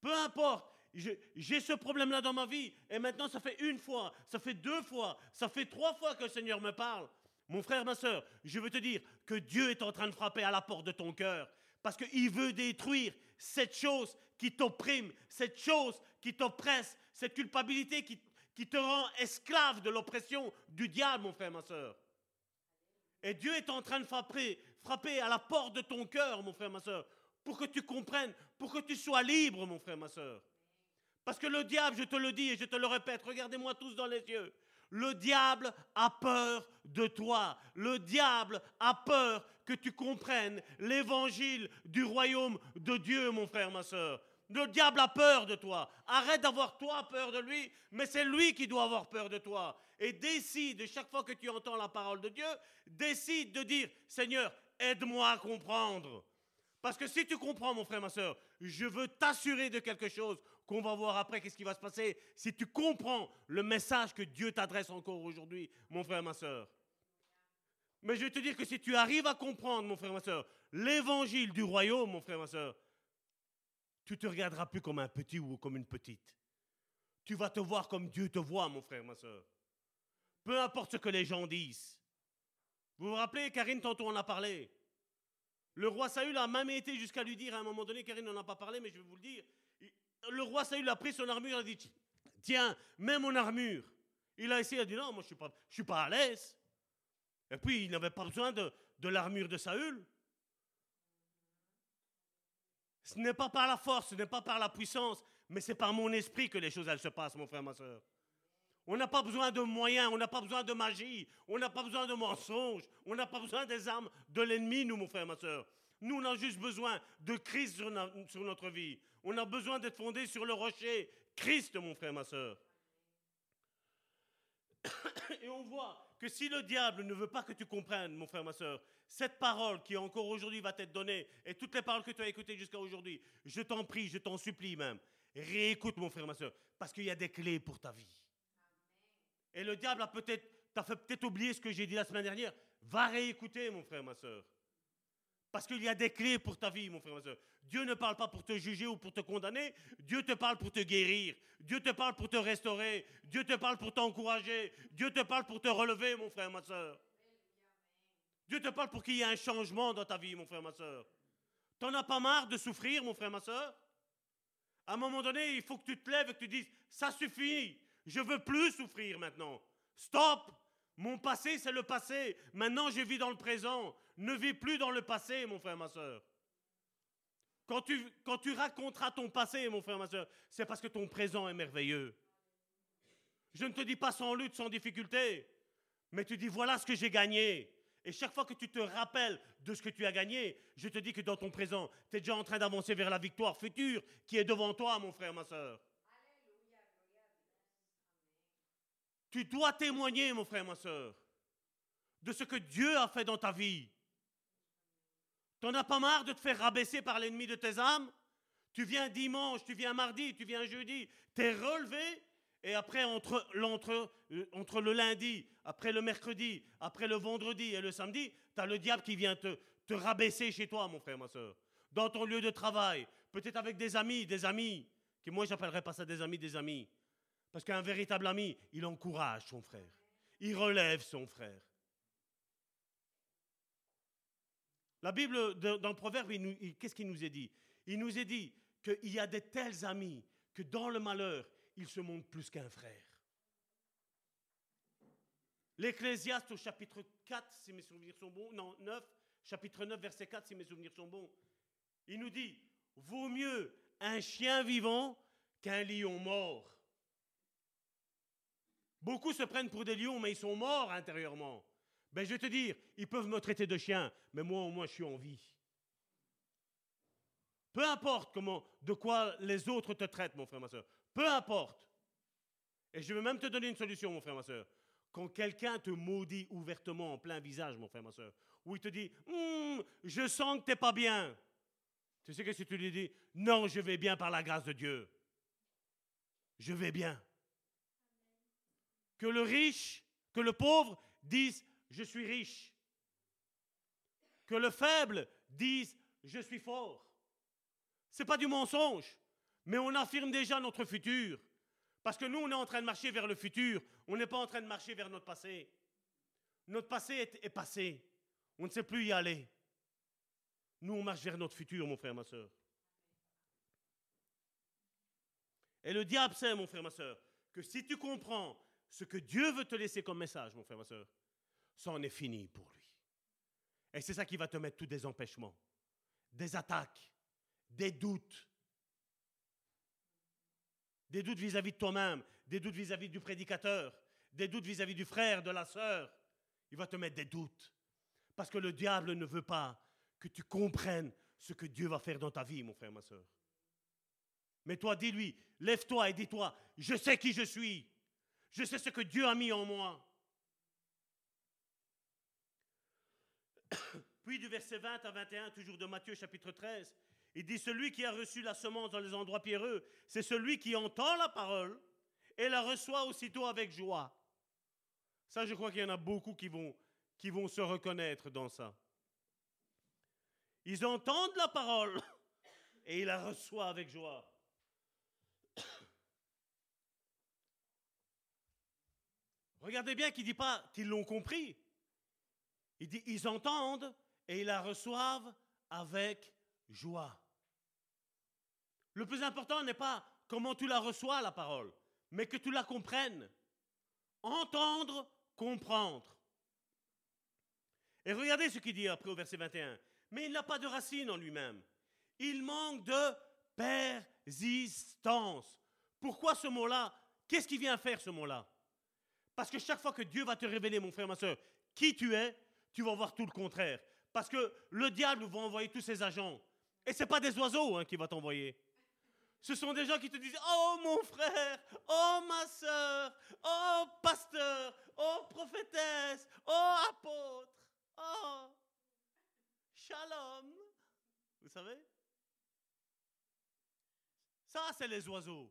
Peu importe, j'ai ce problème-là dans ma vie, et maintenant ça fait une fois, ça fait deux fois, ça fait trois fois que le Seigneur me parle. Mon frère, ma soeur, je veux te dire que Dieu est en train de frapper à la porte de ton cœur, parce qu'il veut détruire cette chose qui t'opprime, cette chose qui t'oppresse, cette culpabilité qui, te rend esclave de l'oppression du diable, mon frère, ma soeur. Et Dieu est en train de frapper, frapper à la porte de ton cœur, mon frère, ma soeur, pour que tu comprennes, pour que tu sois libre, mon frère, ma soeur. Parce que le diable, je te le dis et je te le répète, regardez-moi tous dans les yeux. Le diable a peur de toi. Le diable a peur que tu comprennes l'évangile du royaume de Dieu, mon frère, ma soeur. Le diable a peur de toi. Arrête d'avoir toi peur de lui, mais c'est lui qui doit avoir peur de toi. Et décide, chaque fois que tu entends la parole de Dieu, décide de dire, Seigneur, aide-moi à comprendre. Parce que si tu comprends, mon frère, ma soeur, je veux t'assurer de quelque chose qu'on va voir après, qu'est-ce qui va se passer. Si tu comprends le message que Dieu t'adresse encore aujourd'hui, mon frère, ma soeur. Mais je vais te dire que si tu arrives à comprendre, mon frère, ma soeur, l'évangile du royaume, mon frère, ma soeur, tu te regarderas plus comme un petit ou comme une petite. Tu vas te voir comme Dieu te voit, mon frère, ma soeur. Peu importe ce que les gens disent. Vous vous rappelez, Karine, tantôt on a parlé. Le roi Saül a même été jusqu'à lui dire à un moment donné, Karine n'en a pas parlé, mais je vais vous le dire. Le roi Saül a pris son armure, il a dit Tiens, mets mon armure. Il a essayé, il a dit Non, moi je ne suis, suis, pas à l'aise. Et puis il n'avait pas besoin de, de l'armure de Saül. Ce n'est pas par la force, ce n'est pas par la puissance, mais c'est par mon esprit que les choses elles se passent, mon frère, ma soeur. On n'a pas besoin de moyens, on n'a pas besoin de magie, on n'a pas besoin de mensonges, on n'a pas besoin des armes de l'ennemi, nous, mon frère, ma soeur. Nous, on a juste besoin de Christ sur, notre vie. On a besoin d'être fondé sur le rocher, Christ, mon frère, ma soeur. Et on voit que si le diable ne veut pas que tu comprennes, mon frère, ma soeur, cette parole qui encore aujourd'hui va t'être donnée, et toutes les paroles que tu as écoutées jusqu'à aujourd'hui, je t'en prie, je t'en supplie même, réécoute mon frère, ma soeur, parce qu'il y a des clés pour ta vie. Et le diable a peut-être, t'a fait peut-être oublier ce que j'ai dit la semaine dernière. Va réécouter, mon frère, ma soeur. Parce qu'il y a des clés pour ta vie, mon frère, ma soeur. Dieu ne parle pas pour te juger ou pour te condamner. Dieu te parle pour te guérir. Dieu te parle pour te restaurer. Dieu te parle pour t'encourager. Dieu te parle pour te relever, mon frère, ma soeur. Dieu te parle pour qu'il y ait un changement dans ta vie, mon frère, ma soeur. T'en as pas marre de souffrir, mon frère, ma soeur? À un moment donné, il faut que tu te lèves et que tu dises, ça suffit, je veux plus souffrir maintenant. Stop Mon passé, c'est le passé. Maintenant, je vis dans le présent. Ne vis plus dans le passé, mon frère, ma soeur. Quand tu, quand tu raconteras ton passé, mon frère, ma soeur, c'est parce que ton présent est merveilleux. Je ne te dis pas sans lutte, sans difficulté, mais tu dis voilà ce que j'ai gagné. Et chaque fois que tu te rappelles de ce que tu as gagné, je te dis que dans ton présent, tu es déjà en train d'avancer vers la victoire future qui est devant toi, mon frère, ma soeur. Tu dois témoigner, mon frère, ma soeur, de ce que Dieu a fait dans ta vie. T'en as pas marre de te faire rabaisser par l'ennemi de tes âmes? Tu viens dimanche, tu viens mardi, tu viens jeudi, t'es relevé, et après, entre, euh, le lundi, après le mercredi, après le vendredi et le samedi, tu as le diable qui vient te, rabaisser chez toi, mon frère, ma soeur. Dans ton lieu de travail, peut-être avec des amis, des amis, que moi j'appellerais pas ça des amis, des amis. Parce qu'un véritable ami, il encourage son frère. Il relève son frère. La Bible, dans le proverbe, qu'est-ce qu'il nous est dit? Il nous est dit qu'il y a de tels amis que dans le malheur, ils se montrent plus qu'un frère. L'Ecclésiaste au chapitre 4, si mes souvenirs sont bons, non, 9, chapitre 9, verset 4, si mes souvenirs sont bons, il nous dit, vaut mieux un chien vivant qu'un lion mort. Beaucoup se prennent pour des lions, mais ils sont morts intérieurement. Ben, je vais te dire, ils peuvent me traiter de chien, mais moi au moins je suis en vie. Peu importe comment, de quoi les autres te traitent, mon frère, ma soeur. Peu importe. Et je vais même te donner une solution, mon frère, ma soeur. quand quelqu'un te maudit ouvertement en plein visage, mon frère, ma soeur, ou il te dit Hum, Je sens que tu n'es pas bien. Tu sais qu'est-ce que tu lui dis Non, je vais bien par la grâce de Dieu. Je vais bien. Que le riche, que le pauvre dise Je suis riche. Que le faible dise Je suis fort. Ce n'est pas du mensonge, mais on affirme déjà notre futur. Parce que nous, on est en train de marcher vers le futur. On n'est pas en train de marcher vers notre passé. Notre passé est, passé. On ne sait plus y aller. Nous, on marche vers notre futur, mon frère, ma soeur. Et le diable sait, mon frère, ma soeur, que si tu comprends ce que Dieu veut te laisser comme message, mon frère, ma soeur, ça en est fini pour lui. Et c'est ça qui va te mettre tous des empêchements, des attaques, des doutes, des doutes vis-à-vis de toi-même, des doutes vis-à-vis du prédicateur, des doutes vis-à-vis du frère, de la sœur. Il va te mettre des doutes. Parce que le diable ne veut pas que tu comprennes ce que Dieu va faire dans ta vie, mon frère, ma soeur. Mais toi, dis-lui, lève-toi et dis-toi, je sais qui je suis. Je sais ce que Dieu a mis en moi. Puis du verset 20 à 21, toujours de Matthieu chapitre 13, il dit, celui qui a reçu la semence dans les endroits pierreux, c'est celui qui entend la parole et la reçoit aussitôt avec joie. Ça, je crois qu'il y en a beaucoup qui vont, qui vont se reconnaître dans ça. Ils entendent la parole et ils la reçoivent avec joie. Regardez bien qu'il ne dit pas qu'ils l'ont compris. Il dit ils entendent et ils la reçoivent avec joie. Le plus important n'est pas comment tu la reçois, la parole, mais que tu la comprennes. Entendre, comprendre. Et regardez ce qu'il dit après au verset 21. Mais il n'a pas de racine en lui-même. Il manque de persistance. Pourquoi ce mot-là? Qu'est-ce qui vient faire ce mot-là? Parce que chaque fois que Dieu va te révéler, mon frère, ma soeur, qui tu es, tu vas voir tout le contraire. Parce que le diable va envoyer tous ses agents et ce pas des oiseaux hein, qui va t'envoyer. Ce sont des gens qui te disent Oh mon frère, oh ma soeur, oh pasteur, oh prophétesse, oh apôtre, oh shalom. Vous savez? Ça, c'est les oiseaux.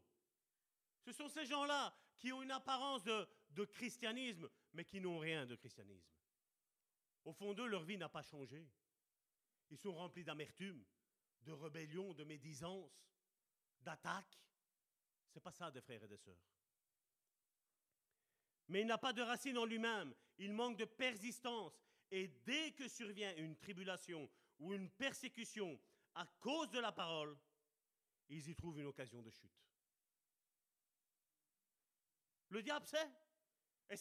Ce sont ces gens-là qui ont une apparence de, de christianisme, mais qui n'ont rien de christianisme. Au fond d'eux, leur vie n'a pas changé. Ils sont remplis d'amertume de rébellion, de médisance, d'attaque. C'est pas ça des frères et des sœurs. Mais il n'a pas de racine en lui-même, il manque de persistance. Et dès que survient une tribulation ou une persécution à cause de la parole, ils y trouvent une occasion de chute. Le diable sait. Et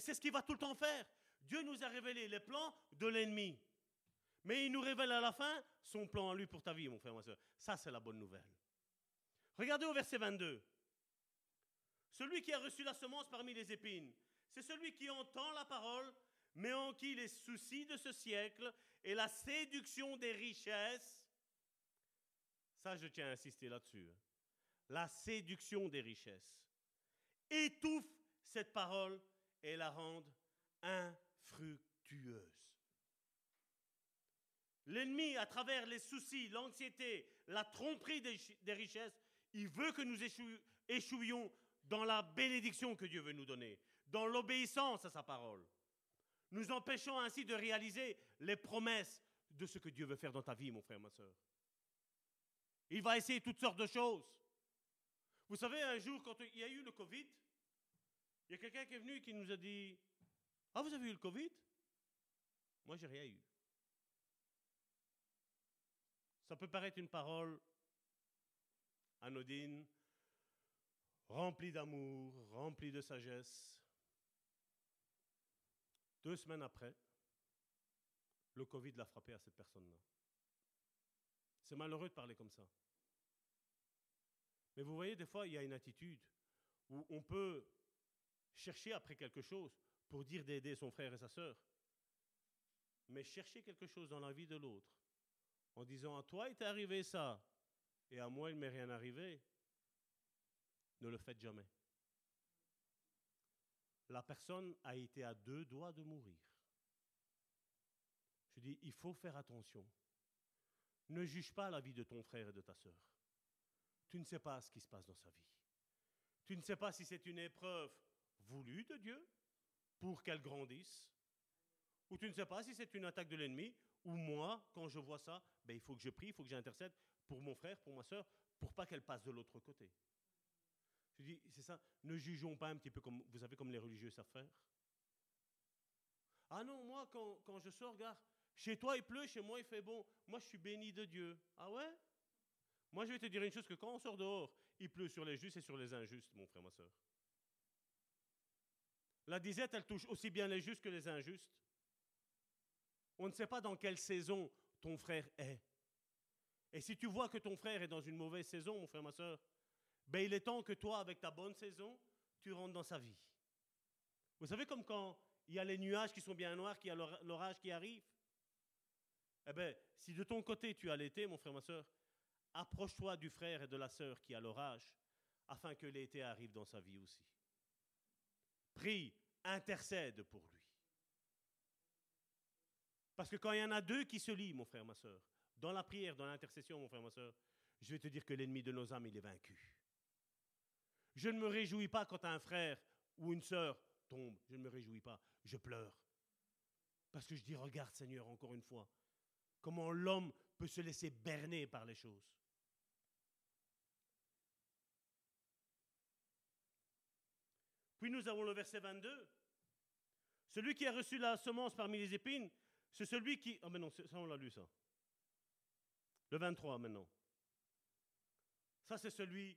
c'est ce qu'il va tout le temps faire. Dieu nous a révélé les plans de l'ennemi. Mais il nous révèle à la fin son plan à lui pour ta vie, mon frère, ma soeur. Ça, c'est la bonne nouvelle. Regardez au verset 22. Celui qui a reçu la semence parmi les épines, c'est celui qui entend la parole, mais en qui les soucis de ce siècle et la séduction des richesses, ça je tiens à insister là-dessus, hein. la séduction des richesses, étouffe cette parole et la rendent infructueuse. L'ennemi, à travers les soucis, l'anxiété, la tromperie des, richesses, il veut que nous échouions dans la bénédiction que Dieu veut nous donner, dans l'obéissance à sa parole. Nous empêchons ainsi de réaliser les promesses de ce que Dieu veut faire dans ta vie, mon frère, ma soeur. Il va essayer toutes sortes de choses. Vous savez, un jour, quand il y a eu le Covid, il y a quelqu'un qui est venu qui nous a dit Ah, vous avez eu le Covid Moi, j'ai rien eu. Ça peut paraître une parole anodine, remplie d'amour, remplie de sagesse. Deux semaines après, le Covid l'a frappé à cette personne-là. C'est malheureux de parler comme ça. Mais vous voyez, des fois, il y a une attitude où on peut chercher après quelque chose pour dire d'aider son frère et sa sœur. Mais chercher quelque chose dans la vie de l'autre en disant à toi il t'est arrivé ça et à moi il ne m'est rien arrivé, ne le faites jamais. la personne a été à deux doigts de mourir. Je dis, il faut faire attention. Ne juge pas la vie de ton frère et de ta sœur. Tu ne sais pas ce qui se passe dans sa vie. Tu ne sais pas si c'est une épreuve voulue de Dieu pour qu'elle grandisse, ou tu ne sais pas si c'est une attaque de l'ennemi, ou moi, quand je vois ça, ben, il faut que je prie, il faut que j'intercède pour mon frère, pour ma sœur, pour pas qu'elle passe de l'autre côté. Je dis, c'est ça, ne jugeons pas un petit peu comme, vous savez, comme les religieux savent faire. Ah non, moi, quand, quand je sors, regarde, chez toi il pleut, chez moi il fait bon. Moi, je suis béni de Dieu. Ah ouais? Moi, je vais te dire une chose, que quand on sort dehors, il pleut sur les justes et sur les injustes, mon frère, ma soeur. La disette, elle touche aussi bien les justes que les injustes. On ne sait pas dans quelle saison ton frère est. Et si tu vois que ton frère est dans une mauvaise saison, mon frère, ma soeur, ben il est temps que toi, avec ta bonne saison, tu rentres dans sa vie. Vous savez comme quand il y a les nuages qui sont bien noirs, qu'il y a l'orage qui arrive? Eh bien, si de ton côté tu as l'été, mon frère, ma soeur, approche-toi du frère et de la sœur qui a l'orage, afin que l'été arrive dans sa vie aussi. Prie, intercède pour lui. Parce que quand il y en a deux qui se lient, mon frère, ma soeur, dans la prière, dans l'intercession, mon frère, ma soeur, je vais te dire que l'ennemi de nos âmes, il est vaincu. Je ne me réjouis pas quand un frère ou une sœur tombe. Je ne me réjouis pas. Je pleure. Parce que je dis, regarde Seigneur, encore une fois, comment l'homme peut se laisser berner par les choses. Puis nous avons le verset 22. Celui qui a reçu la semence parmi les épines, c'est celui qui... Ah mais non, ça on l'a lu ça. Le 23 maintenant. Ça c'est celui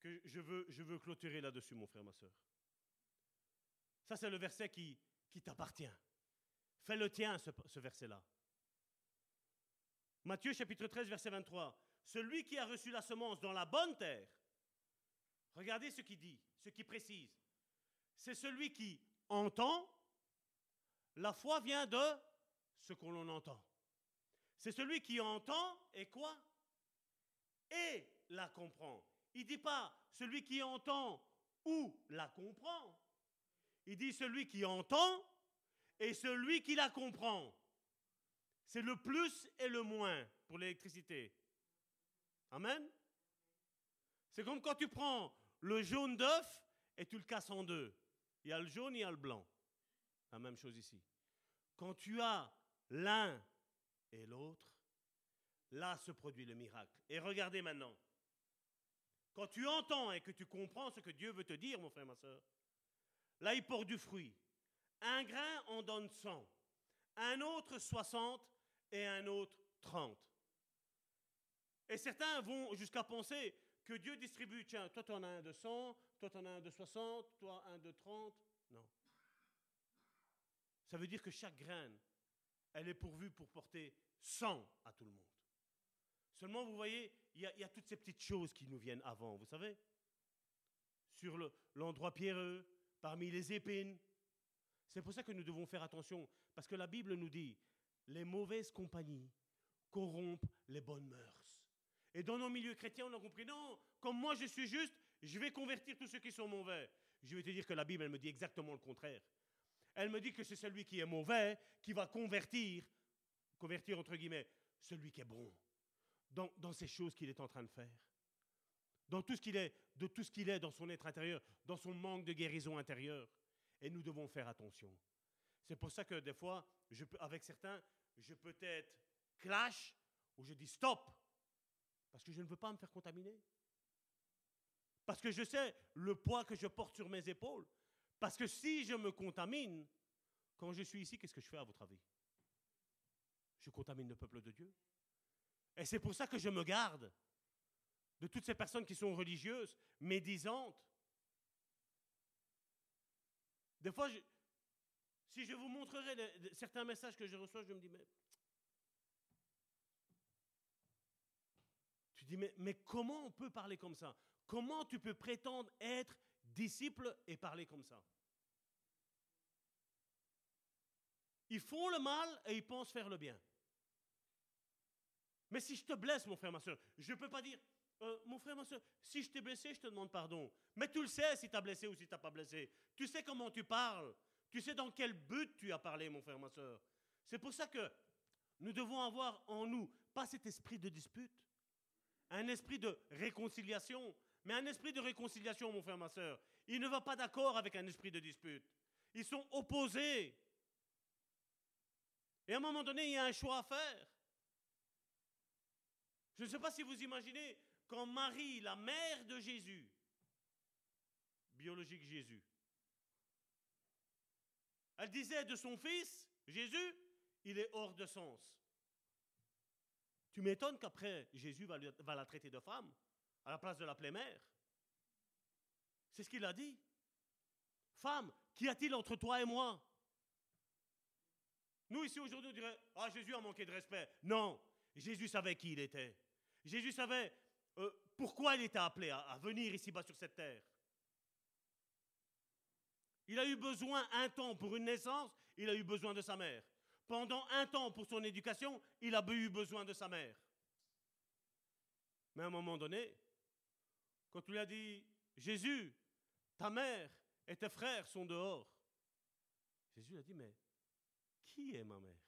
que je veux, clôturer là-dessus, mon frère, ma soeur. Ça c'est le verset qui, qui t'appartient. Fais le tien, ce, ce verset-là. Matthieu chapitre 13, verset 23. Celui qui a reçu la semence dans la bonne terre, regardez ce qu'il dit, ce qu'il précise. C'est celui qui entend, la foi vient de ce qu'on l'on entend. C'est celui qui entend et quoi? Et la comprend. Il ne dit pas celui qui entend ou la comprend. Il dit celui qui entend et celui qui la comprend. C'est le plus et le moins pour l'électricité. Amen. C'est comme quand tu prends le jaune d'œuf et tu le casses en deux. Il y a le jaune, il y a le blanc. La même chose ici. Quand tu as l'un et l'autre, là se produit le miracle. Et regardez maintenant. Quand tu entends et que tu comprends ce que Dieu veut te dire, mon frère, ma soeur, là il porte du fruit. Un grain en donne 100, un autre 60 et un autre 30. Et certains vont jusqu'à penser que Dieu distribue, tiens, toi tu en as un de 100, toi tu en as un de 60, toi un de 30. Non. Ça veut dire que chaque graine, elle est pourvue pour porter 100 à tout le monde. Seulement, vous voyez, il y, a toutes ces petites choses qui nous viennent avant, vous savez Sur l'endroit pierreux, parmi les épines. C'est pour ça que nous devons faire attention, parce que la Bible nous dit, les mauvaises compagnies corrompent les bonnes mœurs. Et dans nos milieux chrétiens, on a compris, non, comme moi je suis juste, je vais convertir tous ceux qui sont mauvais. Je vais te dire que la Bible, elle me dit exactement le contraire. Elle me dit que c'est celui qui est mauvais qui va convertir, convertir entre guillemets, celui qui est bon, dans, dans ces choses qu'il est en train de faire. Dans tout ce qu'il est, de tout ce qu'il est dans son être intérieur, dans son manque de guérison intérieure. Et nous devons faire attention. C'est pour ça que des fois, avec certains, je peux être clash ou je dis stop. Parce que je ne veux pas me faire contaminer. Parce que je sais le poids que je porte sur mes épaules. Parce que si je me contamine, quand je suis ici, qu'est-ce que je fais à votre avis? Je contamine le peuple de Dieu. Et c'est pour ça que je me garde de toutes ces personnes qui sont religieuses, médisantes. Des fois, si je vous montrerai certains messages que je reçois, je me dis, mais Tu dis, mais, mais comment on peut parler comme ça? Comment tu peux prétendre être disciple et parler comme ça? Ils font le mal et ils pensent faire le bien. Mais si je te blesse, mon frère, ma soeur, je ne peux pas dire, Euh, mon frère, ma soeur, si je t'ai blessé, je te demande pardon. Mais tu le sais si tu as blessé ou si tu n'as pas blessé. Tu sais comment tu parles. Tu sais dans quel but tu as parlé, mon frère, ma soeur. C'est pour ça que nous devons avoir en nous, pas cet esprit de dispute, un esprit de réconciliation, mais un esprit de réconciliation, mon frère, ma soeur. Il ne va pas d'accord avec un esprit de dispute. Ils sont opposés. Et à un moment donné, il y a un choix à faire. Je ne sais pas si vous imaginez quand Marie, la mère de Jésus, biologique Jésus, elle disait de son fils, Jésus, il est hors de sens. Tu m'étonnes qu'après, Jésus va, la traiter de femme, à la place de l'appeler mère. C'est ce qu'il a dit. Femme, qu'y a-t-il entre toi et moi? Nous, ici, aujourd'hui, on dirait, ah, Jésus a manqué de respect. Non, Jésus savait qui il était. Jésus savait euh, pourquoi il était appelé à, venir ici-bas sur cette terre. Il a eu besoin un temps pour une naissance, il a eu besoin de sa mère. Pendant un temps pour son éducation, il a eu besoin de sa mère. Mais à un moment donné, quand tu lui as dit, Jésus, ta mère et tes frères sont dehors, Jésus a dit, mais qui est ma mère?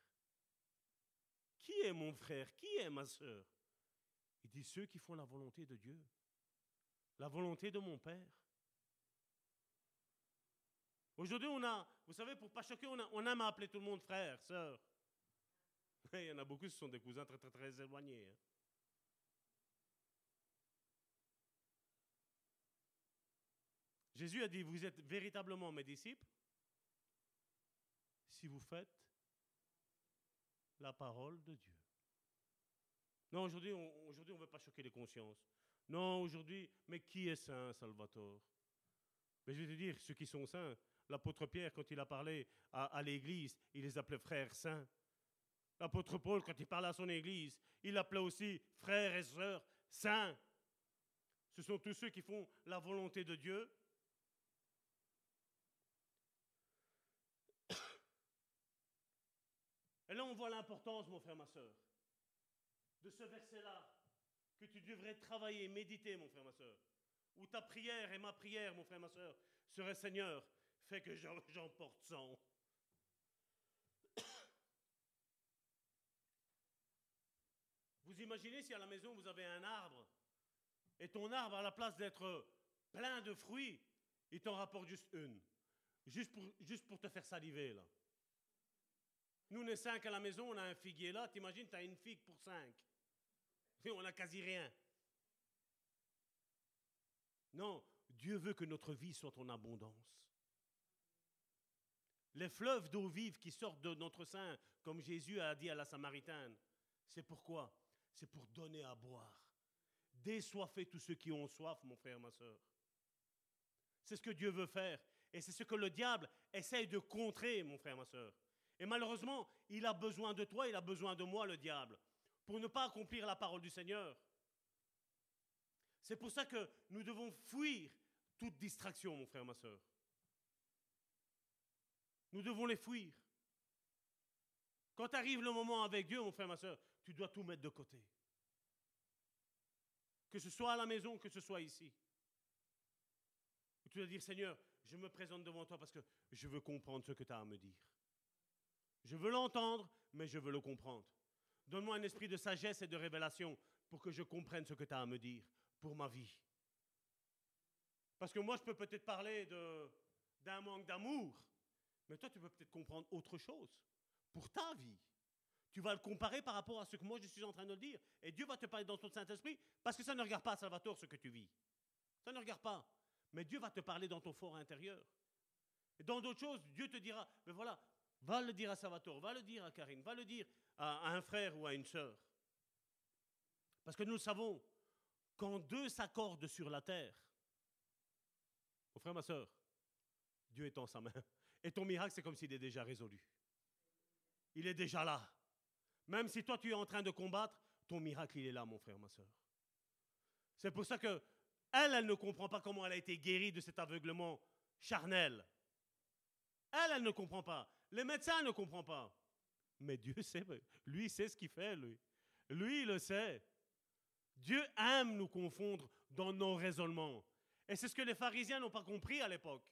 Qui est mon frère? Qui est ma soeur il dit ceux qui font la volonté de Dieu, la volonté de mon Père. Aujourd'hui, on a, vous savez, pour pas choquer, on, aime appeler tout le monde frère, sœur. Il y en a beaucoup, ce sont des cousins très, très, très éloignés. Hein. Jésus a dit, vous êtes véritablement mes disciples si vous faites la parole de Dieu. Non, aujourd'hui, on ne veut pas choquer les consciences. Non, aujourd'hui, mais qui est saint, Salvatore? Mais je vais te dire, ceux qui sont saints, l'apôtre Pierre, quand il a parlé à, l'église, il les appelait frères saints. L'apôtre Paul, quand il parlait à son église, il appelait aussi frères et sœurs saints. Ce sont tous ceux qui font la volonté de Dieu. Et là, on voit l'importance, mon frère, ma soeur de ce verset-là que tu devrais travailler, méditer, mon frère, ma soeur. Où ta prière et ma prière, mon frère, ma soeur, serait Seigneur, que j'emporte sang. Vous imaginez si à la maison vous avez un arbre et ton arbre, à la place d'être plein de fruits, il t'en rapporte juste une. Juste pour, juste pour te faire saliver, là. Nous, on cinq à la maison, on a un figuier là. T'imagines, tu as une figue pour cinq on n'a quasi rien. Non, Dieu veut que notre vie soit en abondance. Les fleuves d'eau vive qui sortent de notre sein, comme Jésus a dit à la Samaritaine, c'est pourquoi? C'est pour donner à boire. Désoiffer tous ceux qui ont soif, mon frère, ma soeur. C'est ce que Dieu veut faire. Et c'est ce que le diable essaye de contrer, mon frère, ma soeur. Et malheureusement, il a besoin de toi, il a besoin de moi, le diable pour ne pas accomplir la parole du Seigneur. C'est pour ça que nous devons fuir toute distraction, mon frère, ma soeur. Nous devons les fuir. Quand arrive le moment avec Dieu, mon frère, ma soeur, tu dois tout mettre de côté. Que ce soit à la maison, que ce soit ici. Tu dois dire, Seigneur, je me présente devant toi parce que je veux comprendre ce que tu as à me dire. Je veux l'entendre, mais je veux le comprendre. Donne-moi un esprit de sagesse et de révélation pour que je comprenne ce que tu as à me dire pour ma vie. Parce que moi, je peux peut-être parler d'un manque d'amour, mais toi, tu peux peut-être comprendre autre chose pour ta vie. Tu vas le comparer par rapport à ce que moi, je suis en train de dire. Et Dieu va te parler dans ton Saint-Esprit, parce que ça ne regarde pas, Salvatore, ce que tu vis. Ça ne regarde pas. Mais Dieu va te parler dans ton fort intérieur. Et dans d'autres choses, Dieu te dira, mais voilà, va le dire à Salvatore, va le dire à Karine, va le dire à un frère ou à une sœur. Parce que nous savons, quand deux s'accordent sur la terre, mon frère, ma sœur, Dieu est en sa main. Et ton miracle, c'est comme s'il est déjà résolu. Il est déjà là. Même si toi, tu es en train de combattre, ton miracle, il est là, mon frère, ma sœur. C'est pour ça que elle, elle ne comprend pas comment elle a été guérie de cet aveuglement charnel. Elle, elle ne comprend pas. Les médecins ne comprennent pas. Mais Dieu sait, lui sait ce qu'il fait, lui. Lui, il le sait. Dieu aime nous confondre dans nos raisonnements. Et c'est ce que les pharisiens n'ont pas compris à l'époque.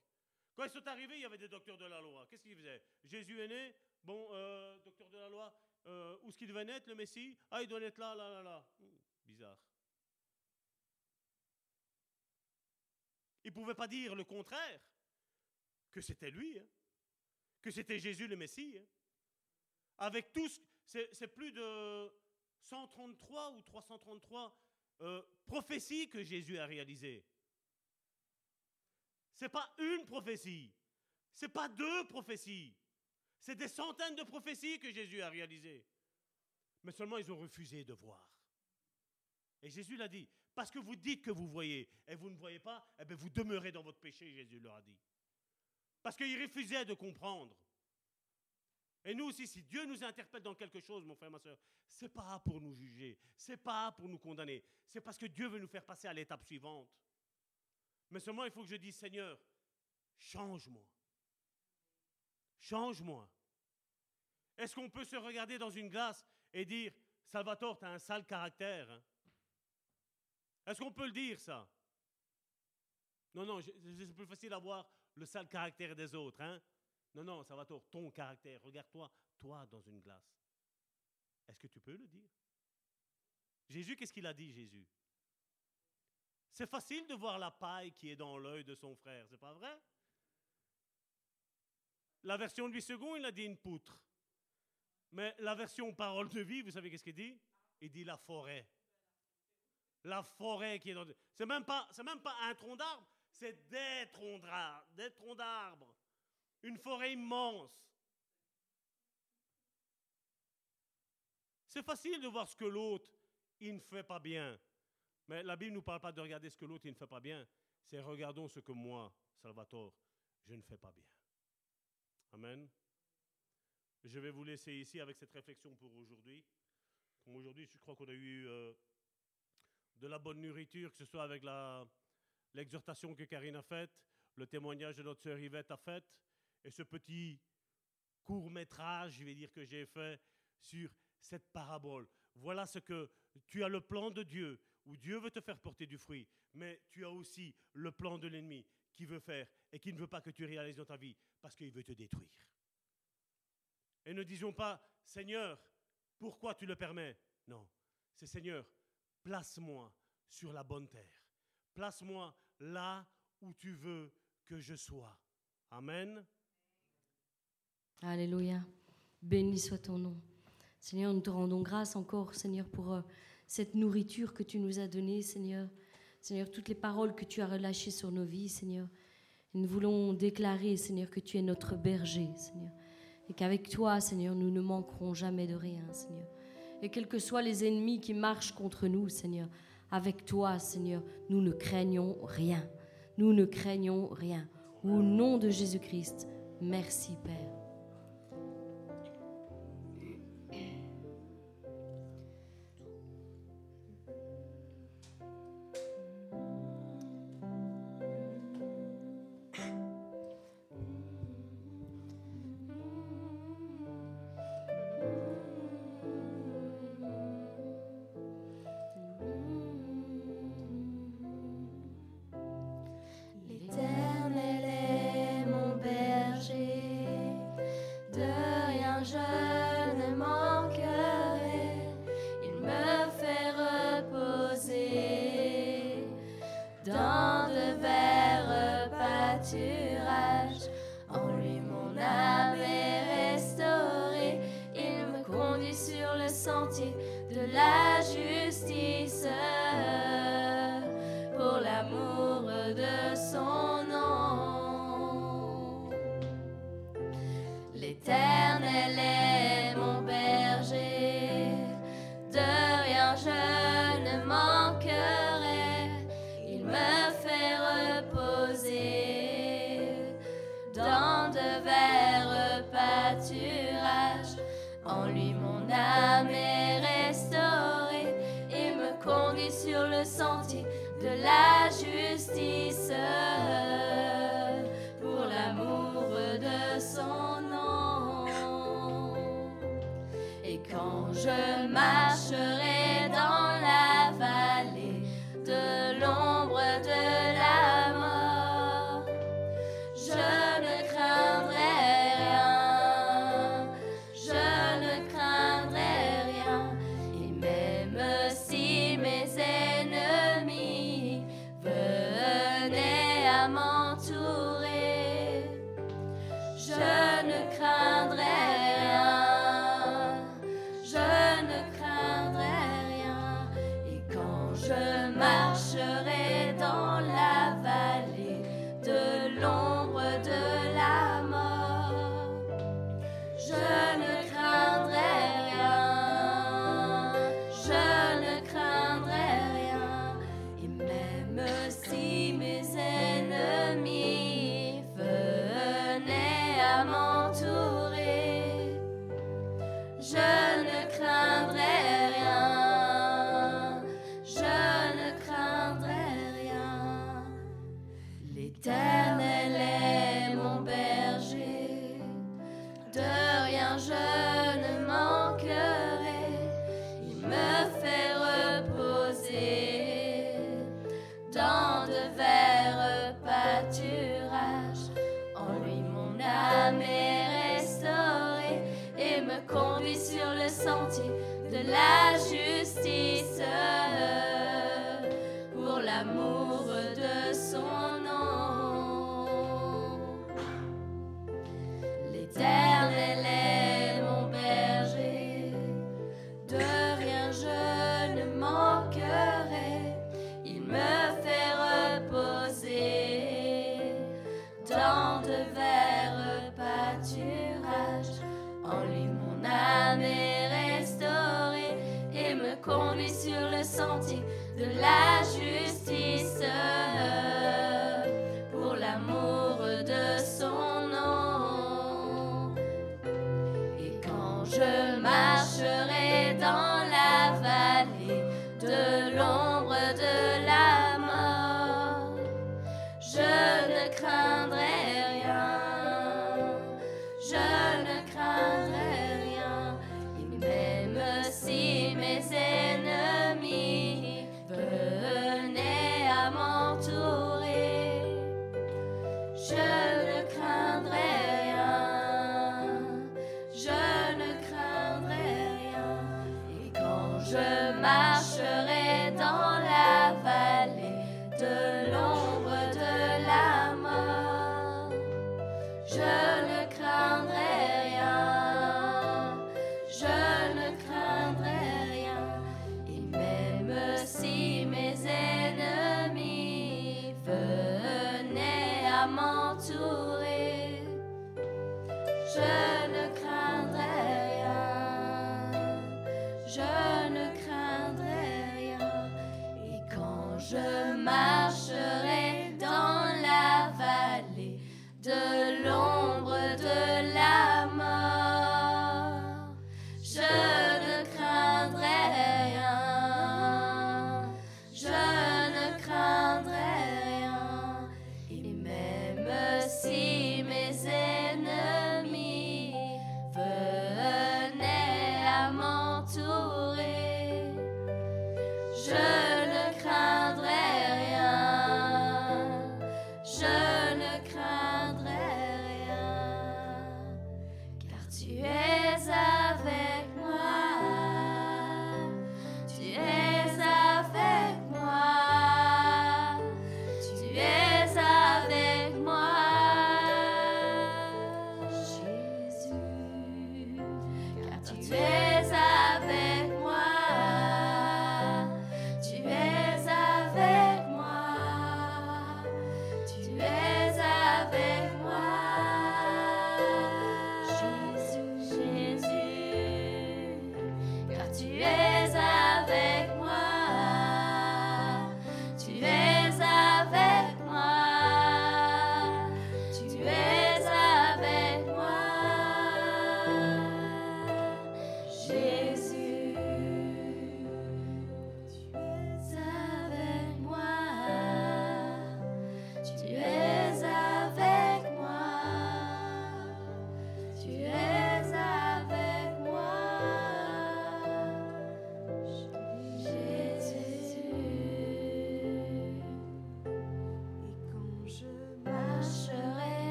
Quand ils sont arrivés, il y avait des docteurs de la loi. Qu'est-ce qu'ils faisaient? Jésus est né, bon, euh, docteur de la loi, euh, où est-ce qu'il devait naître, le Messie? Ah, il doit naître là, là, là, là. Hmm, bizarre. Ils ne pouvaient pas dire le contraire, que c'était lui, hein. que c'était Jésus le Messie. Hein. Avec tous, c'est plus de 133 ou 333 euh, prophéties que Jésus a réalisées. Ce n'est pas une prophétie, ce n'est pas deux prophéties, c'est des centaines de prophéties que Jésus a réalisées. Mais seulement ils ont refusé de voir. Et Jésus l'a dit, parce que vous dites que vous voyez et vous ne voyez pas, eh bien vous demeurez dans votre péché, Jésus leur a dit. Parce qu'ils refusaient de comprendre. Et nous aussi, si Dieu nous interpelle dans quelque chose, mon frère, ma soeur, c'est pas pour nous juger, c'est pas pour nous condamner, c'est parce que Dieu veut nous faire passer à l'étape suivante. Mais seulement il faut que je dise, Seigneur, change-moi. Change-moi. Est-ce qu'on peut se regarder dans une glace et dire, Salvatore, tu as un sale caractère hein? Est-ce qu'on peut le dire, ça? Non, non, c'est plus facile à voir le sale caractère des autres. Hein? Non, non, Salvatore, ton caractère, regarde-toi, toi dans une glace. Est-ce que tu peux le dire? Jésus, qu'est-ce qu'il a dit, Jésus? C'est facile de voir la paille qui est dans l'œil de son frère, c'est pas vrai? La version de 8 secondes, il a dit une poutre. Mais la version parole de vie, vous savez qu'est-ce qu'il dit? Il dit la forêt. La forêt qui est dans... C'est même pas, c'est même pas un tronc d'arbre, c'est des troncs d'arbres. Une forêt immense. C'est facile de voir ce que l'autre, il ne fait pas bien. Mais la Bible ne nous parle pas de regarder ce que l'autre, ne fait pas bien. C'est regardons ce que moi, Salvatore, je ne fais pas bien. Amen. Je vais vous laisser ici avec cette réflexion pour aujourd'hui. Aujourd'hui, je crois qu'on a eu euh, de la bonne nourriture, que ce soit avec l'exhortation que Karine a faite, le témoignage de notre sœur Yvette a fait, et ce petit court métrage, je vais dire, que j'ai fait sur cette parabole. Voilà ce que tu as le plan de Dieu, où Dieu veut te faire porter du fruit, mais tu as aussi le plan de l'ennemi qui veut faire et qui ne veut pas que tu réalises dans ta vie, parce qu'il veut te détruire. Et ne disons pas, Seigneur, pourquoi tu le permets? Non, c'est Seigneur, place-moi sur la bonne terre. Place-moi là où tu veux que je sois. Amen. Alléluia. Béni soit ton nom. Seigneur, nous te rendons grâce encore, Seigneur, pour euh, cette nourriture que tu nous as donnée, Seigneur. Seigneur, toutes les paroles que tu as relâchées sur nos vies, Seigneur. nous voulons déclarer, Seigneur, que tu es notre berger, Seigneur. Et qu'avec toi, Seigneur, nous ne manquerons jamais de rien, Seigneur. Et quels que soient les ennemis qui marchent contre nous, Seigneur, avec toi, Seigneur, nous ne craignons rien. Nous ne craignons rien. Au nom de Jésus-Christ, merci Père. Dans